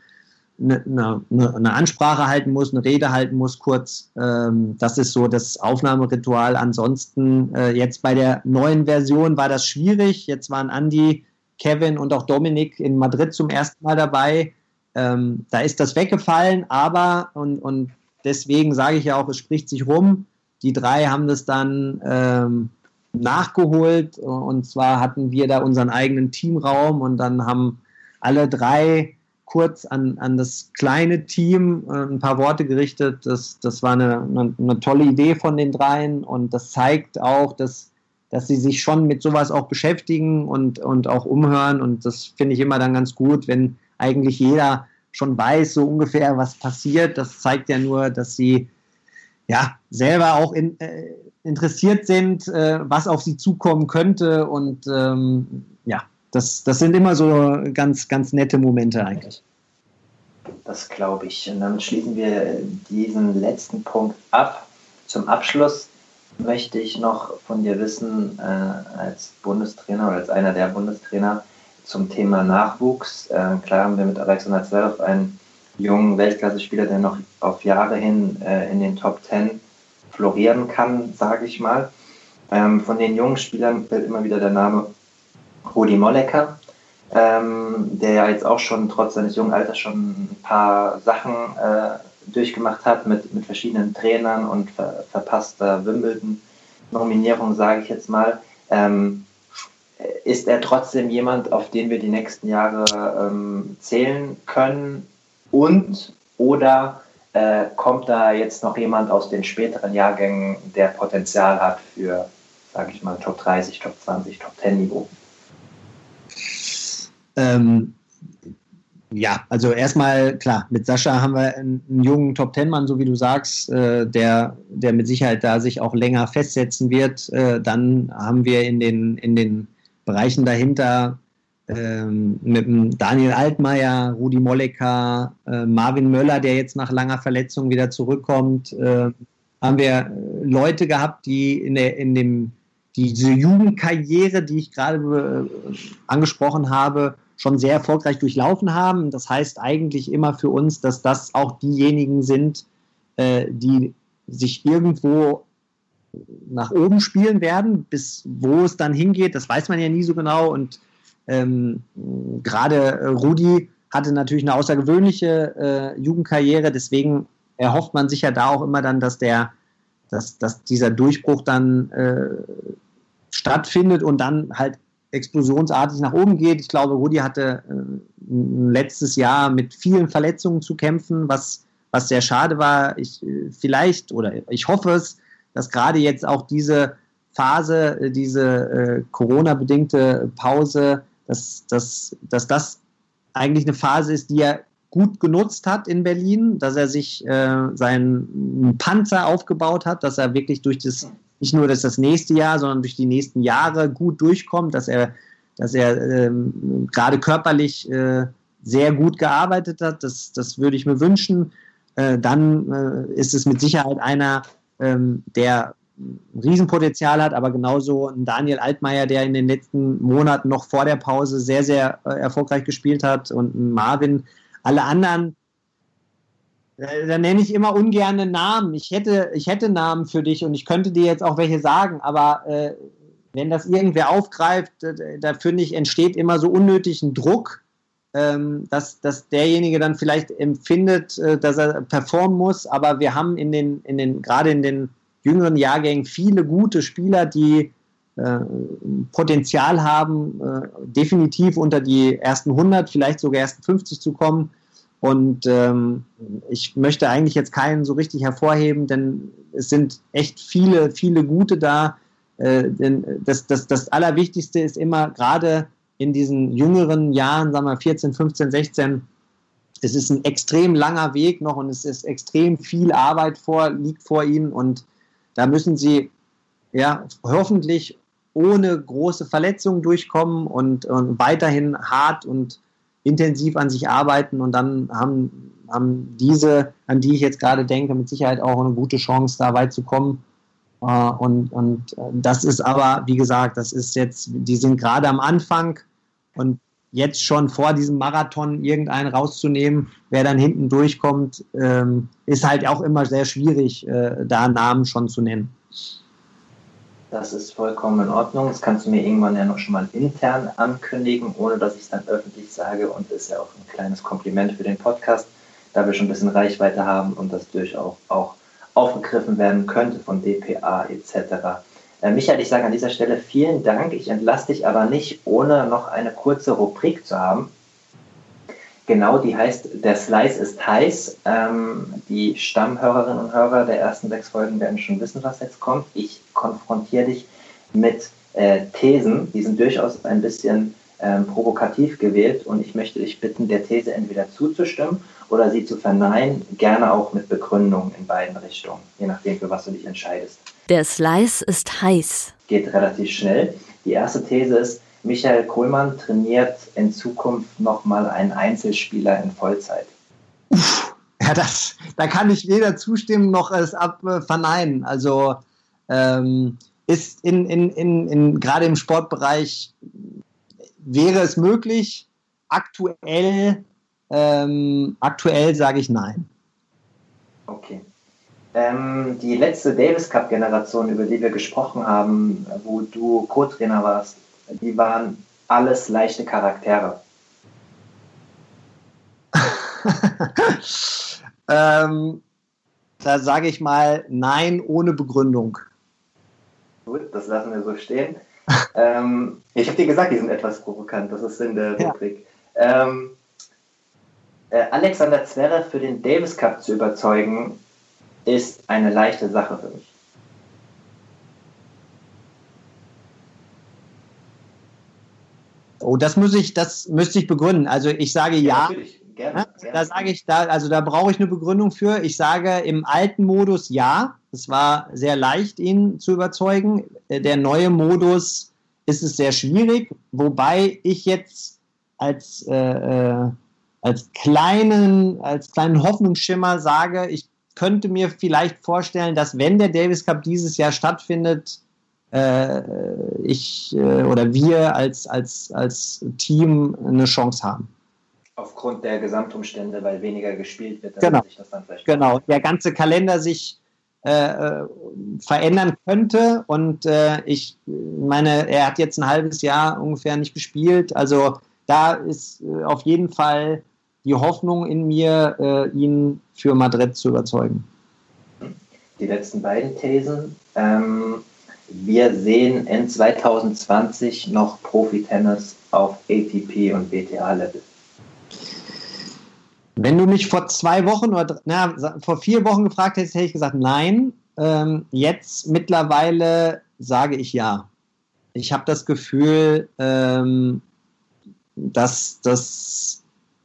eine, eine, eine Ansprache halten muss, eine Rede halten muss, kurz. Ähm, das ist so das Aufnahmeritual. Ansonsten äh, jetzt bei der neuen Version war das schwierig. Jetzt waren Andy, Kevin und auch Dominik in Madrid zum ersten Mal dabei. Ähm, da ist das weggefallen, aber und, und deswegen sage ich ja auch, es spricht sich rum. Die drei haben das dann ähm, nachgeholt und zwar hatten wir da unseren eigenen Teamraum und dann haben alle drei kurz an, an das kleine Team äh, ein paar Worte gerichtet. Das, das war eine, eine, eine, tolle Idee von den dreien und das zeigt auch, dass, dass sie sich schon mit sowas auch beschäftigen und, und auch umhören und das finde ich immer dann ganz gut, wenn eigentlich jeder schon weiß, so ungefähr, was passiert. Das zeigt ja nur, dass sie ja selber auch in, äh, interessiert sind, äh, was auf sie zukommen könnte. Und ähm, ja, das, das sind immer so ganz, ganz nette Momente eigentlich. Das glaube ich. Und damit schließen wir diesen letzten Punkt ab. Zum Abschluss möchte ich noch von dir wissen, äh, als Bundestrainer oder als einer der Bundestrainer zum Thema Nachwuchs. Äh, klar haben wir mit Alexander Zverev einen jungen Weltklasse-Spieler, der noch auf Jahre hin äh, in den Top Ten florieren kann, sage ich mal. Ähm, von den jungen Spielern fällt immer wieder der Name Rudi Mollecker, ähm, der ja jetzt auch schon trotz seines jungen Alters schon ein paar Sachen äh, durchgemacht hat mit, mit verschiedenen Trainern und ver verpasster Wimbledon-Nominierung, sage ich jetzt mal. Ähm, ist er trotzdem jemand, auf den wir die nächsten Jahre ähm, zählen können? Und oder äh, kommt da jetzt noch jemand aus den späteren Jahrgängen, der Potenzial hat für, sage ich mal, Top 30, Top 20, Top 10 Niveau? Ähm, ja, also erstmal klar, mit Sascha haben wir einen, jungen Top Ten Mann, so wie du sagst, äh, der, der mit Sicherheit da sich auch länger festsetzen wird. Äh, dann haben wir in den, in den Bereichen dahinter ähm, mit Daniel Altmaier, Rudi Mollecker, äh, Marvin Möller, der jetzt nach langer Verletzung wieder zurückkommt, äh, haben wir Leute gehabt, die in, der, in dem diese Jugendkarriere, die ich gerade äh, angesprochen habe, schon sehr erfolgreich durchlaufen haben. Das heißt eigentlich immer für uns, dass das auch diejenigen sind, äh, die sich irgendwo nach oben spielen werden. Bis wo es dann hingeht, das weiß man ja nie so genau. Und ähm, gerade Rudi hatte natürlich eine außergewöhnliche äh, Jugendkarriere, deswegen erhofft man sich ja da auch immer dann, dass der, dass, dass dieser Durchbruch dann äh, stattfindet und dann halt explosionsartig nach oben geht. Ich glaube, Rudi hatte äh, letztes Jahr mit vielen Verletzungen zu kämpfen, was, was sehr schade war. Ich, äh, vielleicht oder ich hoffe es, dass gerade jetzt auch diese Phase, äh, diese äh, Corona-bedingte Pause, dass, dass, dass das eigentlich eine Phase ist, die er gut genutzt hat in Berlin, dass er sich äh, seinen Panzer aufgebaut hat, dass er wirklich durch das, nicht nur das, das nächste Jahr, sondern durch die nächsten Jahre gut durchkommt, dass er, dass er ähm, gerade körperlich äh, sehr gut gearbeitet hat. Das, das würde ich mir wünschen. Äh, dann äh, ist es mit Sicherheit einer, ähm, der Riesenpotenzial hat, aber genauso ein Daniel Altmaier, der in den letzten Monaten noch vor der Pause sehr, sehr äh, erfolgreich gespielt hat und ein Marvin. Alle anderen, da nenne ich immer ungerne Namen. Ich hätte, ich hätte Namen für dich und ich könnte dir jetzt auch welche sagen, aber äh, wenn das irgendwer aufgreift, äh, da finde ich, entsteht immer so unnötig ein Druck, ähm, dass, dass derjenige dann vielleicht empfindet, äh, dass er performen muss, aber wir haben in den, in den, gerade in den jüngeren Jahrgängen viele gute Spieler, die äh, Potenzial haben, äh, definitiv unter die ersten 100, vielleicht sogar ersten 50 zu kommen. Und ähm, ich möchte eigentlich jetzt keinen so richtig hervorheben, denn es sind echt viele, viele gute da. Äh, denn das, das, das Allerwichtigste ist immer gerade in diesen jüngeren Jahren, sagen wir 14, 15, 16, es ist ein extrem langer Weg noch und es ist extrem viel Arbeit vor, liegt vor ihnen und da müssen sie ja hoffentlich ohne große Verletzungen durchkommen und, und weiterhin hart und intensiv an sich arbeiten und dann haben, haben diese, an die ich jetzt gerade denke, mit Sicherheit auch eine gute Chance, da weit zu kommen. Äh, und, und das ist aber, wie gesagt, das ist jetzt, die sind gerade am Anfang und jetzt schon vor diesem Marathon irgendeinen rauszunehmen, wer dann hinten durchkommt, ähm, ist halt auch immer sehr schwierig, äh, da Namen schon zu nennen. Das ist vollkommen in Ordnung. Das kannst du mir irgendwann ja noch schon mal intern ankündigen, ohne dass ich es dann öffentlich sage. Und das ist ja auch ein kleines Kompliment für den Podcast, da wir schon ein bisschen Reichweite haben und das durchaus auch aufgegriffen werden könnte von DPA etc. Äh, Michael, ich sage an dieser Stelle vielen Dank. Ich entlasse dich aber nicht, ohne noch eine kurze Rubrik zu haben. Genau, die heißt Der Slice ist heiß. Ähm, die Stammhörerinnen und Hörer der ersten sechs Folgen werden schon wissen, was jetzt kommt. Ich konfrontiere dich mit äh, Thesen, die sind durchaus ein bisschen ähm, provokativ gewählt und ich möchte dich bitten, der These entweder zuzustimmen oder sie zu verneinen, gerne auch mit Begründung in beiden Richtungen, je nachdem, für was du dich entscheidest. Der Slice ist heiß. Geht relativ schnell. Die erste These ist, Michael Kohlmann trainiert in Zukunft nochmal einen Einzelspieler in Vollzeit. Uff, ja, das, da kann ich weder zustimmen noch es ab äh, verneinen. Also ähm, ist in, in, in, in gerade im Sportbereich wäre es möglich. Aktuell, ähm, aktuell sage ich nein. Okay. Ähm, die letzte Davis Cup Generation, über die wir gesprochen haben, wo du Co-Trainer warst, die waren alles leichte Charaktere. [laughs] ähm, da sage ich mal nein ohne Begründung. Gut, das lassen wir so stehen. [laughs] ähm, ich habe dir gesagt, die sind etwas provokant. Das ist in der Rubrik. Ja. Ähm, äh, Alexander Zverev für den Davis Cup zu überzeugen, ist eine leichte Sache für mich. Oh, das muss ich, das müsste ich begründen. Also ich sage ja. ja gerne, gerne. Da sage ich, da, also da brauche ich eine Begründung für. Ich sage im alten Modus ja. Es war sehr leicht, ihn zu überzeugen. Äh, der neue Modus ist es sehr schwierig, wobei ich jetzt als, äh, äh, als kleinen, als kleinen Hoffnungsschimmer sage, ich könnte mir vielleicht vorstellen, dass wenn der Davis Cup dieses Jahr stattfindet, äh, ich äh, oder wir als, als, als Team eine Chance haben. Aufgrund der Gesamtumstände, weil weniger gespielt wird, genau. sich das dann vielleicht genau, der ganze Kalender sich äh, verändern könnte und äh, ich meine, er hat jetzt ein halbes Jahr ungefähr nicht gespielt, also da ist äh, auf jeden Fall die Hoffnung in mir, äh, ihn für Madrid zu überzeugen. Die letzten beiden Thesen. Ähm, wir sehen in 2020 noch Profi-Tennis auf ATP und WTA-Level. Wenn du mich vor zwei Wochen oder na, vor vier Wochen gefragt hättest, hätte ich gesagt nein. Ähm, jetzt mittlerweile sage ich ja. Ich habe das Gefühl, ähm, dass, dass,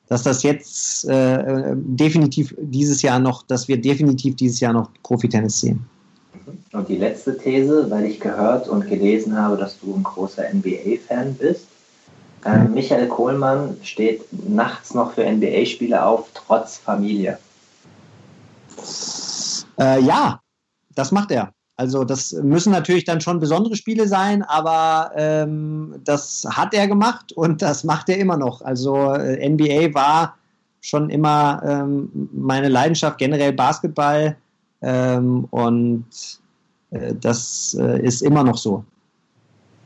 dass das jetzt äh, definitiv dieses Jahr noch, dass wir definitiv dieses Jahr noch Profitennis sehen. Und die letzte These, weil ich gehört und gelesen habe, dass du ein großer NBA-Fan bist. Ähm. Michael Kohlmann steht nachts noch für NBA-Spiele auf, trotz Familie. Äh, ja, das macht er. Also das müssen natürlich dann schon besondere Spiele sein, aber ähm, das hat er gemacht und das macht er immer noch. Also äh, NBA war schon immer ähm, meine Leidenschaft, generell Basketball ähm, und äh, das äh, ist immer noch so.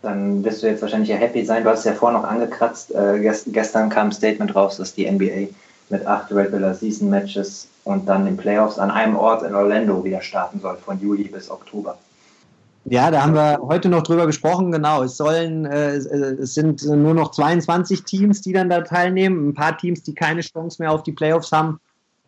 Dann wirst du jetzt wahrscheinlich ja happy sein. Du hast es ja vorher noch angekratzt. Äh, gest gestern kam ein Statement raus, dass die NBA mit acht Regular Season Matches und dann in Playoffs an einem Ort in Orlando wieder starten soll, von Juli bis Oktober. Ja, da haben wir heute noch drüber gesprochen, genau. Es sollen, äh, es sind nur noch 22 Teams, die dann da teilnehmen. Ein paar Teams, die keine Chance mehr auf die Playoffs haben,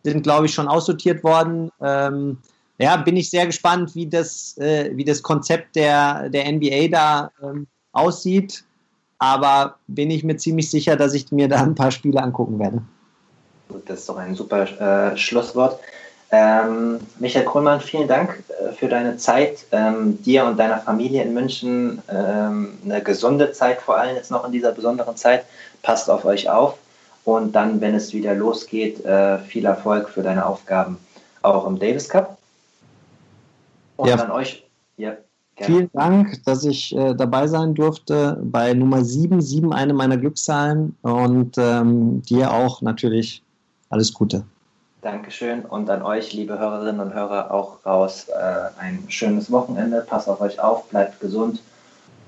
sind, glaube ich, schon aussortiert worden. Ähm, ja, bin ich sehr gespannt, wie das, äh, wie das Konzept der, der NBA da ähm, aussieht. Aber bin ich mir ziemlich sicher, dass ich mir da ein paar Spiele angucken werde. Das ist doch ein super äh, Schlusswort. Ähm, Michael Kohlmann, vielen Dank äh, für deine Zeit, ähm, dir und deiner Familie in München ähm, eine gesunde Zeit, vor allem jetzt noch in dieser besonderen Zeit. Passt auf euch auf und dann, wenn es wieder losgeht, äh, viel Erfolg für deine Aufgaben auch im Davis Cup. Und ja. an euch. Ja, Vielen Dank, dass ich äh, dabei sein durfte bei Nummer 7, 7 eine meiner Glückszahlen und ähm, dir auch natürlich alles Gute. Dankeschön und an euch, liebe Hörerinnen und Hörer, auch raus äh, ein schönes Wochenende. Passt auf euch auf, bleibt gesund,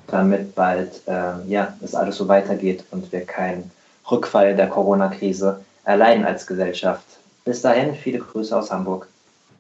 damit bald äh, ja, es alles so weitergeht und wir keinen Rückfall der Corona-Krise erleiden als Gesellschaft. Bis dahin, viele Grüße aus Hamburg.